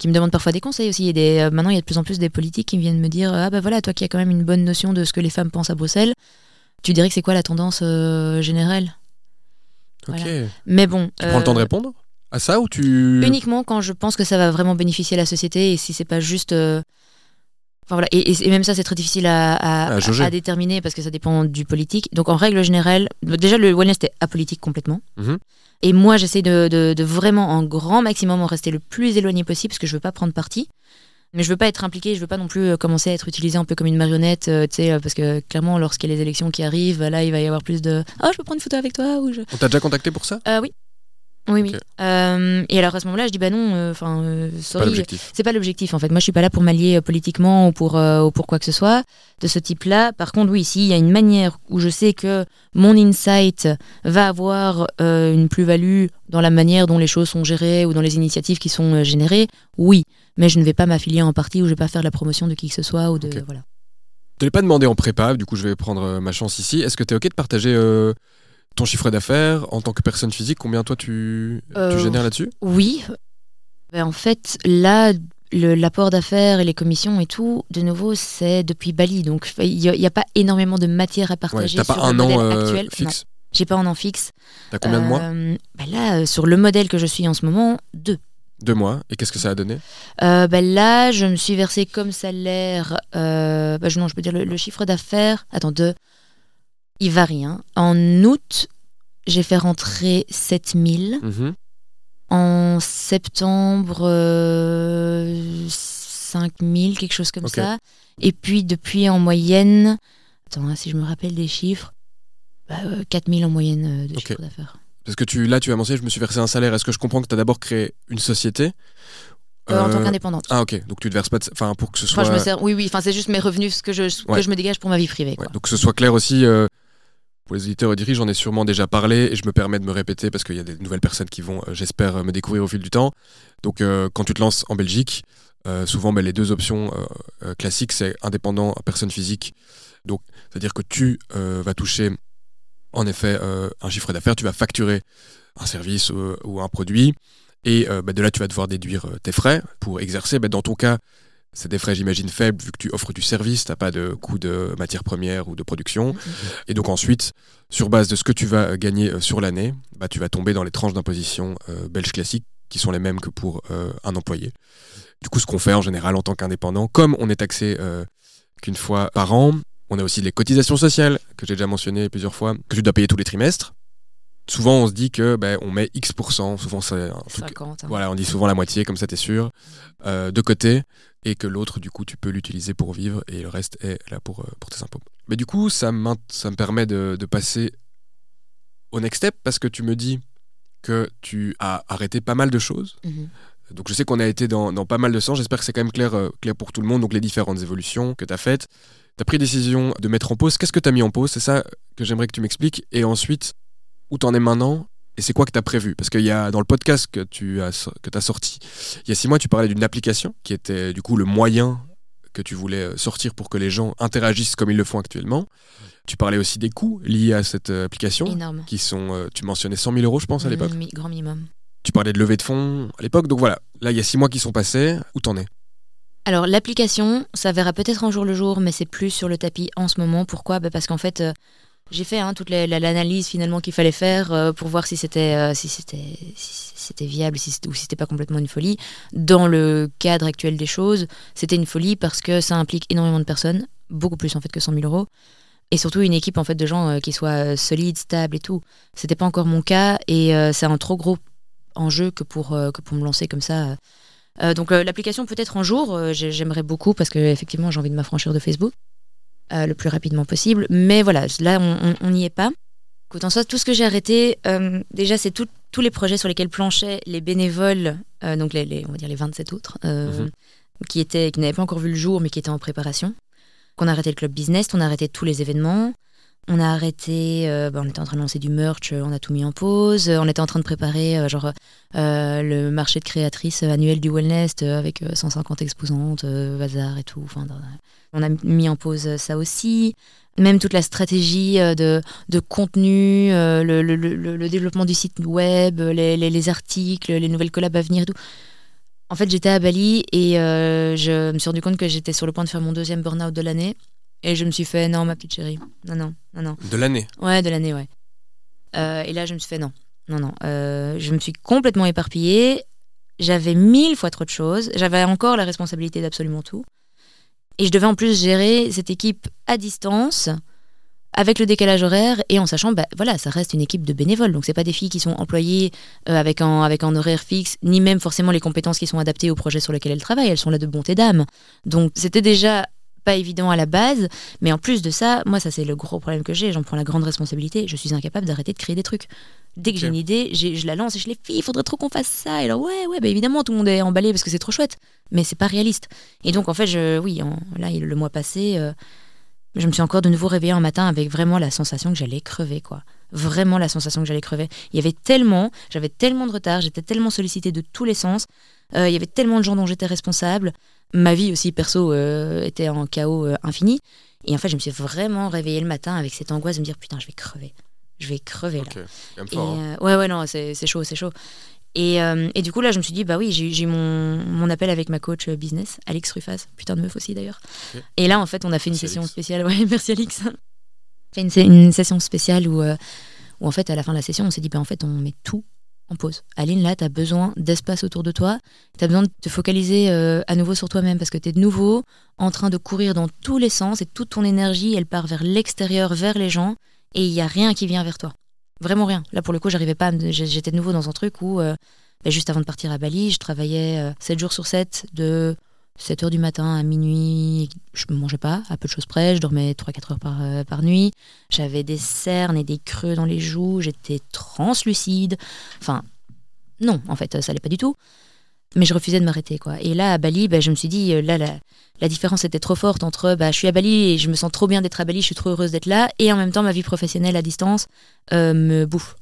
Qui me demandent parfois des conseils aussi. Et des, euh, maintenant, il y a de plus en plus des politiques qui viennent me dire Ah, bah voilà, toi qui as quand même une bonne notion de ce que les femmes pensent à Bruxelles, tu dirais que c'est quoi la tendance euh, générale? Ok. Voilà. Mais bon. Tu prends le temps de euh, répondre? À ça ou tu. Uniquement quand je pense que ça va vraiment bénéficier à la société et si c'est pas juste. euh, Enfin, voilà. et, et- et même ça, c'est très difficile à, à- À jauger. à déterminer parce que ça dépend du politique. Donc, en règle générale, déjà, le wellness est apolitique complètement. Mhm. Et moi, j'essaie de, de- de vraiment, en grand maximum, en rester le plus éloigné possible parce que je veux pas prendre parti. Mais je veux pas être impliqué, je veux pas non plus euh, commencer à être utilisé un peu comme une marionnette, euh, tu sais, euh, parce que clairement, lorsqu'il y a les élections qui arrivent, là, il va y avoir plus de « Oh, je peux prendre une photo avec toi » ou je... On t'a déjà contacté pour ça? Euh, oui. Oui, oui. Euh, et alors à ce moment-là, je dis bah non, euh, enfin, euh, sorry, c'est pas l'objectif en fait. Moi, je suis pas là pour m'allier euh, politiquement ou pour, euh, ou pour quoi que ce soit de ce type-là. Par contre, oui, s'il y a une manière où je sais que mon insight va avoir une plus-value dans la manière dont les choses sont gérées ou dans les initiatives qui sont générées, oui. Mais je ne vais pas m'affilier en parti ou je vais pas faire la promotion de qui que ce soit ou de voilà. Je l'ai pas demandé en prépa, du coup je vais prendre ma chance ici. Est-ce que tu es OK de partager euh, ton chiffre d'affaires en tant que personne physique Combien toi tu, Euh, tu génères là-dessus? Oui. Ben, en fait, là, l'apport d'affaires et les commissions et tout, de nouveau, c'est depuis Bali. Donc, il n'y a, pas énormément de matière à Ouais, partager T'as pas sur un le an modèle euh, actuel. Fixe? j'ai pas un an fixe. T'as combien de mois? Euh, ben là, euh, sur le modèle que je suis en ce moment, deux. Deux mois. Et qu'est-ce que ça a donné? Euh, ben là, je me suis versé comme salaire. Euh, non, je peux dire le, le chiffre d'affaires. Attends, deux. Il varie. hein. En août, j'ai fait rentrer 7000. Mhm. En septembre, euh, 5000, quelque chose comme ça. Et puis depuis en moyenne, attends, hein, si je me rappelle des chiffres, bah, euh, 4000 en moyenne euh, de Ok. chiffre d'affaires. Parce que tu, là tu as mentionné, je me suis versé un salaire. Est-ce que je comprends que tu as d'abord créé une société Euh, En tant Euh, qu'indépendante. Ah ok, donc tu te verses pas. Enfin pour que ce soit... Enfin, je me sers, oui, oui, enfin, c'est juste mes revenus, ce que je, ce Ouais. que je me dégage pour ma vie privée. Ouais, donc que ce soit clair aussi, euh, pour les auditeurs et dirigeants, j'en ai sûrement déjà parlé et je me permets de me répéter parce qu'il y a des nouvelles personnes qui vont, euh, j'espère, euh, me découvrir au fil du temps. Donc euh, quand tu te lances en Belgique, souvent ben, les deux options classiques, c'est indépendant, personne physique. Donc c'est-à-dire que tu vas toucher en effet un chiffre d'affaires, tu vas facturer un service ou un produit et ben, de là tu vas devoir déduire tes frais pour exercer. Ben, dans ton cas, c'est des frais, j'imagine, faibles vu que tu offres du service, tu n'as pas de coût de matière première ou de production. Et donc ensuite, sur base de ce que tu vas gagner euh, sur l'année, bah, tu vas tomber dans les tranches d'imposition euh, belges classiques qui sont les mêmes que pour euh, un employé. Du coup, ce qu'on fait en général en tant qu'indépendant, comme on est taxé euh, qu'une fois par an, on a aussi les cotisations sociales que j'ai déjà mentionné plusieurs fois, que tu dois payer tous les trimestres. Souvent, on se dit que ben, on met X%, souvent c'est un truc 50. hein. voilà, on dit souvent la moitié, comme ça t'es sûr, euh, de côté, et que l'autre, du coup, tu peux l'utiliser pour vivre, et le reste est là pour, euh, pour tes impôts. Mais du coup, ça, ça me permet de, de passer au next step, parce que tu me dis que tu as arrêté pas mal de choses. Mhm. Donc je sais qu'on a été dans, dans pas mal de sens, j'espère que c'est quand même clair, euh, clair pour tout le monde, donc les différentes évolutions que tu as faites. Tu as pris décision de mettre en pause, qu'est-ce que tu as mis en pause? C'est ça que j'aimerais que tu m'expliques, et ensuite, où t'en es maintenant? Et c'est quoi que tu as prévu? Parce qu'il y a dans le podcast que tu as, que as sorti, il y a six mois, tu parlais d'une application qui était du coup le moyen que tu voulais euh, sortir pour que les gens interagissent comme ils le font actuellement. Tu parlais aussi des coûts liés à cette euh, application, Énorme. qui sont, euh, tu mentionnais 100 000 euros, je pense, à l'époque. Mi- grand minimum. Tu parlais de levée de fonds à l'époque. Donc voilà, là, il y a six mois qui sont passés. Où t'en es? Alors l'application, ça verra peut-être un jour le jour, mais c'est plus sur le tapis en ce moment. Pourquoi? Bah, Parce qu'en fait, j'ai fait hein, toute la- la- l'analyse finalement qu'il fallait faire euh, pour voir si c'était euh, si c'était si viable ou si c'était pas complètement une folie. Dans le cadre actuel des choses, c'était une folie parce que ça implique énormément de personnes, beaucoup plus en fait que 100 000 euros. Et surtout une équipe en fait de gens euh, qui soient solides, stables et tout. C'était pas encore mon cas et c'est un trop gros enjeu que pour, que pour me lancer comme ça. Donc l'application peut-être un jour, j'ai- j'aimerais beaucoup parce que effectivement j'ai envie de m'affranchir de Facebook euh, le plus rapidement possible. Mais voilà, là on- n'y est pas. Écoute, en soit, tout ce que j'ai arrêté, euh, déjà c'est tout- tous les projets sur lesquels planchaient les bénévoles, euh, donc les, les- on va dire les 27 autres, euh, Mhm. qui, étaient, qui n'avaient pas encore vu le jour mais qui étaient en préparation. On a arrêté le club business, on a arrêté tous les événements. On a arrêté, euh, bah, on était en train de lancer du merch, euh, on a tout mis en pause. Euh, On était en train de préparer genre le marché de créatrices annuel du Wellness avec euh, 150 exposantes, bazar et tout. Enfin, on a mis en pause ça aussi. Même toute la stratégie de, de contenu, le, le- le- développement du site web, les, les- les articles, les nouvelles collabs à venir et tout. En fait, j'étais à Bali et je me suis rendu compte que j'étais sur le point de faire mon deuxième burn-out de l'année. Et je me suis fait, non, ma petite chérie, non, non, non, non. De l'année. Ouais, de l'année, ouais. Euh, et là, je me suis fait non. Non, non. Euh, je me suis complètement éparpillée. J'avais mille fois trop de choses. J'avais encore la responsabilité d'absolument tout. Et je devais en plus gérer cette équipe à distance, avec le décalage horaire et en sachant, bah, voilà, ça reste une équipe de bénévoles. Donc, c'est pas des filles qui sont employées euh, avec, un, avec un horaire fixe, ni même forcément les compétences qui sont adaptées au projet sur lequel elles travaillent. Elles sont là de bonté d'âme. Donc, c'était déjà pas évident à la base, mais en plus de ça, moi, ça c'est le gros problème que j'ai. J'en prends la grande responsabilité. Je suis incapable d'arrêter de créer des trucs. Dès que j'ai une idée, je la lance et je les fille, il faudrait trop qu'on fasse ça. Et alors, ouais, ouais, bah évidemment, tout le monde est emballé parce que c'est trop chouette, mais c'est pas réaliste. Et donc, en fait, je, oui, là, le mois passé, euh, je me suis encore de nouveau réveillée un matin avec vraiment la sensation que j'allais crever, quoi. Vraiment la sensation que j'allais crever. Il y avait tellement, j'avais tellement de retard, j'étais tellement sollicitée de tous les sens, euh, il y avait tellement de gens dont j'étais responsable. Ma vie aussi, perso, euh, était en chaos infini. Et en fait, je me suis vraiment réveillée le matin avec cette angoisse de me dire putain, je vais crever je vais crever là. Hein. Euh, ouais, ouais, non, c'est chaud, c'est chaud. Et, euh, et, du coup, là, je me suis dit, bah oui, j'ai eu mon, mon, appel avec ma coach euh, business, Alex Ruffaz, putain de meuf aussi d'ailleurs. Et là, en fait, on a fait une session spéciale. Ouais, merci Alex. fait une, une, session spéciale où, où, en fait, à la fin de la session, on s'est dit, bah en fait, on met tout en pause. Aline, là, tu as besoin d'espace autour de toi. Tu as besoin de te focaliser à nouveau sur toi-même parce que tu es de nouveau en train de courir dans tous les sens et toute ton énergie, elle part vers l'extérieur, vers les gens et il y a rien qui vient vers toi. Vraiment rien. Là, pour le coup, j'arrivais pas. J'étais de nouveau dans un truc où, euh, bah, juste avant de partir à Bali, je travaillais 7 euh, jours sur 7, de 7 heures du matin à minuit. Je ne mangeais pas, à peu de choses près. Je dormais 3-4 heures par, euh, par nuit. J'avais des cernes et des creux dans les joues. J'étais translucide. Enfin, non, en fait, ça allait pas du tout. Mais je refusais de m'arrêter, quoi. Et là, à Bali, bah, je me suis dit, là, là, la différence était trop forte entre bah, je suis à Bali et je me sens trop bien d'être à Bali, je suis trop heureuse d'être là, et en même temps ma vie professionnelle à distance euh, me bouffe.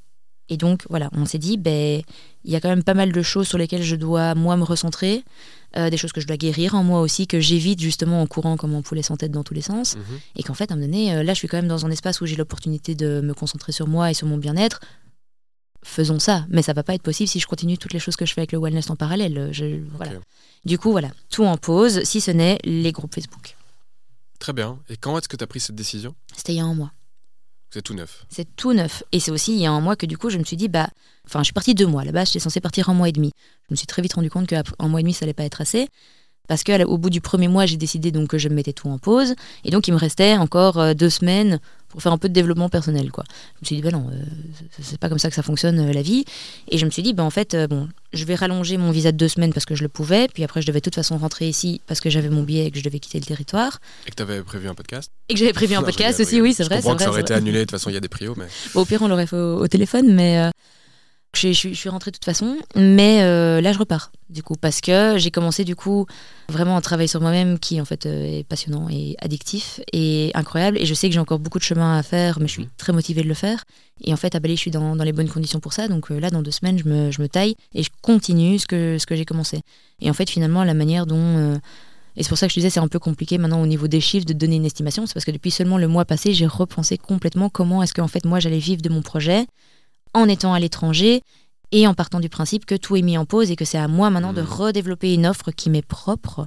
Et donc voilà, on s'est dit, ben il y a quand même pas mal de choses sur lesquelles je dois moi me recentrer, euh, des choses que je dois guérir en moi aussi, que j'évite justement en courant comme on poulet sans tête dans tous les sens, mhm. et qu'en fait à un moment donné, euh, là je suis quand même dans un espace où j'ai l'opportunité de me concentrer sur moi et sur mon bien-être, faisons ça. Mais ça va pas être possible si je continue toutes les choses que je fais avec le wellness en parallèle. voilà. Du coup, voilà, tout en pause, si ce n'est les groupes Facebook. Très bien. Et quand est-ce que tu as pris cette décision? C'était il y a un mois. C'est tout neuf. C'est tout neuf. Et c'est aussi il y a un mois que du coup, je me suis dit, bah, enfin, je suis partie deux mois. Là-bas, j'étais censée partir un mois et demi. Je me suis très vite rendu compte qu'un mois et demi, ça allait pas être assez. Parce qu'au bout du premier mois, j'ai décidé donc que je mettais tout en pause. Et donc, il me restait encore euh, deux semaines pour faire un peu de développement personnel. Quoi. Je me suis dit, ben non, euh, c'est pas comme ça que ça fonctionne euh, la vie. Et je me suis dit, ben en fait, bon, je vais rallonger mon visa de deux semaines parce que je le pouvais. Puis après, je devais de toute façon rentrer ici parce que j'avais mon billet et que je devais quitter le territoire. Et que tu avais prévu un podcast Et que j'avais prévu un podcast aussi, oui, c'est vrai. Je comprends que ça aurait été annulé. De toute façon, il y a des prios. Mais... au pire, on l'aurait fait au, téléphone, mais. Je, suis rentrée de toute façon, mais euh, là je repars du coup parce que j'ai commencé du coup vraiment un travail sur moi-même qui en fait euh, est passionnant et addictif et incroyable. Et je sais que j'ai encore beaucoup de chemin à faire mais je suis mhm. très motivée de le faire. Et en fait à Bali je suis dans, les bonnes conditions pour ça. Donc euh, là dans deux semaines je me, je me, taille et je continue ce que, ce que j'ai commencé. Et en fait finalement la manière dont et c'est pour ça que je disais c'est un peu compliqué maintenant au niveau des chiffres de donner une estimation c'est parce que depuis seulement le mois passé j'ai repensé complètement comment est-ce qu'en fait moi j'allais vivre de mon projet en étant à l'étranger et en partant du principe que tout est mis en pause et que c'est à moi maintenant de mmh. redévelopper une offre qui m'est propre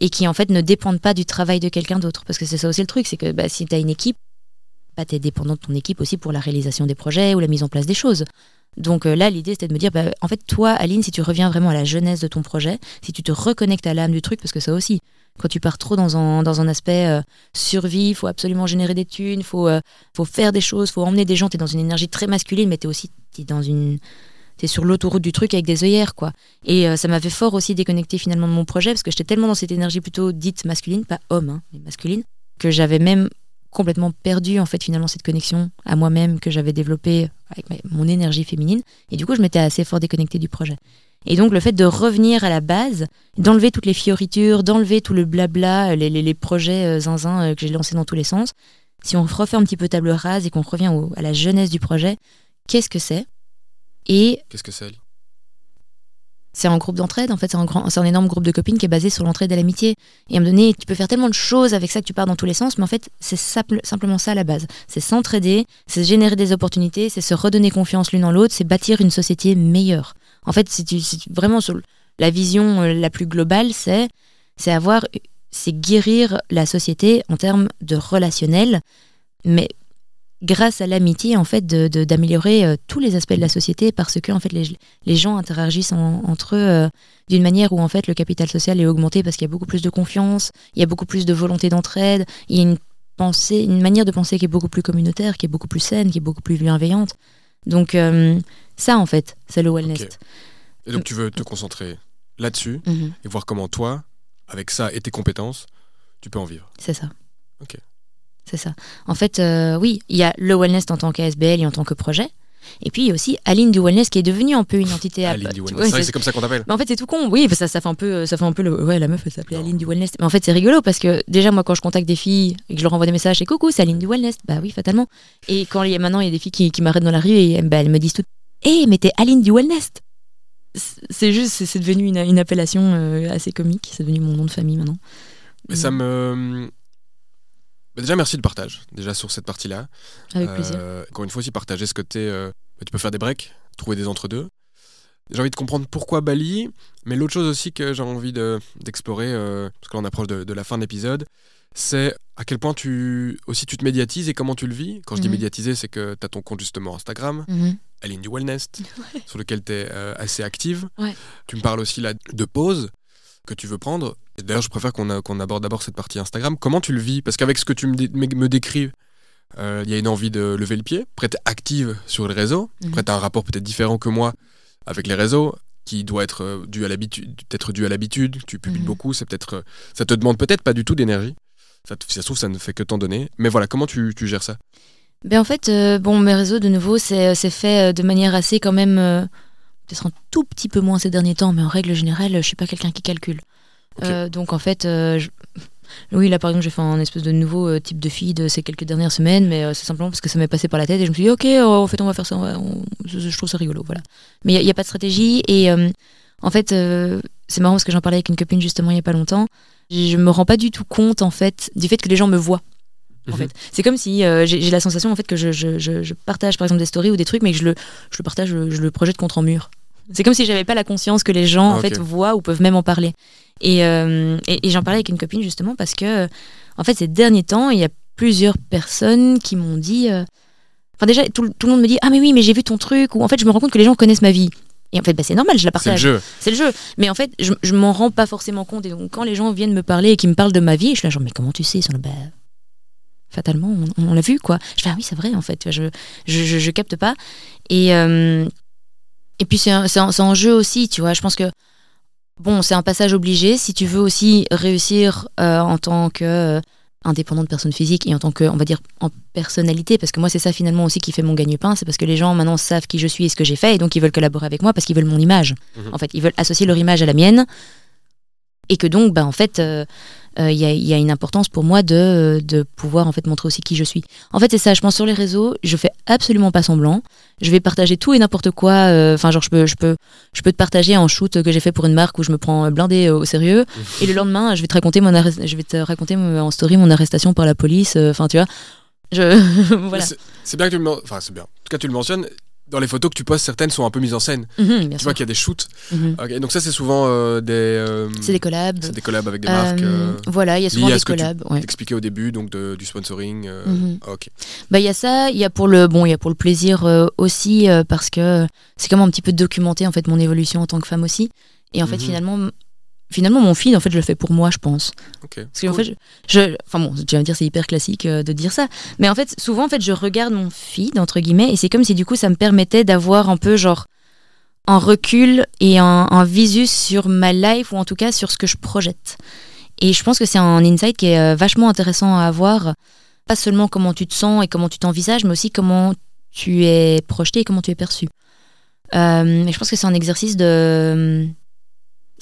et qui en fait ne dépende pas du travail de quelqu'un d'autre. Parce que c'est ça aussi le truc, c'est que bah, si tu as une équipe, bah, tu es dépendant de ton équipe aussi pour la réalisation des projets ou la mise en place des choses. Donc euh, là, l'idée, c'était de me dire, bah, en fait, toi, Aline, si tu reviens vraiment à la jeunesse de ton projet, si tu te reconnectes à l'âme du truc, parce que ça aussi, quand tu pars trop dans un, dans un aspect euh, survie, il faut absolument générer des thunes, il faut, euh, faut faire des choses, faut emmener des gens, tu es dans une énergie très masculine, mais tu es aussi dans une... T'es sur l'autoroute du truc avec des œillères, quoi. Et ça m'avait fort aussi déconnecté finalement de mon projet, parce que j'étais tellement dans cette énergie plutôt dite masculine, pas homme, hein, mais masculine, que j'avais même complètement perdu en fait finalement cette connexion à moi-même que j'avais développée avec mon énergie féminine et du coup je m'étais assez fort déconnectée du projet. Et donc le fait de revenir à la base, d'enlever toutes les fioritures, d'enlever tout le blabla, les, les, projets euh, zinzin euh, que j'ai lancés dans tous les sens, si on refait un petit peu table rase et qu'on revient à la jeunesse du projet, qu'est-ce que c'est? Et qu'est-ce que c'est c'est un groupe d'entraide, en fait, c'est un, grand, un énorme groupe de copines qui est basé sur l'entraide et l'amitié. Et à un moment donné, tu peux faire tellement de choses avec ça que tu pars dans tous les sens, mais en fait, c'est simplement ça à la base. C'est s'entraider, c'est générer des opportunités, c'est se redonner confiance l'une en l'autre, c'est bâtir une société meilleure. En fait, c'est vraiment la vision euh, la plus globale, c'est c'est avoir, c'est guérir la société en termes de relationnel, mais grâce à l'amitié, en fait, d'améliorer de, d'améliorer euh, tous les aspects de la société parce que, en fait, les, les gens interagissent entre eux euh, d'une manière où, en fait, le capital social est augmenté parce qu'il y a beaucoup plus de confiance, il y a beaucoup plus de volonté d'entraide, il y a une pensée, une manière de penser qui est beaucoup plus communautaire, qui est beaucoup plus saine, qui est beaucoup plus bienveillante. Donc, euh, ça, en fait, c'est le wellness. Et donc, tu veux te concentrer là-dessus mhm. et voir comment toi, avec ça et tes compétences, tu peux en vivre. C'est ça. Ok. C'est ça. En fait, euh, oui, il y a le wellness en tant qu'ASBL et en tant que projet. Et puis il y a aussi Aline du Wellness qui est devenue un peu une entité. Aline du Wellness, c'est comme ça qu'on t'appelle. Mais en fait c'est tout con, oui, ça, ça fait un peu, ça fait un peu le, ouais la meuf elle s'appelait Aline du Wellness. Mais en fait c'est rigolo parce que déjà moi quand je contacte des filles et que je leur envoie des messages, c'est coucou, c'est Aline du Wellness, bah oui fatalement. Et quand il y a maintenant il y a des filles qui, qui m'arrêtent dans la rue et bah, elles me disent toutes, hé mais t'es Aline du Wellness. C'est juste, c'est devenu une, une appellation euh, assez comique, c'est devenu mon nom de famille maintenant. Mais ça me bah, déjà, merci de partage, déjà sur cette partie-là. Avec plaisir. Euh, encore une fois, aussi partager ce que tu es. Euh, bah, tu peux faire des breaks, trouver des entre-deux. J'ai envie de comprendre pourquoi Bali, mais l'autre chose aussi que j'ai envie d'explorer, euh, parce que l'on approche de, la fin de l'épisode, c'est à quel point tu aussi tu te médiatises et comment tu le vis. Quand je dis mhm. médiatiser, c'est que tu as ton compte justement Instagram, mm Aline du Wellness, sur lequel tu es assez active. Tu me parles aussi là de pause que tu veux prendre. D'ailleurs, je préfère qu'on aborde d'abord cette partie Instagram. Comment tu le vis? Parce qu'avec ce que tu me, me décris, euh, il y a une envie de lever le pied. Après, tu active sur le réseau. Mhm. Après, tu as un rapport peut-être différent que moi avec les réseaux qui doit être euh, dû à l'habitude, peut-être dû à l'habitude. Tu publies mhm. beaucoup, c'est peut-être, euh, ça te demande peut-être pas du tout d'énergie. Ça, ça se trouve, ça ne fait que t'en donner. Mais voilà, comment tu, tu gères ça? Ben en fait, bon, mes réseaux, de nouveau, c'est fait de manière assez quand même peut-être un tout petit peu moins ces derniers temps, mais en règle générale, je suis pas quelqu'un qui calcule. Euh, donc en fait, euh, oui, là par exemple, j'ai fait un espèce de nouveau euh, type de feed ces quelques dernières semaines, mais c'est simplement parce que ça m'est passé par la tête et je me suis dit, ok, oh, en fait, on va faire ça, je trouve ça rigolo, voilà. Mais il n'y a, pas de stratégie et en fait, c'est marrant parce que j'en parlais avec une copine justement il y a pas longtemps. Je me rends pas du tout compte en fait du fait que les gens me voient. En mhm. fait. C'est comme si j'ai la sensation en fait que je, je, je, partage par exemple des stories ou des trucs, mais que je le, je le partage, je, le projette contre un mur. C'est comme si j'avais pas la conscience que les gens en fait voient ou peuvent même en parler. Euh, et, et, j'en parlais avec une copine justement parce que en fait ces derniers temps il y a plusieurs personnes qui m'ont dit, euh, enfin déjà tout, tout, le monde me dit ah mais oui mais j'ai vu ton truc ou en fait je me rends compte que les gens connaissent ma vie. Et en fait, bah, c'est normal, je la partage. C'est le jeu. C'est le jeu. Mais en fait, je, je m'en rends pas forcément compte. Et donc, quand les gens viennent me parler et qu'ils me parlent de ma vie, je suis là, genre, mais comment tu sais? Sur le, bah, fatalement, on, l'a vu, quoi. Je fais, ah oui, c'est vrai, en fait, je, je, je, capte pas. Et, euh, et puis, c'est un, un, jeu aussi, tu vois. Je pense que, bon, c'est un passage obligé. Si tu veux aussi réussir euh, en tant que euh, indépendant de personne physique et en tant que, on va dire, en personnalité, parce que moi, c'est ça finalement aussi qui fait mon gagne-pain, c'est parce que les gens maintenant savent qui je suis et ce que j'ai fait, et donc ils veulent collaborer avec moi parce qu'ils veulent mon image. Mhm. En fait, ils veulent associer leur image à la mienne, et que donc, ben, en fait, il y, y, a une importance pour moi de, de, pouvoir en fait montrer aussi qui je suis. En fait, c'est ça. Je pense sur les réseaux, je fais absolument pas semblant. Je vais partager tout et n'importe quoi. Euh, enfin, genre, je peux, je peux, je peux te partager un shoot que j'ai fait pour une marque où je me prends blindé au sérieux. et le lendemain, je vais te raconter mon, je vais te raconter en story mon arrestation par la police. Euh, enfin, tu vois. Je... voilà. C'est bien que tu le, enfin, c'est bien. En tout cas, tu le mentionnes dans les photos que tu postes, certaines sont un peu mises en scène. Mhm, tu vois qu'il y a des shoots. Mhm. donc ça, c'est souvent euh, des. Euh, c'est des collabs. C'est des collabs avec des marques. Euh, voilà, il y a souvent des collabs. Tu expliquais au début, donc du sponsoring. Mhm. ok. Bah il y a ça, il y a pour le bon, il y a pour le plaisir aussi parce que c'est comme un petit peu documenter en fait mon évolution en tant que femme aussi. Et en fait, finalement, finalement mon feed en fait je le fais pour moi je pense. Parce que en fait je, enfin bon tu vas me dire c'est hyper classique euh, de dire ça. Mais en fait souvent en fait je regarde mon feed entre guillemets et c'est comme si du coup ça me permettait d'avoir un peu genre un recul et un, un, visu sur ma life ou en tout cas sur ce que je projette. Et je pense que c'est un insight qui est euh, vachement intéressant à avoir. Pas seulement comment tu te sens et comment tu t'envisages mais aussi comment tu es projeté et comment tu es perçu. Euh, je pense que c'est un exercice de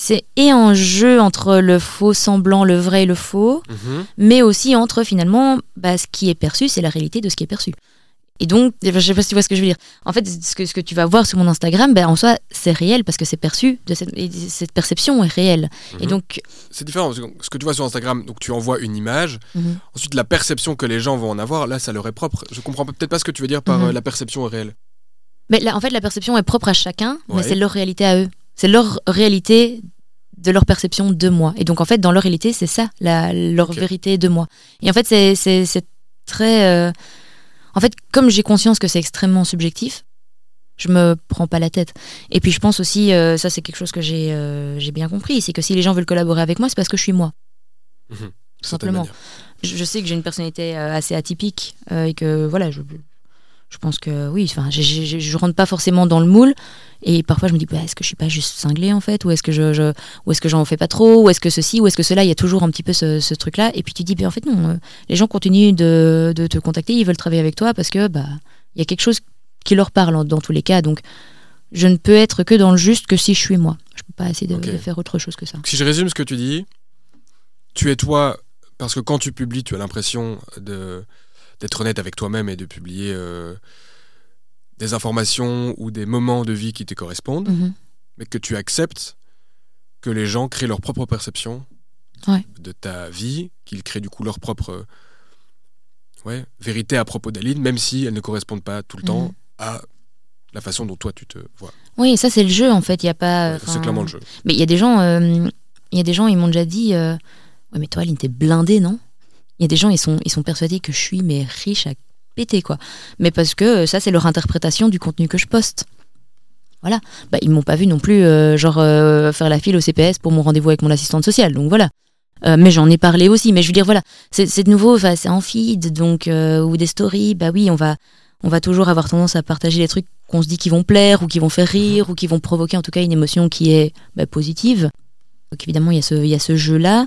c'est et un jeu entre le faux semblant, le vrai et le faux, mhm. mais aussi entre finalement bah, ce qui est perçu, c'est la réalité de ce qui est perçu. Et donc, je sais pas si tu vois ce que je veux dire. En fait, ce que, ce que tu vas voir sur mon Instagram, ben, en soi, c'est réel parce que c'est perçu, de cette, cette, perception est réelle. Et mhm. donc. C'est différent. ce que tu vois sur Instagram, donc tu envoies une image. Mhm. Ensuite, la perception que les gens vont en avoir, là, ça leur est propre. Je comprends peut-être pas ce que tu veux dire par euh, la perception est réelle. Mais là, en fait, la perception est propre à chacun, mais c'est leur réalité à eux. C'est leur réalité de leur perception de moi. Et donc, en fait, dans leur réalité, c'est ça, la, leur vérité de moi. Et en fait, c'est très. Euh, En fait, comme j'ai conscience que c'est extrêmement subjectif, je me prends pas la tête. Et puis je pense aussi, euh, ça c'est quelque chose que j'ai euh, j'ai bien compris, c'est que si les gens veulent collaborer avec moi, c'est parce que je suis moi. Mhm. Tout simplement. Je, je sais que j'ai une personnalité assez atypique et que voilà, je, je pense que oui, enfin, je rentre pas forcément dans le moule. Et parfois je me dis, bah, est-ce que je suis pas juste cinglée en fait? Ou est-ce que je, je- ou est-ce que j'en fais pas trop? Ou est-ce que ceci? Ou est-ce que cela? Il y a toujours un petit peu ce, ce truc-là. Et puis tu dis, bah, en fait non, euh, les gens continuent de, de te contacter, ils veulent travailler avec toi parce que bah il y a quelque chose qui leur parle dans tous les cas. Donc je ne peux être que dans le juste que si je suis moi. Je peux pas essayer de, de faire autre chose que ça. Si je résume ce que tu dis, tu es toi parce que quand tu publies, tu as l'impression de d'être honnête avec toi-même et de publier euh, des informations ou des moments de vie qui te correspondent, Mhm. mais que tu acceptes que les gens créent leur propre perception Ouais. de ta vie, qu'ils créent du coup leur propre ouais, vérité à propos d'Aline, même si elles ne correspondent pas tout le temps Mhm. à la façon dont toi tu te vois. Oui, ça c'est le jeu en fait. Il y a pas. Ouais, c'est clairement le jeu. Mais il y a des gens, euh, il y a des gens, ils m'ont déjà dit, euh, ouais, mais toi, Aline, t'es blindée, non? Il y a des gens, ils sont, ils sont persuadés que je suis mais riche à péter quoi. Mais parce que euh, ça, c'est leur interprétation du contenu que je poste. Voilà. Bah, ils m'ont pas vu non plus, euh, genre euh, faire la file au CPS pour mon rendez-vous avec mon assistante sociale. Donc voilà. Mais j'en ai parlé aussi. Mais je veux dire, voilà, c'est de nouveau, c'est en feed, donc ou des stories. Bah oui, on va, on va toujours avoir tendance à partager des trucs qu'on se dit qui vont plaire ou qui vont faire rire ou qui vont provoquer en tout cas une émotion qui est bah, positive. Donc évidemment, il y y a ce jeu-là.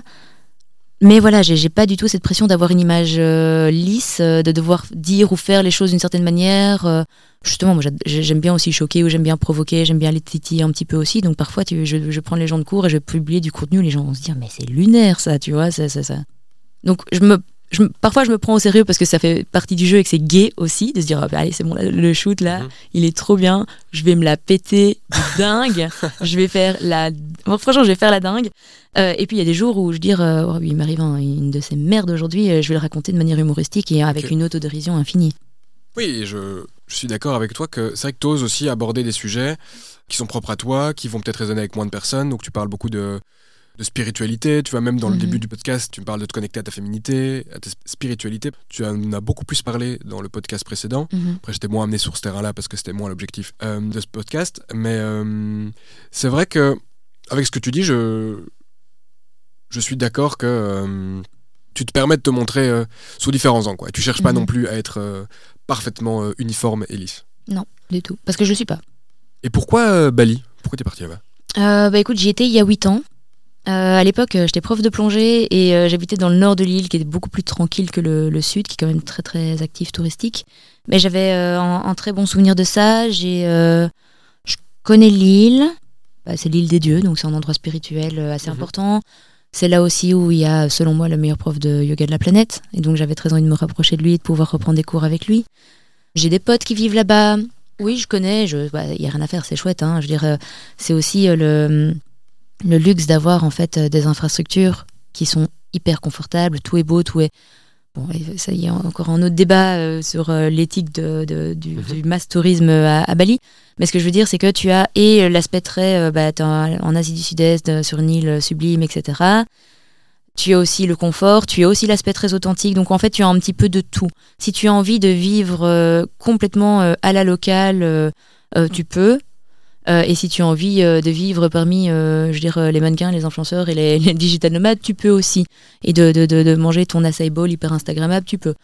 Mais voilà, j'ai pas du tout cette pression d'avoir une image euh, lisse, euh, de devoir dire ou faire les choses d'une certaine manière. euh. justement, moi j'aime bien aussi choquer ou j'aime bien provoquer, j'aime bien les titiller un petit peu aussi. Donc parfois, tu, je, je prends les gens de cours et je vais publier du contenu. Les gens vont se dire, mais c'est lunaire ça, tu vois, ça, ça, ça. Donc je me, je parfois je me prends au sérieux parce que ça fait partie du jeu et que c'est gay aussi de se dire, ah, bah, allez, c'est bon, là, le shoot là, Mhm. il est trop bien, je vais me la péter dingue, je vais faire la. Bon, franchement, je vais faire la dingue. Euh, et puis il y a des jours où je dis, euh, oh, oui, il m'arrive un- une de ces merdes aujourd'hui, euh, je vais le raconter de manière humoristique et avec une autodérision infinie. Oui, je, je suis d'accord avec toi que c'est vrai que tu oses aussi aborder des sujets qui sont propres à toi, qui vont peut-être résonner avec moins de personnes. Donc tu parles beaucoup de, de spiritualité. Tu vois, même dans le Mhm. début du podcast, tu me parles de te connecter à ta féminité, à ta spiritualité. Tu en as beaucoup plus parlé dans le podcast précédent. Après, j'étais moins amené sur ce terrain-là parce que c'était moins l'objectif euh, de ce podcast. Mais euh, c'est vrai que, avec ce que tu dis, je, je suis d'accord que euh, tu te permets de te montrer sous différents angles. Quoi. Tu cherches pas Mhm. non plus à être parfaitement uniforme et lisse. Du tout. Parce que je le suis pas. Et pourquoi Bali? Pourquoi t'es parti là-bas? Euh, bah écoute, j'y étais il y a 8 ans. Euh, à l'époque, euh, j'étais prof de plongée et euh, j'habitais dans le nord de l'île, qui était beaucoup plus tranquille que le, le sud, qui est quand même très très actif touristique. Mais j'avais euh, un, un très bon souvenir de ça. J'ai, je connais l'île. Bah, c'est l'île des dieux, donc c'est un endroit spirituel assez Mhm. important. C'est là aussi où il y a, selon moi, le meilleur prof de yoga de la planète. Et donc j'avais très envie de me rapprocher de lui et de pouvoir reprendre des cours avec lui. J'ai des potes qui vivent là-bas. Oui, je connais. Il bah, n'y a rien à faire, c'est chouette. Hein. Je veux dire, c'est aussi le, le luxe d'avoir en fait euh, des infrastructures qui sont hyper confortables. Tout est beau, tout est. Bon, et ça y est, encore un autre débat euh, sur euh, l'éthique de, de- du, Mhm. du mass tourisme à, à Bali. Mais ce que je veux dire, c'est que tu as et l'aspect très euh, bah, en en Asie du Sud-Est, sur une île sublime, etc. Tu as aussi le confort, tu as aussi l'aspect très authentique. Donc en fait, tu as un petit peu de tout. Si tu as envie de vivre complètement à la locale, tu peux. Euh, et si tu as envie euh, de vivre parmi, euh, je veux dire, les mannequins, les influenceurs et les, les digital nomades, tu peux aussi. Et de, de, de, de manger ton acai bowl hyper instagrammable, tu peux.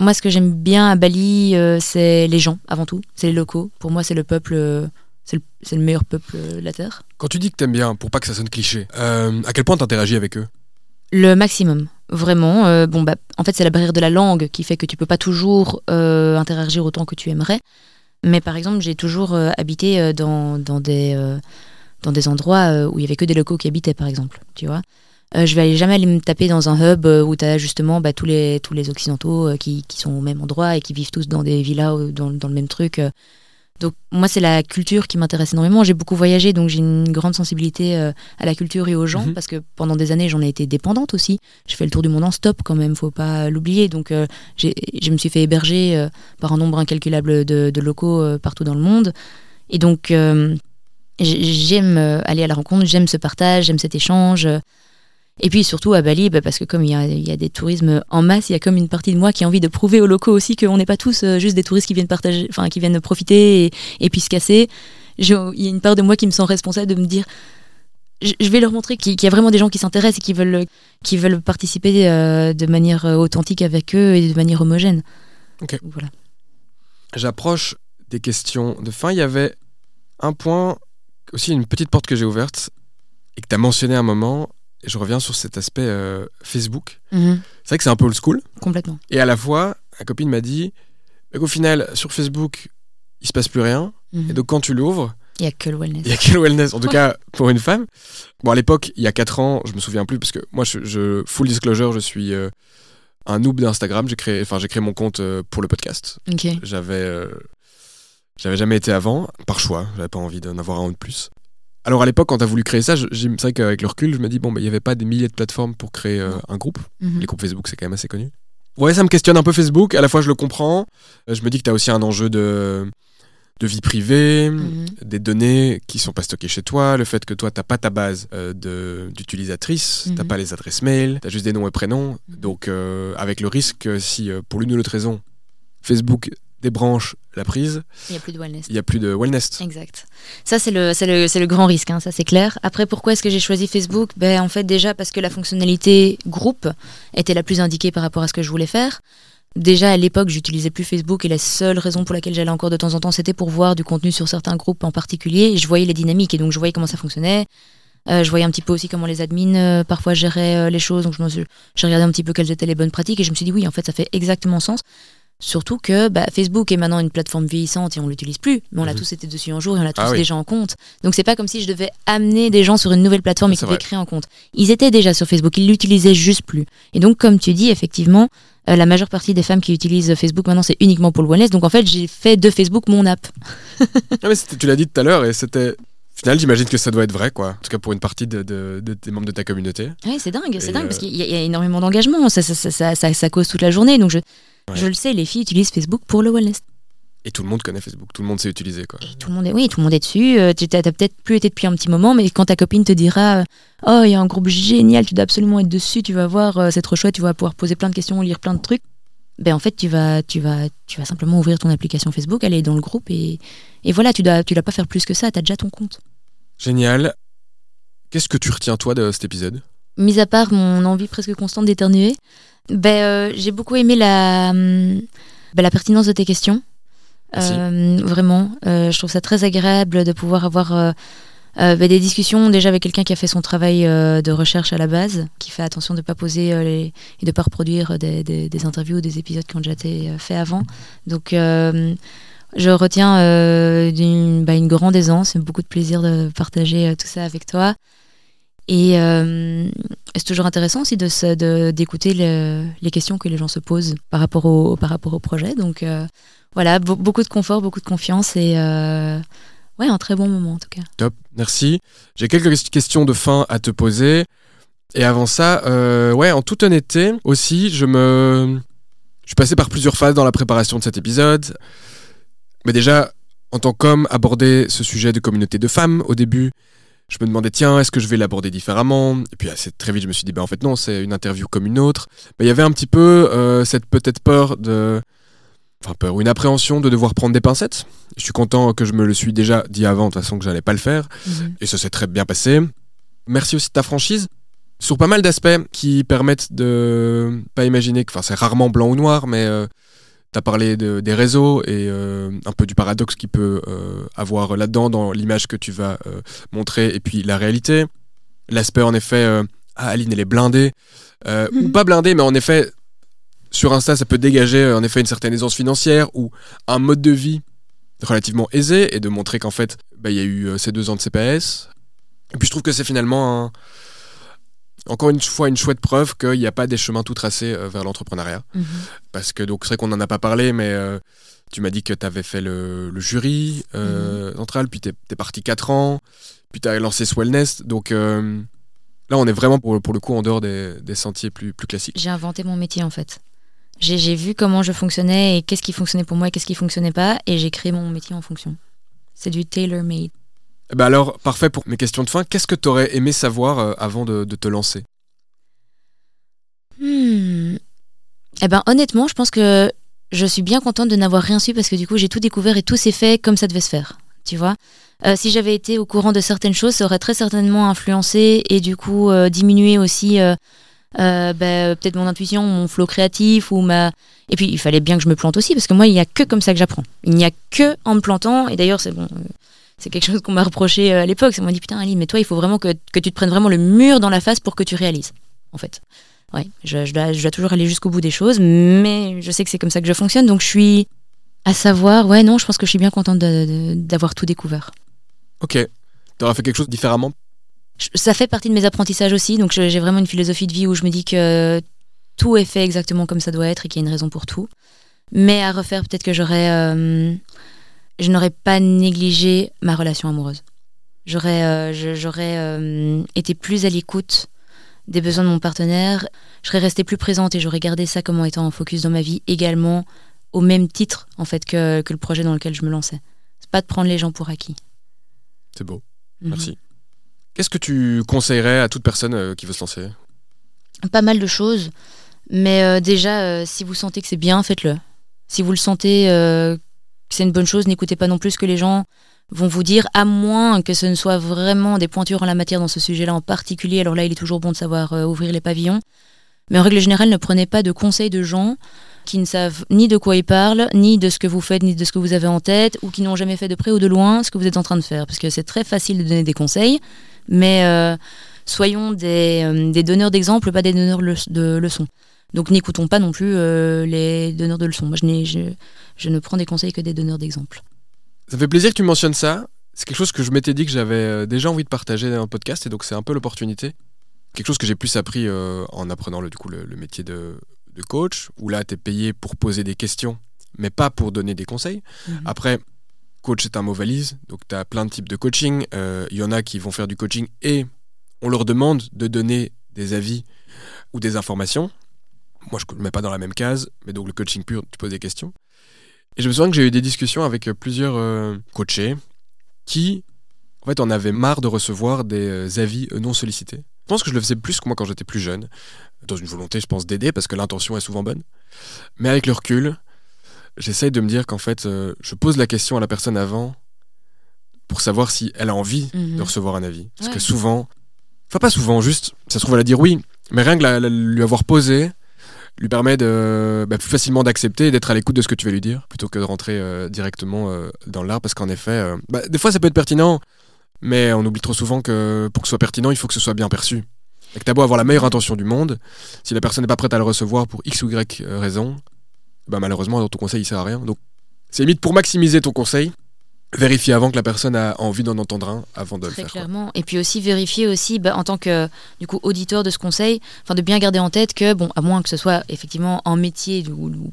Moi, ce que j'aime bien à Bali, c'est les gens, avant tout. C'est les locaux. Pour moi, c'est le peuple, c'est le, meilleur peuple de la Terre. Quand tu dis que t'aimes bien, pour pas que ça sonne cliché, euh, à quel point t'interagis avec eux? Le maximum, vraiment. Euh, bon, bah, en fait, c'est la barrière de la langue qui fait que tu peux pas toujours euh, interagir autant que tu aimerais. Mais par exemple, j'ai toujours euh, habité euh, dans, dans, des, euh, dans des endroits où il y avait que des locaux qui habitaient, par exemple. Tu vois je vais jamais aller me taper dans un hub où tu as justement bah, tous, les, tous les occidentaux qui, sont au même endroit et qui vivent tous dans des villas ou dans le même truc. Donc moi, c'est la culture qui m'intéresse énormément. J'ai beaucoup voyagé, donc j'ai une grande sensibilité euh, à la culture et aux gens, Mhm. parce que pendant des années, j'en ai été dépendante aussi. J'ai fait le tour du monde en stop quand même, faut pas l'oublier. Donc euh, je me suis fait héberger euh, par un nombre incalculable de, de locaux partout dans le monde. Et donc j'ai- j'aime aller à la rencontre, j'aime ce partage, j'aime cet échange. Et puis surtout à Bali, bah, parce que comme il y a, il y a des tourismes en masse, il y a comme une partie de moi qui a envie de prouver aux locaux aussi qu'on n'est pas tous euh, juste des touristes qui viennent partager, enfin qui viennent profiter et, et puis se casser. Je- Il y a une part de moi qui me sent responsable de me dire, je je vais leur montrer qu'il y a vraiment des gens qui s'intéressent et qui veulent, qui veulent participer euh, de manière euh, authentique avec eux et de manière homogène. Ok. Voilà. J'approche des questions de fin. Il y avait un point, aussi une petite porte que j'ai ouverte et que tu as mentionné à un moment. Et je reviens sur cet aspect euh, Facebook. Mhm. C'est vrai que c'est un peu old school. Complètement. Et à la fois, ma copine m'a dit bah, qu'au final, sur Facebook, il se passe plus rien. Mhm. Et donc, quand tu l'ouvres, Il y a que le wellness. il y a quel wellness En tout cas, pour une femme. Bon, à l'époque, il y a 4 ans, je me souviens plus, parce que moi, je, je- full disclosure, je suis euh, un noob d'Instagram. J'ai créé, enfin, j'ai créé mon compte euh, pour le podcast. Ok. J'avais, j'avais jamais été avant, par choix. J'avais pas envie d'en avoir un de plus. Alors à l'époque, quand t'as voulu créer ça, c'est vrai qu'avec le recul, je me dis bon, bah, il y avait pas des milliers de plateformes pour créer euh, un groupe. Mhm. Les groupes Facebook, c'est quand même assez connu. Ouais, ça me questionne un peu Facebook. À la fois, je le comprends. Euh, Je me dis que t'as aussi un enjeu de de vie privée, Mhm. des données qui sont pas stockées chez toi, le fait que toi t'as pas ta base euh, d'utilisatrices, t'as Mhm. pas les adresses mail, t'as juste des noms et prénoms. Mhm. Donc euh, avec le risque que si pour l'une ou l'autre raison Facebook débranche la prise, Il n'y a plus de wellness. il y a plus de wellness. Exact. Ça, c'est le, c'est le, c'est le grand risque, hein, ça c'est clair. Après, pourquoi est-ce que j'ai choisi Facebook? Ben, En fait, déjà parce que la fonctionnalité groupe était la plus indiquée par rapport à ce que je voulais faire. Déjà à l'époque, j'utilisais plus Facebook et la seule raison pour laquelle j'allais encore de temps en temps, c'était pour voir du contenu sur certains groupes en particulier. Je voyais les dynamiques et donc je voyais comment ça fonctionnait. Euh, je voyais un petit peu aussi comment les admins euh, parfois géraient euh, les choses. Donc je me suis- j'ai regardé un petit peu quelles étaient les bonnes pratiques et je me suis dit oui, en fait, ça fait exactement sens. Surtout que bah, Facebook est maintenant une plateforme vieillissante et on l'utilise plus, mais on a Mhm. tous été dessus un jour et on a tous Ah oui. déjà en compte. Donc c'est pas comme si je devais amener des gens sur une nouvelle plateforme et qu'ils devaient créer un compte. Ils étaient déjà sur Facebook, ils l'utilisaient juste plus. Et donc comme tu dis, effectivement, euh, la majeure partie des femmes qui utilisent Facebook maintenant c'est uniquement pour le wellness. Donc en fait j'ai fait de Facebook mon app. Ah, mais tu l'as dit tout à l'heure et c'était. Final, j'imagine que ça doit être vrai, quoi. En tout cas, pour une partie de, de- de- des membres de ta communauté. Oui, c'est dingue, c'est dingue euh, parce qu'il y, a- il y a énormément d'engagement. Ça, ça, ça, ça, ça- ça cause toute la journée. Donc je, Ouais. je le sais, les filles utilisent Facebook pour le wellness. Et tout le monde connaît Facebook, tout le monde sait utiliser, quoi. Et tout le monde est, oui, tout le monde est dessus. Euh, tu t'as peut-être plus été depuis un petit moment, mais quand ta copine te dira euh, Oh, il y a un groupe génial, tu dois absolument être dessus, tu vas voir, euh, c'est trop chouette, tu vas pouvoir poser plein de questions, lire plein de trucs. Ben en fait, tu vas, tu vas, tu vas simplement ouvrir ton application Facebook, aller dans le groupe et, et voilà, tu dois, tu dois pas faire plus que ça, tu as déjà ton compte. Génial. Qu'est-ce que tu retiens, toi, de cet épisode? Mis à part mon envie presque constante d'éternuer, ben, euh, j'ai beaucoup aimé la, hum, ben, la pertinence de tes questions. Euh, vraiment, euh, je trouve ça très agréable de pouvoir avoir ben, des discussions déjà avec quelqu'un qui a fait son travail de recherche à la base, qui fait attention de ne pas poser les- et de ne pas reproduire des, des- des interviews ou des épisodes qui ont déjà été faits avant. Donc, je retiens euh, bah, une grande aisance beaucoup de plaisir de partager euh, tout ça avec toi. Et euh, c'est toujours intéressant aussi se- de- d'écouter le- les questions que les gens se posent par rapport au, par rapport au projet. Donc voilà, be- beaucoup de confort, beaucoup de confiance et ouais, un très bon moment en tout cas. Top, merci. J'ai quelques questions de fin à te poser. Et avant ça, ouais, en toute honnêteté, aussi, je me. Je suis passé par plusieurs phases dans la préparation de cet épisode. Mais déjà, en tant qu'homme, aborder ce sujet de communauté de femmes au début, je me demandais, tiens, est-ce que je vais l'aborder différemment? Et puis assez très vite, je me suis dit, bah, en fait, non, c'est une interview comme une autre. Mais il y avait un petit peu euh, cette peut-être peur de. Enfin, peur, ou une appréhension de devoir prendre des pincettes. Je suis content que je me le suis déjà dit avant, de toute façon, que j'allais pas le faire. Et ça s'est très bien passé. Merci aussi de ta franchise. Sur pas mal d'aspects qui permettent de pas imaginer que, enfin, c'est rarement blanc ou noir, mais tu as parlé de- des réseaux et euh, un peu du paradoxe qu'il peut euh, avoir là-dedans, dans l'image que tu vas euh, montrer, et puis la réalité. L'aspect, en effet, euh, ah, Aline, elle est blindée. Ou Mhm. pas blindée, mais en effet, sur Insta, ça peut dégager en effet une certaine aisance financière ou un mode de vie relativement aisé et de montrer qu'en fait, bah, il y a eu ces deux ans de CPS. Et puis je trouve que c'est finalement un- encore une fois une chouette preuve qu'il n'y a pas des chemins tout tracés euh, vers l'entrepreneuriat. Mhm. Parce que donc c'est vrai qu'on n'en a pas parlé, mais euh, tu m'as dit que tu avais fait le, le jury euh, central, puis tu es, parti 4 ans, puis tu as lancé Swellness. Donc euh, là, on est vraiment pour, pour le coup en dehors des, des sentiers plus, plus classiques. J'ai inventé mon métier en fait. J'ai j'ai vu comment je fonctionnais et qu'est-ce qui fonctionnait pour moi et qu'est-ce qui fonctionnait pas et j'ai créé mon métier en fonction. C'est du tailor-made. Eh ben alors, parfait pour mes questions de fin. Qu'est-ce que tu aurais aimé savoir euh, avant de, te lancer? Hmm. Eh ben honnêtement, je pense que je suis bien contente de n'avoir rien su parce que du coup j'ai tout découvert et tout s'est fait comme ça devait se faire. Tu vois euh, si j'avais été au courant de certaines choses, ça aurait très certainement influencé et du coup euh, diminué aussi bah, peut-être mon intuition, mon flow créatif ou ma. Et puis il fallait bien que je me plante aussi parce que moi il n'y a que comme ça que j'apprends. Il n'y a que en me plantant et d'ailleurs c'est bon. C'est quelque chose qu'on m'a reproché à l'époque. Ça m'a dit putain Ali, mais toi il faut vraiment que, que, tu te prennes vraiment le mur dans la face pour que tu réalises. En fait, ouais, je, je, dois, je dois toujours aller jusqu'au bout des choses, mais je sais que c'est comme ça que je fonctionne. Donc je suis à savoir, ouais non, je pense que je suis bien contente d'avoir tout découvert. Ok. Tu auras fait quelque chose différemment? Ça fait partie de mes apprentissages aussi. Donc j'ai vraiment une philosophie de vie où je me dis que tout est fait exactement comme ça doit être et qu'il y a une raison pour tout. Mais à refaire, peut-être que j'aurais. Euh, je n'aurais pas négligé ma relation amoureuse. J'aurais euh, j'aurais euh, été plus à l'écoute des besoins de mon partenaire. Je serais restée plus présente et j'aurais gardé ça comme étant en focus dans ma vie également au même titre en fait que, que le projet dans lequel je me lançais. C'est pas de prendre les gens pour acquis. C'est beau. Mhm. Merci. Qu'est-ce que tu conseillerais à toute personne euh, qui veut se lancer? Pas mal de choses. Mais déjà, si vous sentez que c'est bien, faites-le. Si vous le sentez c'est une bonne chose, n'écoutez pas non plus ce que les gens vont vous dire, à moins que ce ne soit vraiment des pointures en la matière dans ce sujet-là en particulier. Alors là, il est toujours bon de savoir ouvrir les pavillons. Mais en règle générale, ne prenez pas de conseils de gens qui ne savent ni de quoi ils parlent, ni de ce que vous faites, ni de ce que vous avez en tête, ou qui n'ont jamais fait de près ou de loin ce que vous êtes en train de faire. Parce que c'est très facile de donner des conseils, mais euh, soyons euh, des, donneurs d'exemples, pas des donneurs de leçons. Donc n'écoutons pas non plus euh, les donneurs de leçons. Moi, je, je, je, ne prends des conseils que des donneurs d'exemples. Ça fait plaisir que tu mentionnes ça. C'est quelque chose que je m'étais dit que j'avais déjà envie de partager dans un podcast, et donc c'est un peu l'opportunité. Quelque chose que j'ai plus appris en apprenant le, du coup, le métier de de coach, où là, tu es payé pour poser des questions, mais pas pour donner des conseils. Mhm. Après, coach, c'est un mot valise, donc tu as plein de types de coaching. Il euh, y en a qui vont faire du coaching et on leur demande de donner des avis ou des informations. Moi, je ne le mets pas dans la même case, mais donc le coaching pur, tu poses des questions. Et je me souviens que j'ai eu des discussions avec plusieurs euh, coachés qui, en fait, en avaient marre de recevoir des euh, avis non sollicités. Je pense que je le faisais plus que moi quand j'étais plus jeune dans une volonté, je pense, d'aider, parce que l'intention est souvent bonne. Mais avec le recul, j'essaye de me dire qu'en fait, euh, je pose la question à la personne avant pour savoir si elle a envie de mhm. recevoir un avis. Parce que souvent, enfin pas souvent, juste, ça se trouve, elle a dire oui, mais rien que la, lui avoir posé lui permet de, bah, plus facilement d'accepter et d'être à l'écoute de ce que tu vas lui dire, plutôt que de rentrer euh, directement euh, dans l'art, parce qu'en effet, bah, des fois ça peut être pertinent, mais on oublie trop souvent que pour que ce soit pertinent, il faut que ce soit bien perçu. Et que t'as beau avoir la meilleure intention du monde, si la personne n'est pas prête à le recevoir pour X ou Y euh, raison, bah malheureusement, ton conseil il sert à rien. Donc, c'est limite pour maximiser ton conseil, vérifier avant que la personne a envie d'en entendre un avant de le faire. clairement. Et puis aussi vérifier aussi bah, en tant que du coup auditeur de ce conseil, enfin de bien garder en tête que bon, à moins que ce soit effectivement un métier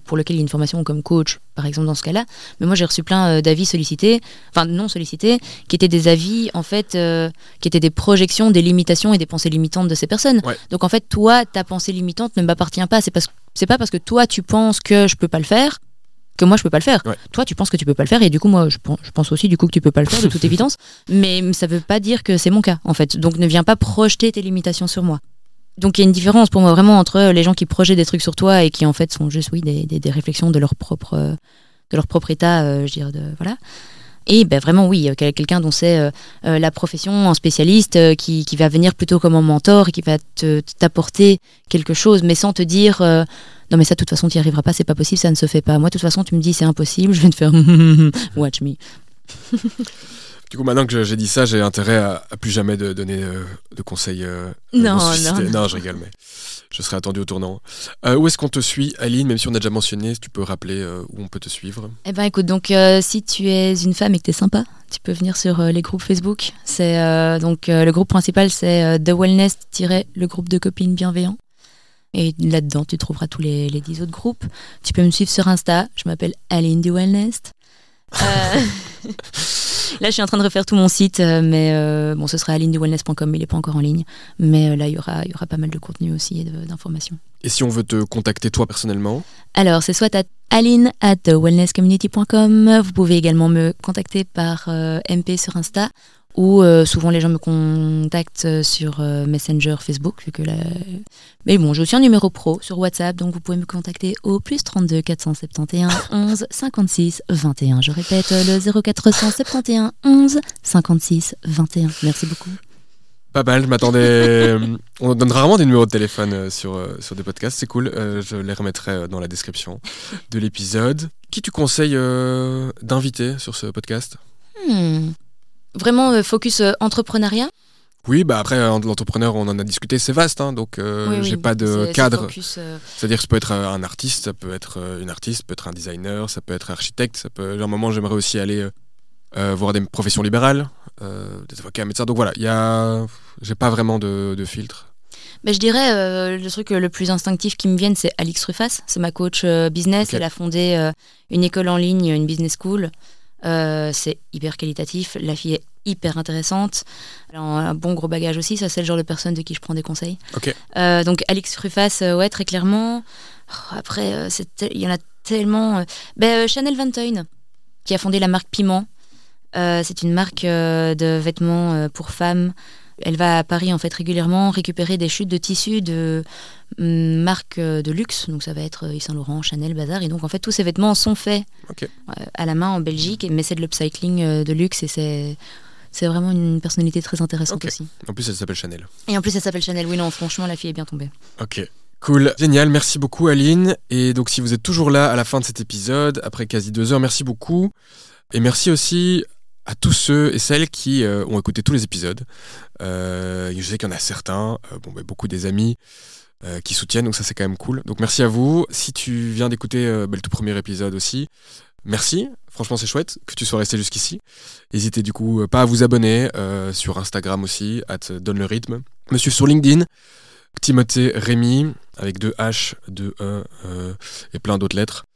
pour lequel il y a une formation comme coach, par exemple dans ce cas-là, mais moi j'ai reçu plein euh, d'avis sollicités, enfin non sollicités, qui étaient des avis en fait, euh, qui étaient des projections, des limitations et des pensées limitantes de ces personnes. Donc en fait, toi, ta pensée limitante ne m'appartient pas. C'est parce c'est pas parce que toi tu penses que je peux pas le faire que moi je peux pas le faire. Toi, tu penses que tu peux pas le faire et du coup moi je pense, aussi du coup que tu peux pas le faire de toute évidence, mais ça veut pas dire que c'est mon cas en fait. Donc ne viens pas projeter tes limitations sur moi. Donc il y a une différence pour moi vraiment entre les gens qui projettent des trucs sur toi et qui en fait sont juste oui des, des, réflexions de leur propre de leur propre état, euh, je dirais de voilà. Et ben vraiment oui, quelqu'un dont c'est euh, euh, la profession, un spécialiste qui, qui, va venir plutôt comme un mentor et qui va t'apporter quelque chose, mais sans te dire non mais ça de toute façon tu n'y arriveras pas, c'est pas possible, ça ne se fait pas. Moi de toute façon tu me dis c'est impossible, je vais te faire watch me. Du coup, maintenant que j'ai dit ça, j'ai intérêt à, plus jamais de donner euh, de conseils. Euh, non, non, non, je rigole, mais je serai attendu au tournant. Euh, où est-ce qu'on te suit, Aline Même si on a déjà mentionné, si tu peux rappeler où on peut te suivre? Eh ben, écoute, donc si tu es une femme et que tu es sympa, tu peux venir sur les groupes Facebook. C'est donc le groupe principal, c'est The Wellness le groupe de copines bienveillants. Et là-dedans, tu trouveras tous les, les 10 autres groupes. Tu peux me suivre sur Insta. Je m'appelle Aline du Wellness. Euh, là, je suis en train de refaire tout mon site, euh, mais euh, bon, ce sera alineduwellness.com, mais il n'est pas encore en ligne. Mais là, il y aura, il y aura pas mal de contenu aussi et d'informations. Et si on veut te contacter toi personnellement? Alors, c'est soit à aline at wellnesscommunity.com. Vous pouvez également me contacter par MP sur Insta Ou euh, souvent les gens me contactent euh, sur euh, Messenger Facebook. Vu que la... Mais bon, j'ai aussi un numéro pro sur WhatsApp, donc vous pouvez me contacter au plus 32 471 11 56 21. Je répète le 0471 11 56 21. Merci beaucoup. Pas mal, je m'attendais. On donne rarement des numéros de téléphone sur, sur des podcasts, c'est cool. je les remettrai dans la description de l'épisode. Qui tu conseilles d'inviter sur ce podcast? Hmm. Vraiment euh, focus euh, entrepreneuriat? Oui, bah après, l'entrepreneur, on en a discuté, c'est vaste, hein, donc euh, j'ai pas de cadre. C'est-à-dire que ça peut être un artiste, ça peut être une artiste, ça peut être un designer, ça peut être architecte, ça peut. Genre, un moment, j'aimerais aussi aller voir des professions libérales, des avocats, médecins. Donc voilà, il y a, j'ai pas vraiment de, filtre. Bah, je dirais le truc le plus instinctif qui me vient, c'est Alix Ruffas. C'est ma coach business. Elle a fondé une école en ligne, une business school. Euh, c'est hyper qualitatif. La fille est hyper intéressante. Elle a un bon gros bagage aussi. Ça, c'est le genre de personne de qui je prends des conseils. Euh, donc, Alix Ruffas, euh, ouais, très clairement. Oh, après, il y en a tellement. Ben, Chanel Van qui a fondé la marque Piment. c'est une marque de vêtements pour femmes elle va à Paris en fait régulièrement récupérer des chutes de tissus de mm, marques euh, de luxe, donc ça va être euh, Yves Saint Laurent, Chanel, Bazar, et donc en fait tous ces vêtements sont faits à la main en Belgique, mais c'est de l'upcycling euh, de luxe et c'est c'est vraiment une personnalité très intéressante aussi. En plus, elle s'appelle Chanel. Et en plus, elle s'appelle Chanel. Oui, non, franchement, la fille est bien tombée. Ok. Cool, génial, merci beaucoup Aline. Et donc si vous êtes toujours là à la fin de cet épisode, après quasi deux heures, merci beaucoup. Et merci aussi à tous ceux et celles qui euh, ont écouté tous les épisodes. Euh, je sais qu'il y en a certains, euh, bon, bah, beaucoup des amis qui soutiennent, donc ça c'est quand même cool. Donc merci à vous. Si tu viens d'écouter bah, le tout premier épisode aussi, merci. Franchement c'est chouette que tu sois resté jusqu'ici. N'hésitez du coup pas à vous abonner sur Instagram aussi, at donne le rythme. Monsieur sur LinkedIn. Timothée Rémy, avec deux H, deux E et plein d'autres lettres.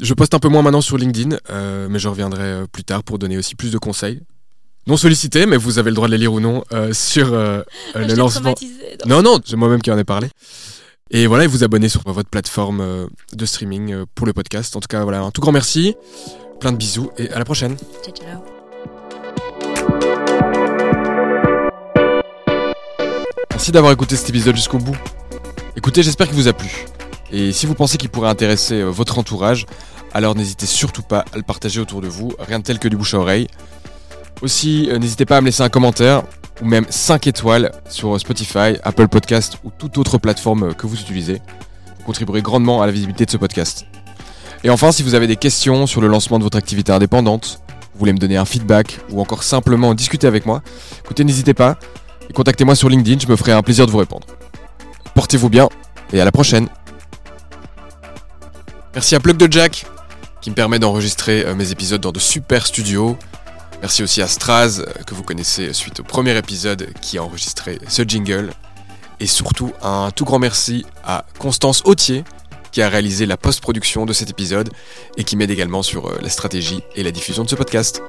Je poste un peu moins maintenant sur LinkedIn, euh, mais je reviendrai euh, plus tard pour donner aussi plus de conseils. Non sollicités, mais vous avez le droit de les lire ou non euh, sur le lancement. Non, non, c'est moi-même qui en ai parlé. Et voilà, et vous abonner sur votre plateforme de streaming pour le podcast. En tout cas, voilà, un tout grand merci. Plein de bisous et à la prochaine. Ciao, ciao. Merci d'avoir écouté cet épisode jusqu'au bout. Écoutez, j'espère qu'il vous a plu. Et si vous pensez qu'il pourrait intéresser votre entourage, alors n'hésitez surtout pas à le partager autour de vous, rien de tel que du bouche à oreille. Aussi, euh, n'hésitez pas à me laisser un commentaire ou même 5 étoiles sur Spotify, Apple Podcast ou toute autre plateforme que vous utilisez. Vous contribuerez grandement à la visibilité de ce podcast. Et enfin, si vous avez des questions sur le lancement de votre activité indépendante, vous voulez me donner un feedback ou encore simplement discuter avec moi, écoutez, n'hésitez pas et contactez-moi sur LinkedIn, je me ferai un plaisir de vous répondre. Portez-vous bien et à la prochaine. Merci à Plug de Jack qui me permet d'enregistrer euh, mes épisodes dans de super studios. Merci aussi à Straz, euh, que vous connaissez suite au premier épisode qui a enregistré ce jingle. Et surtout, un tout grand merci à Constance Autier, qui a réalisé la post-production de cet épisode et qui m'aide également sur euh, la stratégie et la diffusion de ce podcast.